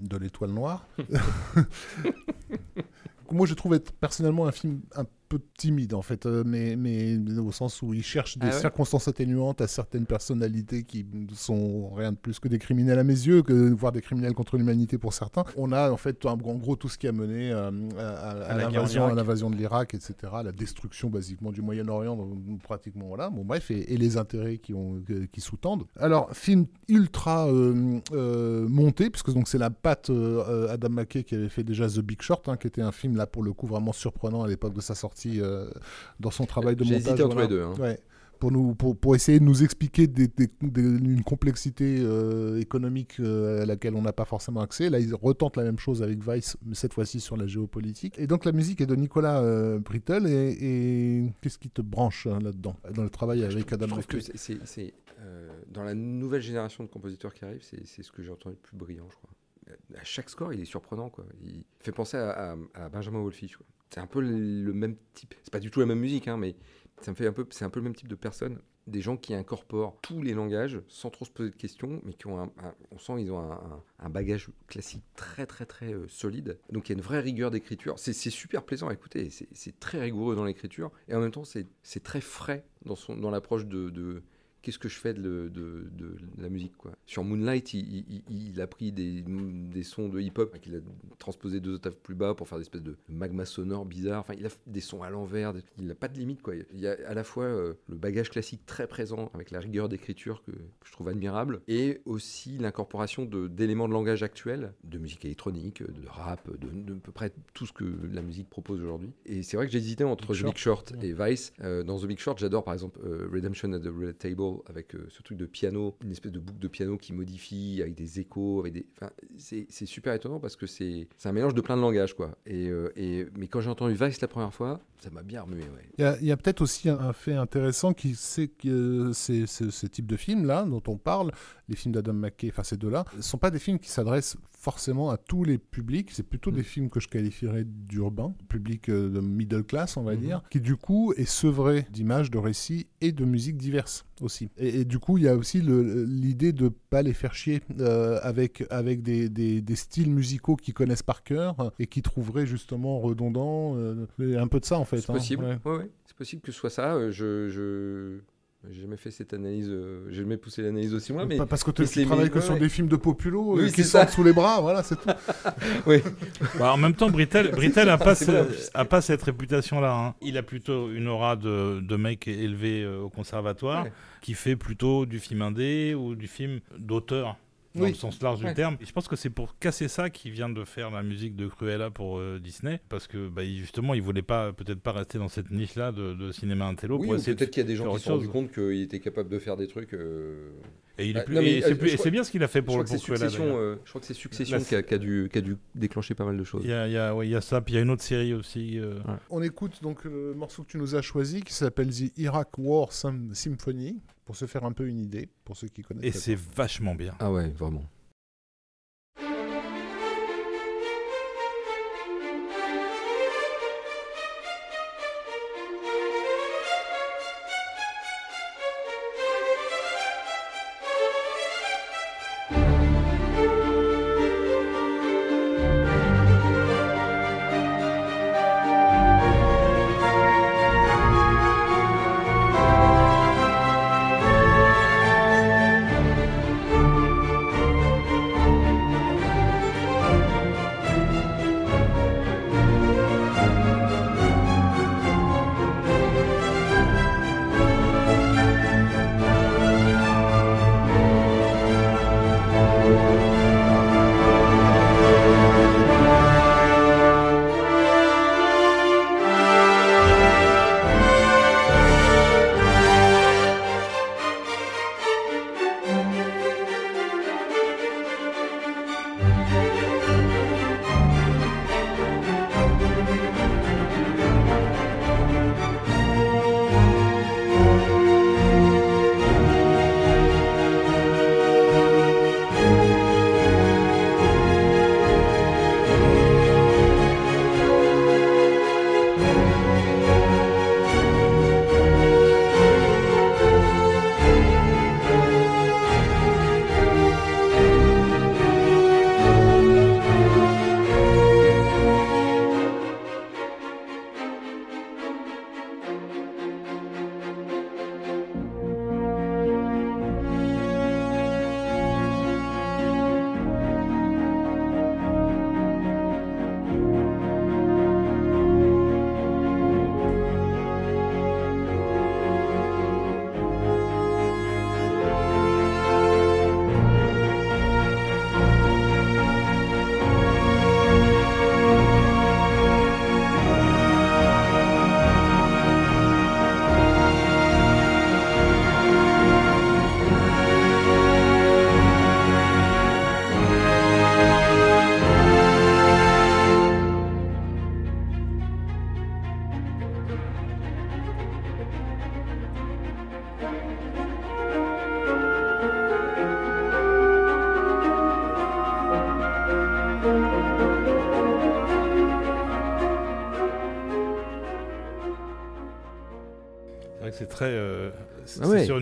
de l'étoile noire. Moi, je trouve être personnellement un film un peu timide en fait, euh, mais, mais au sens où il cherche des Ah ouais circonstances atténuantes à certaines personnalités qui sont rien de plus que des criminels à mes yeux, que voire des criminels contre l'humanité pour certains. On a en fait en gros tout ce qui a mené euh, à, l'invasion, de l'Irak, etc., la destruction basiquement du Moyen-Orient, pratiquement voilà. Bon bref, et, et les intérêts qui ont que- qui sous-tendent. Alors film ultra euh, euh, monté, puisque donc c'est la patte euh, Adam McKay qui avait fait déjà The Big Short, hein, qui était un film là pour le coup vraiment surprenant à l'époque de sa sortie euh, dans son travail de J'ai montage. hésité entre voilà. les deux, hein. Ouais. Pour, nous, pour, pour essayer de nous expliquer des, des- des- une complexité euh, économique euh, à laquelle on n'a pas forcément accès. Là, ils retentent la même chose avec Vice, mais cette fois-ci sur la géopolitique. Et donc la musique est de Nicolas euh, Brittle. Et, et qu'est-ce qui te branche hein, là-dedans, dans le travail avec Adam Je trouve que c'est- euh, dans la nouvelle génération de compositeurs qui arrivent, c'est c'est ce que j'ai entendu le plus brillant, je crois. À chaque score, il est surprenant, quoi. Il fait penser à, à- à Benjamin Wolfish. quoi. C'est un peu le même type. C'est pas du tout la même musique, hein, mais ça me fait un peu. C'est un peu le même type de personne. Des gens qui incorporent tous les langages sans trop se poser de questions, mais qui ont un, on sent ils ont un, bagage classique très très très euh, solide. Donc il y a une vraie rigueur d'écriture. C'est super plaisant à écouter. C'est- très rigoureux dans l'écriture et en même temps c'est très frais dans son dans l'approche de qu'est-ce que je fais de, le- de- de la musique quoi. Sur Moonlight, il, il- il- il a pris des, des sons de hip-hop qu'il a transposé deux octaves plus bas pour faire des espèces de magma sonore bizarre. Enfin, il a des sons à l'envers. Il n'a pas de limite quoi. Il y a à la fois euh, le bagage classique très présent avec la rigueur d'écriture que, que je trouve admirable et aussi l'incorporation d'éléments de langage actuels, de musique électronique, de rap, de, à peu près tout ce que la musique propose aujourd'hui. Et c'est vrai que j'hésitais entre Big The Big Short et Vice. Euh, dans The Big Short, j'adore par exemple euh, Redemption at the Red Table avec euh, ce truc de piano, une espèce de boucle de piano qui modifie avec des échos, avec des. Enfin, c'est super étonnant parce que c'est un mélange de plein de langages quoi. Et, euh, mais quand j'ai entendu Vice la première fois, ça m'a bien remué. Il y a, peut-être aussi un, un fait intéressant qui c'est que euh, ces, ces- ces types de films là dont on parle, les films d'Adam McKay, enfin ces deux-là, ne sont pas des films qui s'adressent forcément à tous les publics. C'est plutôt Mm. des films que je qualifierais d'urbain, public euh, de middle class, on va Mhm. dire, qui du coup est sevré d'images, de récits et de musiques diverses aussi. Et, et du coup, il y a aussi l'idée de pas les faire chier euh, avec, avec des, des- des styles musicaux qu'ils connaissent par cœur et qui trouveraient justement redondants. euh, un peu de ça en fait. C'est hein. possible. Ouais. Ouais, ouais. C'est possible que ce soit ça. Je je j'ai jamais fait cette analyse. euh, J'ai jamais poussé l'analyse aussi loin, mais parce que tu travailles que ouais, sur ouais. des films de populo Oui, euh, qui sortent sous les bras, voilà, c'est tout. oui. Bah, en même temps, Brittel, Brittel a, pas a cette réputation-là. hein. Il a plutôt une aura de, de mec élevé euh, au conservatoire Ouais. qui fait plutôt du film indé ou du film d'auteur. Dans Oui. le sens large Ouais. du terme. Et je pense que c'est pour casser ça qu'il vient de faire la musique de Cruella pour euh, Disney. Parce que bah, il- justement, il voulait pas, peut-être pas rester dans cette niche-là de, de cinéma intello Oui, peut-être qu'il y a des gens qui se sont rendus compte qu'il était capable de faire des trucs. euh, Et, Ah, euh, c'est bien ce qu'il a fait pour, je, le que Cruella. Succession, euh, je crois que c'est Succession qui, a, dû, qui a dû déclencher pas mal de choses. Il y a, il y a- ouais, il y a ça, puis il y a une autre série aussi. euh, On écoute donc le morceau que tu nous as choisi qui s'appelle The Iraq War Sym- Symphony pour se faire un peu une idée, pour ceux qui connaissent. Et c'est vachement bien. Ah ouais, vraiment.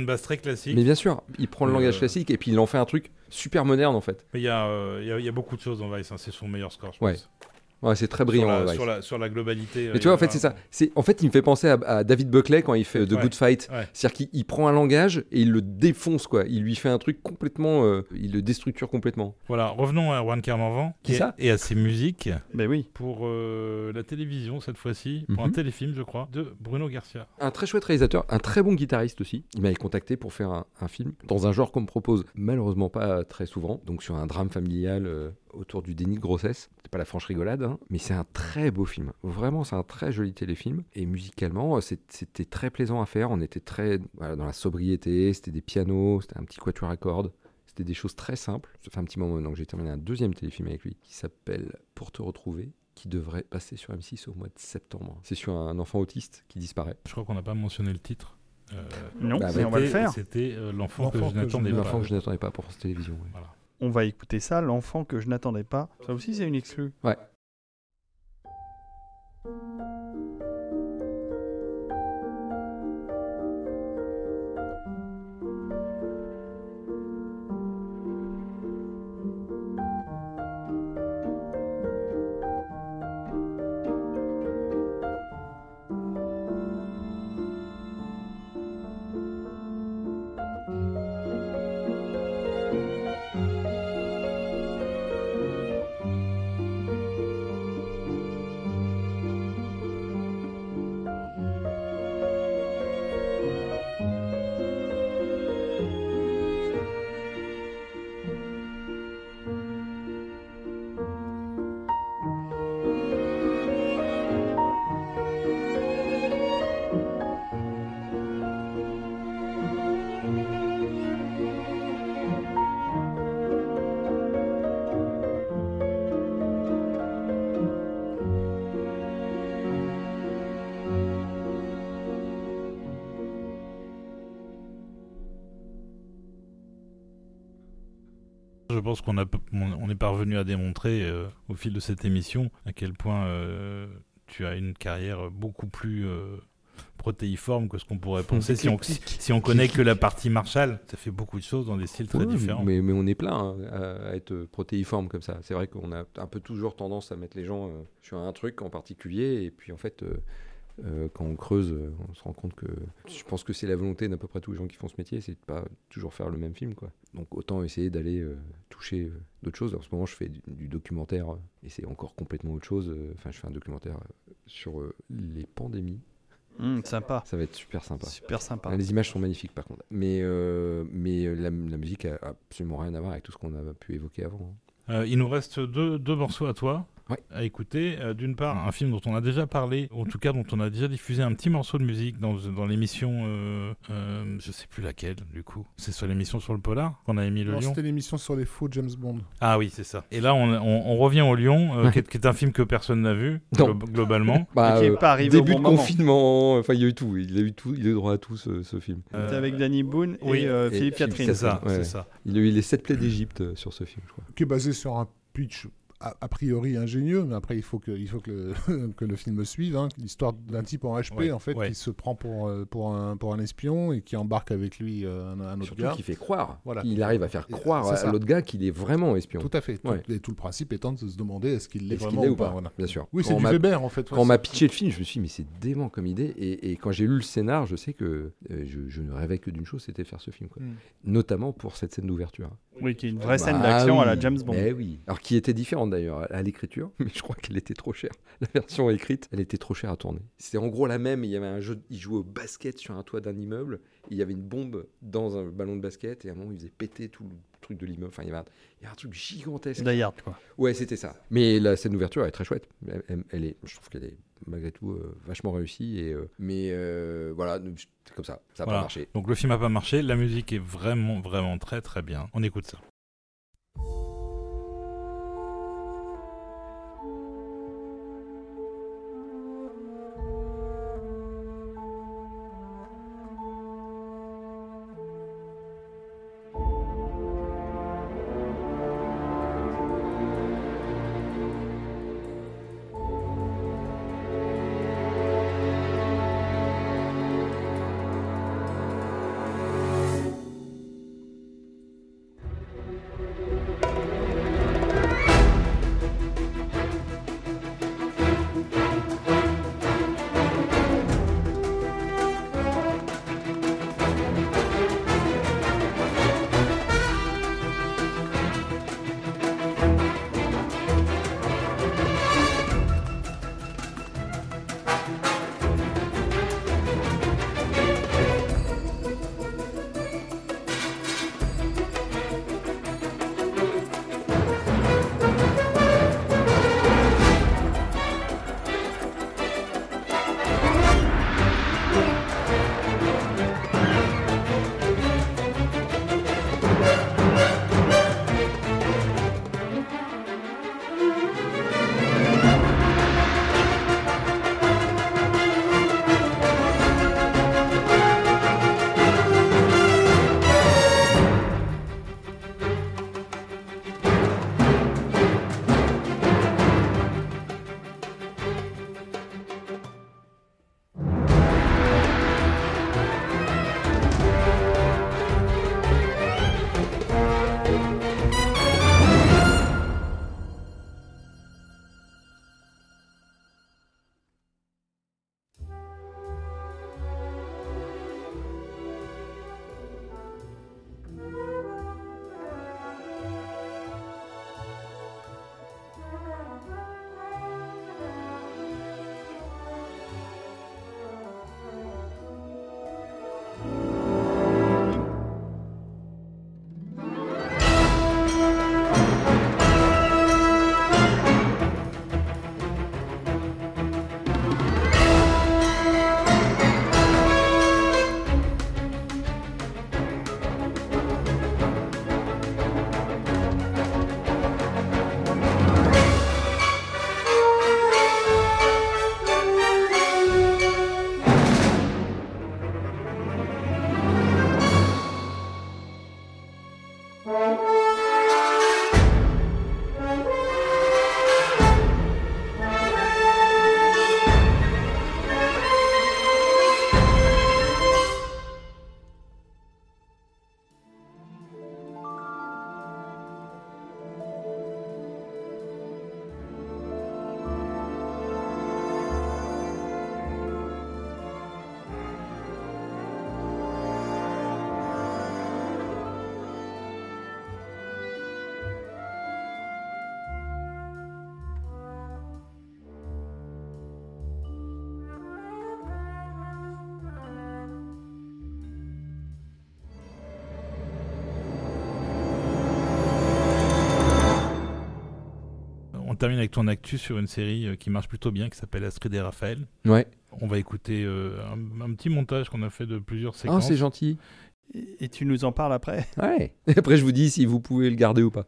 Une base très classique. Mais bien sûr, il prend le Euh, langage classique et puis il en fait un truc super moderne en fait. Mais il y, a, euh, il y a- il y a beaucoup de choses dans Vice. hein. C'est son meilleur score, je Ouais, pense. Ouais, c'est très Sur brillant. la, sur, la, sur la globalité. euh, Mais tu vois, en fait, c'est ça. C'est, en fait, il me fait penser à, à David Buckley quand il fait The Ouais. Good Fight. Ouais. C'est-à-dire qu'il il prend un langage et il le défonce, quoi. Il lui fait un truc complètement. euh, il le déstructure complètement. Voilà, revenons à Juan Carnarvon Qui et, ça et à ses musiques Ben oui. pour euh, la télévision cette fois-ci, pour un Mhm. téléfilm, je crois, de Bruno Garcia. Un très chouette réalisateur, un très bon guitariste aussi. Il m'avait contacté pour faire un, un film dans un genre qu'on me propose malheureusement pas très souvent. Donc sur un drame familial euh, autour du déni de grossesse. C'est pas la franche rigolade, hein, mais c'est un très beau film. Vraiment, c'est un très joli téléfilm. Et musicalement, euh, c'était très plaisant à faire. On était très voilà, dans la sobriété. C'était des pianos, c'était un petit quatuor à cordes. C'était des choses très simples. Ça fait un petit moment que j'ai terminé un deuxième téléfilm avec lui qui s'appelle Pour te retrouver qui devrait passer sur M6 au mois de septembre. C'est sur un enfant autiste qui disparaît. Je crois qu'on n'a pas mentionné le titre. Euh, Non, Bah, mais on va le faire. C'était euh, l'enfant que je que je n'attendais n'attendais pas. L'enfant que je n'attendais pas pour France Télévisions. ouais. Voilà. On va écouter ça, l'enfant que je n'attendais pas. Ça aussi, c'est une exclue. Ouais. Pense qu'on on est parvenu à démontrer euh, au fil de cette émission à quel point euh, tu as une carrière beaucoup plus euh, protéiforme que ce qu'on pourrait penser si on, si on connaît que la partie Marshall. Ça fait beaucoup de choses dans des styles très Ouais, différents. Mais, mais on est plein hein, à, être protéiforme comme ça. C'est vrai qu'on a un peu toujours tendance à mettre les gens sur un truc en particulier. Et puis en fait, euh, quand on creuse, euh, on se rend compte que je pense que c'est la volonté d'à peu près tous les gens qui font ce métier, c'est de pas toujours faire le même film. Quoi. Donc autant essayer d'aller euh, toucher euh, d'autres choses. En ce moment, je fais du, du documentaire et c'est encore complètement autre chose. Enfin, je fais un documentaire sur euh, les pandémies. Hum, sympa. Ça va être super sympa. Super sympa. Ah, Les images sont magnifiques par contre. Mais, euh, mais la, la musique a absolument rien à voir avec tout ce qu'on a pu évoquer avant. hein. Euh, il nous reste deux, deux morceaux à toi À écouter. Euh, D'une part, un film dont on a déjà parlé, ou en tout cas dont on a déjà diffusé un petit morceau de musique dans, dans l'émission, euh, euh, je sais plus laquelle du coup. C'est sur l'émission sur le polar qu'on avait mis le Non, lion. C'était l'émission sur les faux James Bond. Ah oui, c'est ça. Et là, on, on- on revient au lion, euh, qui, est, qui est un film que personne n'a vu Non. glo- globalement. Bah, qui est euh, pas arrivé début au bon de moment. confinement, enfin il y a eu tout. Il a eu tout, il a eu droit à tout ce, ce film. Euh, C'était avec Danny Boone oui, et, euh, et Philippe Catherine. C'est ça, Ouais. c'est ça. Il a eu les sept plaies d'Égypte sur ce film, je crois. qui est basé sur un pitch a, a priori ingénieux, mais après il faut que, il faut que, le, que le film suive. hein. L'histoire d'un type en HP Ouais, en fait ouais. qui se prend pour, euh, pour, un, pour un espion et qui embarque avec lui euh, un, un autre Surtout gars. qu'il fait croire. Voilà. Il arrive à faire Et- croire à l'autre gars qu'il est vraiment espion. Tout à fait. Tout- Ouais. et tout le principe étant de se demander est-ce qu'il l'est qu'il vraiment ou pas voilà. Bien sûr. Oui, Quand c'est du m'a- Weber en fait. Quand on m'a pitché le film, je me suis dit, mais c'est dément comme idée. Et, et quand j'ai lu le scénar, je sais que euh, je, je ne rêvais que d'une chose, c'était faire ce film. Quoi. Mm. Notamment pour cette scène d'ouverture. Oui, qui est une vraie scène Bah d'action à la James Bond. eh oui. Alors qui était différente d'ailleurs à l'écriture, mais je crois qu'elle était trop chère. La version écrite, elle était trop chère à tourner. C'était en gros la même. Il y avait un jeu, il jouait au basket sur un toit d'un immeuble. et il y avait une bombe dans un ballon de basket et à un moment il faisait péter tout le truc de l'immeuble. Enfin il y avait un, il y avait un truc gigantesque. Die Hard, quoi. Ouais, c'était ça. Mais la scène d'ouverture elle est très chouette. Elle, elle- elle est, je trouve qu'elle est malgré tout euh, vachement réussie. Et, euh, mais euh, voilà, c'est comme ça. Ça n'a Voilà. pas marché. Donc le film n'a pas marché, la musique est vraiment, vraiment très, très bien. On écoute ça. Termine avec ton actu sur une série euh, qui marche plutôt bien, qui s'appelle Astrid et Raphaël. Ouais. On va écouter euh, un, un petit montage qu'on a fait de plusieurs Ah, séquences. c'est gentil. Et, et tu nous en parles après? Ouais. Et après, je vous dis si vous pouvez le garder ou pas.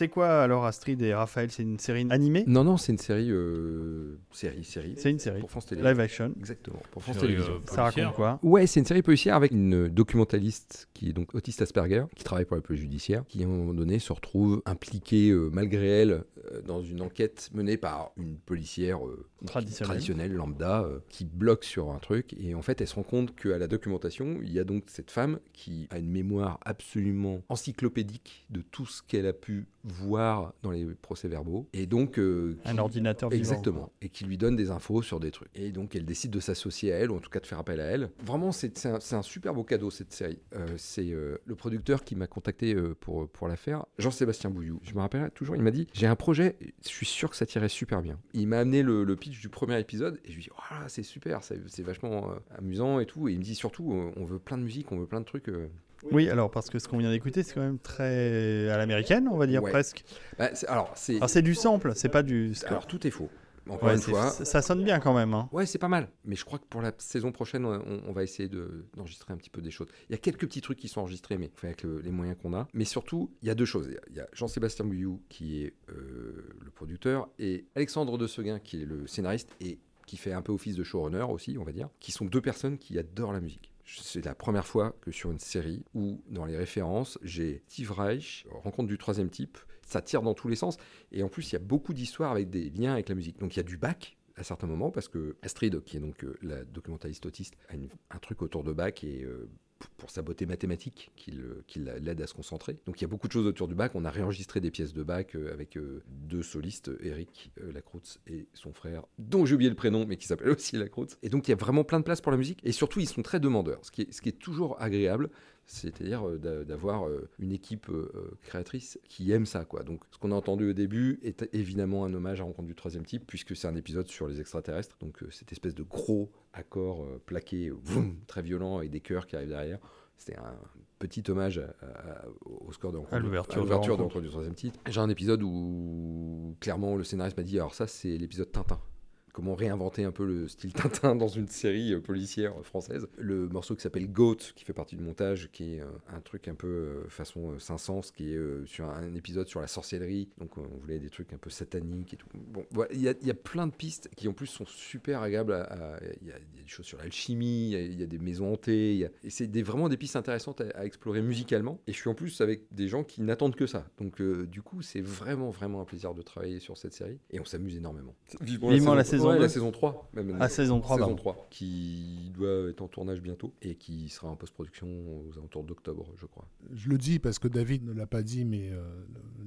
C'est quoi alors Astrid et Raphaël? C'est une série animée? Non, non, c'est une série. euh, série, série. C'est une série. Pour France Télévisions. Live action. Exactement, pour France Série, Télévisions. euh, Ça raconte quoi? Ouais, c'est une série policière avec une documentaliste qui est donc autiste Asperger, qui travaille pour la police judiciaire, qui à un moment donné se retrouve impliquée euh, malgré elle euh, dans une enquête menée par une policière Traditionnelle. traditionnelle, lambda, euh, qui bloque sur un truc. Et en fait, elle se rend compte qu'à la documentation, il y a donc cette femme qui a une mémoire absolument encyclopédique de tout ce qu'elle a pu voir dans les procès-verbaux. Et donc. euh, Un qui- ordinateur vivant. Exactement. Et qui lui donne des infos sur des trucs. Et donc, elle décide de s'associer à elle, ou en tout cas de faire appel à elle. Vraiment, c'est un, un super beau cadeau, cette série. Euh, c'est euh, le producteur qui m'a contacté pour, pour la faire, Jean-Sébastien Bouillou. Je me rappelle toujours, il m'a dit J'ai un projet, je suis sûr que ça tirait super bien. Il m'a amené le, le pitch du premier épisode, et je lui dit Oh c'est super, c'est vachement euh, amusant et tout. Et il me dit surtout euh, On veut plein de musique, on veut plein de trucs. euh. Oui, alors parce que ce qu'on vient d'écouter, c'est quand même très à l'américaine, on va dire Ouais. presque. Bah, c'est- alors, c'est. Alors c'est du sample, c'est pas du. Alors, tout est faux. Encore Ouais, une fois. ça sonne bien quand même. hein. Ouais, c'est pas mal. Mais je crois que pour la saison prochaine, on, on va essayer de- d'enregistrer un petit peu des choses. Il y a quelques petits trucs qui sont enregistrés, mais avec le- les moyens qu'on a. Mais surtout, il y a deux choses. Il y a- Il y a, Jean-Sébastien Bouillou, qui est euh, le producteur, et Alexandre de Seguin, qui est le scénariste, et qui fait un peu office de showrunner aussi, on va dire, qui sont deux personnes qui adorent la musique. C'est la première fois que sur une série où, dans les références, j'ai Steve Reich, rencontre du troisième type, ça tire dans tous les sens. Et en plus, il y a beaucoup d'histoires avec des liens avec la musique. Donc il y a du bac à certains moments parce que Astrid, qui est donc euh, la documentaliste autiste, a un truc autour de bac et euh, pour sa beauté mathématique qui la- l'aide à se concentrer. Donc il y a beaucoup de choses autour du bac. On a réenregistré des pièces de bac euh, avec euh, deux solistes, Eric euh, Lacroutz et son frère, dont j'ai oublié le prénom, mais qui s'appelle aussi Lacroutz. Et donc il y a vraiment plein de place pour la musique. Et surtout, ils sont très demandeurs, ce qui est toujours agréable c'est-à-dire euh, d'a- d'avoir euh, une équipe euh, créatrice qui aime ça. Quoi. Donc, ce qu'on a entendu au début est évidemment un hommage à Rencontre du troisième type, puisque c'est un épisode sur les extraterrestres. Donc, cette espèce de gros accord plaqué, très violent, avec des chœurs qui arrivent derrière. C'était un petit hommage à- à- au score de Rencontre, À l'ouverture à de Rencontre. Du troisième type. J'ai un épisode où, clairement, le scénariste m'a dit alors, ça, c'est l'épisode Tintin comment réinventer un peu le style Tintin dans une série euh, policière euh, française. Le morceau qui s'appelle Goat, qui fait partie du montage, qui est euh, un truc un peu euh, façon euh, 500, qui est euh, sur un, un épisode sur la sorcellerie. Donc euh, on voulait des trucs un peu sataniques et tout. Bon, voilà, il y, a- il y a plein de pistes qui en plus sont super agréables. à- à- Il y, a il y a des choses sur l'alchimie, il y a- il y, a des maisons hantées. il y a- et c'est des- vraiment des pistes intéressantes à, à explorer musicalement. Et je suis en plus avec des gens qui n'attendent que ça. Donc euh, du coup, c'est vraiment, vraiment un plaisir de travailler sur cette série. Et on s'amuse énormément. Vivement la saison ouais, la saison 3. Même Ah, saison 3, saison pardon. 3, qui doit être en tournage bientôt et qui sera en post-production aux alentours d'octobre, je crois. Je le dis parce que David ne l'a pas dit, mais euh,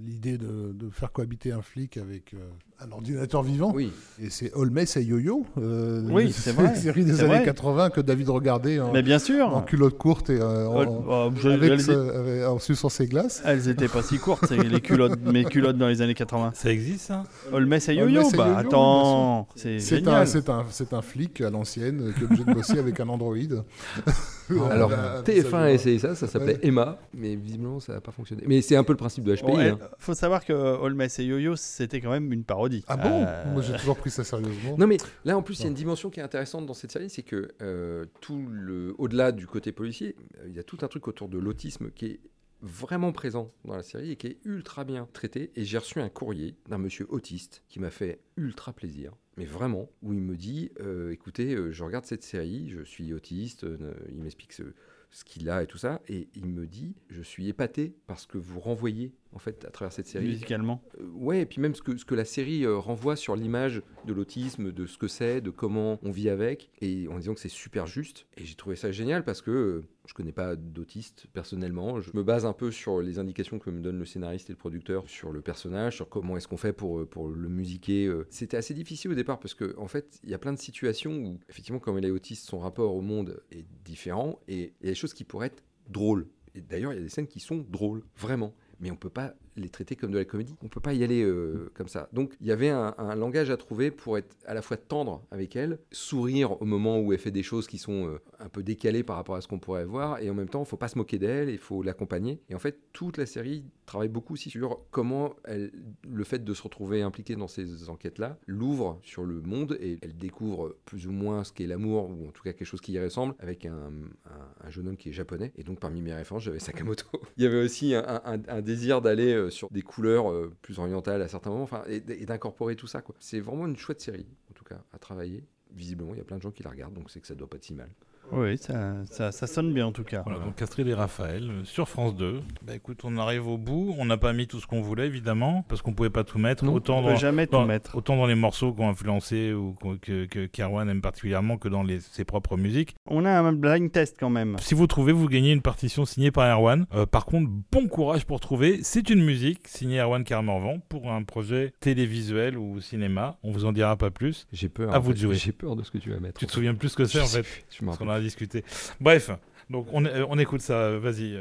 l'idée de, de faire cohabiter un flic avec euh, un ordinateur vivant, Oui, et c'est Holmes et Yo-Yo, euh, Oui, c'est vrai. une série des années vrai. 80 que David regardait en, Mais bien sûr. en culotte courte et euh, en, Oh, je- avec elles, ce- avec- en suçant ses glaces. elles étaient pas si courtes, c'est les culottes, mes culottes dans les années 80. Ça existe ça? Holmes et Yo-Yo, bah Yo-Yo, attends, c'est un, génial. c'est un, c'est un flic à l'ancienne qui est obligé de bosser avec un androïde. alors Voilà, TF1 a ça- essayé ça, ça s'appelait Ouais. Emma, mais visiblement ça n'a pas fonctionné. Mais c'est un peu le principe de HPI. Elle- hein. faut savoir que Holmes et Yo-Yo, c'était quand même une parodie. Ah bon Euh, Moi j'ai toujours pris ça sérieusement. Non mais là en plus il y a une dimension qui est intéressante dans cette série, c'est que euh, tout le au-delà du côté policier, euh, il y a tout un truc autour de l'autisme qui est vraiment présent dans la série et qui est ultra bien traité. Et j'ai reçu un courrier d'un monsieur autiste qui m'a fait ultra plaisir, mais vraiment, où il me dit euh, écoutez, euh, je regarde cette série, je suis autiste, euh, il m'explique ce, ce qu'il a et tout ça, et il me dit je suis épaté parce que vous renvoyez en fait à travers cette série musicalement. euh, ouais, et puis même ce que, ce que la série euh, renvoie sur l'image de l'autisme, de ce que c'est, de comment on vit avec, et en disant que c'est super juste. Et j'ai trouvé ça génial parce que euh, je connais pas d'autiste personnellement. Je me base un peu sur les indications que me donne le scénariste et le producteur sur le personnage, sur comment est-ce qu'on fait pour, euh, pour le musiquer. euh. C'était assez difficile au départ parce que en fait, il y a plein de situations où, effectivement, comme il est autiste, son rapport au monde est différent, et il y a des choses qui pourraient être drôles. Et d'ailleurs, il y a des scènes qui sont drôles, vraiment mais on peut pas les traiter comme de la comédie. On peut pas y aller euh, comme ça. Donc il y avait un, langage à trouver pour être à la fois tendre avec elle, sourire au moment où elle fait des choses qui sont euh, un peu décalées par rapport à ce qu'on pourrait voir, et en même temps, il faut pas se moquer d'elle, il faut l'accompagner. Et en fait, toute la série travaille beaucoup aussi sur comment le fait de se retrouver impliquée dans ces enquêtes-là l'ouvre sur le monde et elle découvre plus ou moins ce qu'est l'amour, ou en tout cas quelque chose qui y ressemble, avec un, un- un jeune homme qui est japonais. Et donc parmi mes références, j'avais Sakamoto. Il y avait aussi un, désir d'aller euh, sur des couleurs euh, plus orientales à certains moments, enfin, et, d'incorporer tout ça. C'est vraiment une chouette série, en tout cas, à travailler. Visiblement, il y a plein de gens qui la regardent, donc c'est que ça doit pas être si mal. Oui, ça, ça, ça sonne bien en tout cas. Voilà, donc Astrid et Raphaël euh, sur France 2. Bah écoute, on arrive au bout. On n'a pas mis tout ce qu'on voulait, évidemment, parce qu'on pouvait pas tout mettre. Non, autant On peut dans, jamais tout mettre. autant dans les morceaux qui ont influencé ou qu'on- que, que aime particulièrement que dans les- ses propres musiques. On a un blind test quand même. Si vous trouvez, vous gagnez une partition signée par Erwan. Euh, par contre, bon courage pour trouver. C'est une musique signée Erwan Carmorvan pour un projet télévisuel ou cinéma. On vous en dira pas plus. J'ai peur. À vous fait. de jouer. J'ai peur de ce que tu vas mettre. Tu te souviens plus que c'est en fait je qu'on. En a. Bref, donc on, euh, on écoute ça. euh, Vas-y.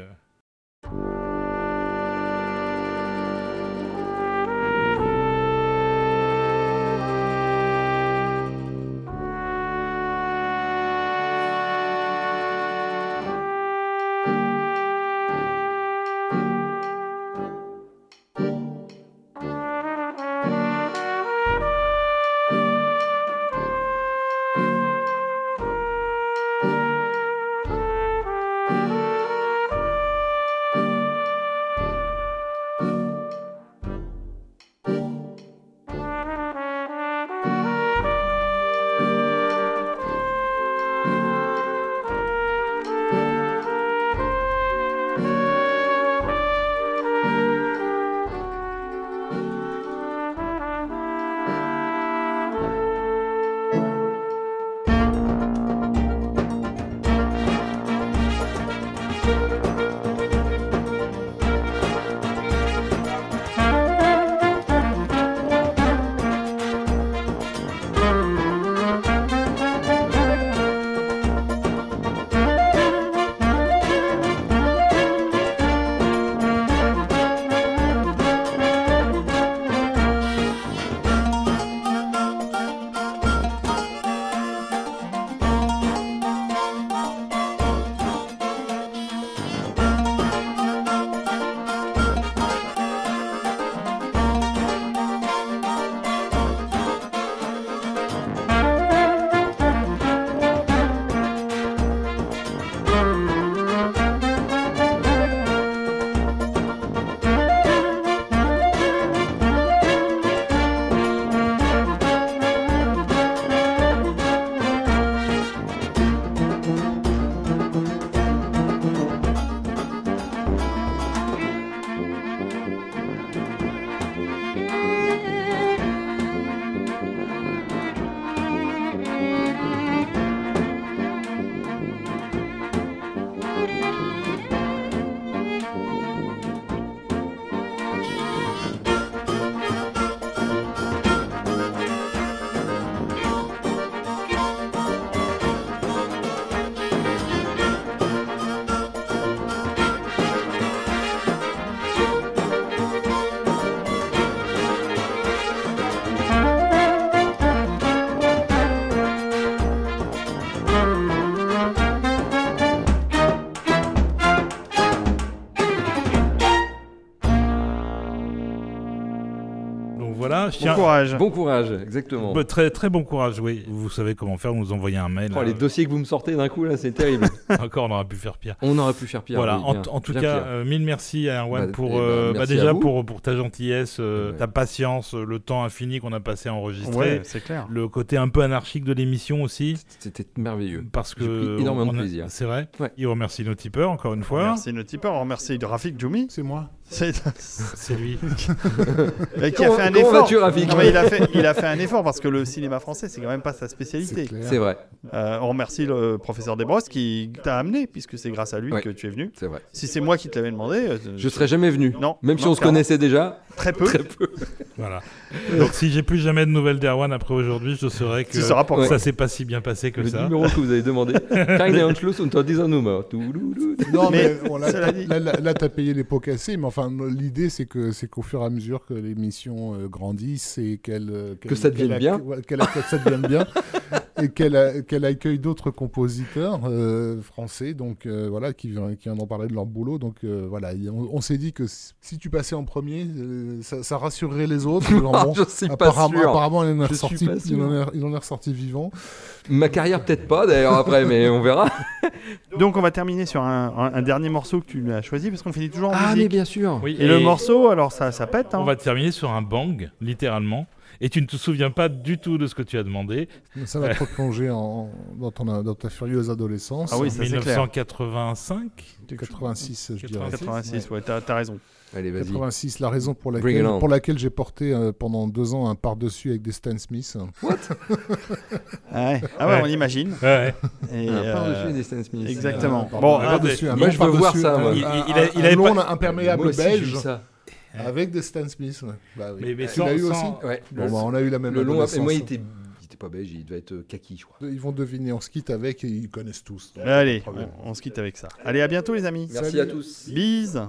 Courage. Bon courage, exactement. Bah, très, très bon courage, oui. Vous savez comment faire, vous nous envoyez un mail. Oh, les euh, dossiers que vous me sortez d'un coup là, c'est terrible. Encore, on aurait pu faire pire. On aurait pu faire pire. voilà, oui, en, bien, en tout cas, euh, mille merci à Erwan Bah, pour, eh ben, euh, bah, déjà pour, pour ta gentillesse, euh, Ouais. ta patience, le temps infini qu'on a passé à enregistrer, Ouais, c'est clair. le côté un peu anarchique de l'émission aussi. C'était merveilleux. Parce que pris énormément de on plaisir. C'est vrai. Ouais. Il remercie nos tipeurs encore une fois. Merci nos tipeurs. On remercie Rafik Djoumi. C'est moi. C'est lui. et qui a fait un effort. Non, mais il, a fait, il a fait un effort parce que le cinéma français, c'est quand même pas sa spécialité. C'est vrai, Euh, on remercie le professeur Desbrosses qui t'a amené, puisque c'est grâce à lui Ouais. que tu es venu. c'est vrai. Si c'est moi qui te l'avais demandé, euh, Je serais jamais venu. Non, Même si on se connaissait déjà. Très peu. Très peu. Voilà. Donc si j'ai plus jamais de nouvelles d'Erwan après aujourd'hui, je saurais que ça s'est pas si bien passé que Le ça. numéro que vous avez demandé. Touloulou. Non, mais, bon, là, là, là, là, t'as payé les pots cassés, mais enfin, l'idée, c'est que c'est qu'au fur et à mesure que l'émission euh, grandisse et qu'elle euh, Que ça devienne bien. qu'elle ça devienne bien et qu'elle qu'elle accueille d'autres compositeurs euh, français, donc euh, voilà, qui qui viennent en parler de leur boulot. Donc euh, voilà, on, on s'est dit que si- si tu passais en premier, euh, ça, ça rassurerait les autres. Ah, je suis pas apparemment, sûr. apparemment, il en est ressorti, pas il en est, il en est ressorti vivant. Ma carrière peut-être pas d'ailleurs après, mais on verra. Donc on va terminer sur un, un- un dernier morceau que tu as choisi, parce qu'on finit toujours en Ah mais musique. bien sûr. Oui, Et, le morceau, alors ça, ça pète. hein. On va terminer sur un bang, littéralement. Et tu ne te souviens pas du tout de ce que tu as demandé. Ça va te replonger en, dans, ton, dans ta furieuse adolescence. Ah oui, ça c'est clair. 1985 86, je dirais. 86, ouais, t'as as raison. Allez, vas-y. 86, la raison pour laquelle, on. pour laquelle j'ai porté euh, pendant deux ans un par-dessus avec des Stan Smith. Ah ouais, Ah ouais, Ouais. on imagine. Ouais. Et, Un euh, par-dessus des Stan Smith. Exactement. Bon, un ah, par-dessus, un moi, long je veux voir par-dessus, ça, un- moi. un- Il- il un- a- il un avait long pas- imperméable Moi belge ça. Avec des Stan Smith. ouais. Bah oui. Mais, mais Tu sans- l'as eu sans- aussi Ouais. Bon, bah, on a eu la même le long, adolescence. et moi, il était, il était pas belge, il devait être euh, kaki, je crois. Ils vont deviner, on se quitte avec et ils connaissent tous. Allez, on, on se quitte avec ça. Allez, à bientôt les amis. Merci Salut. à tous. Bise.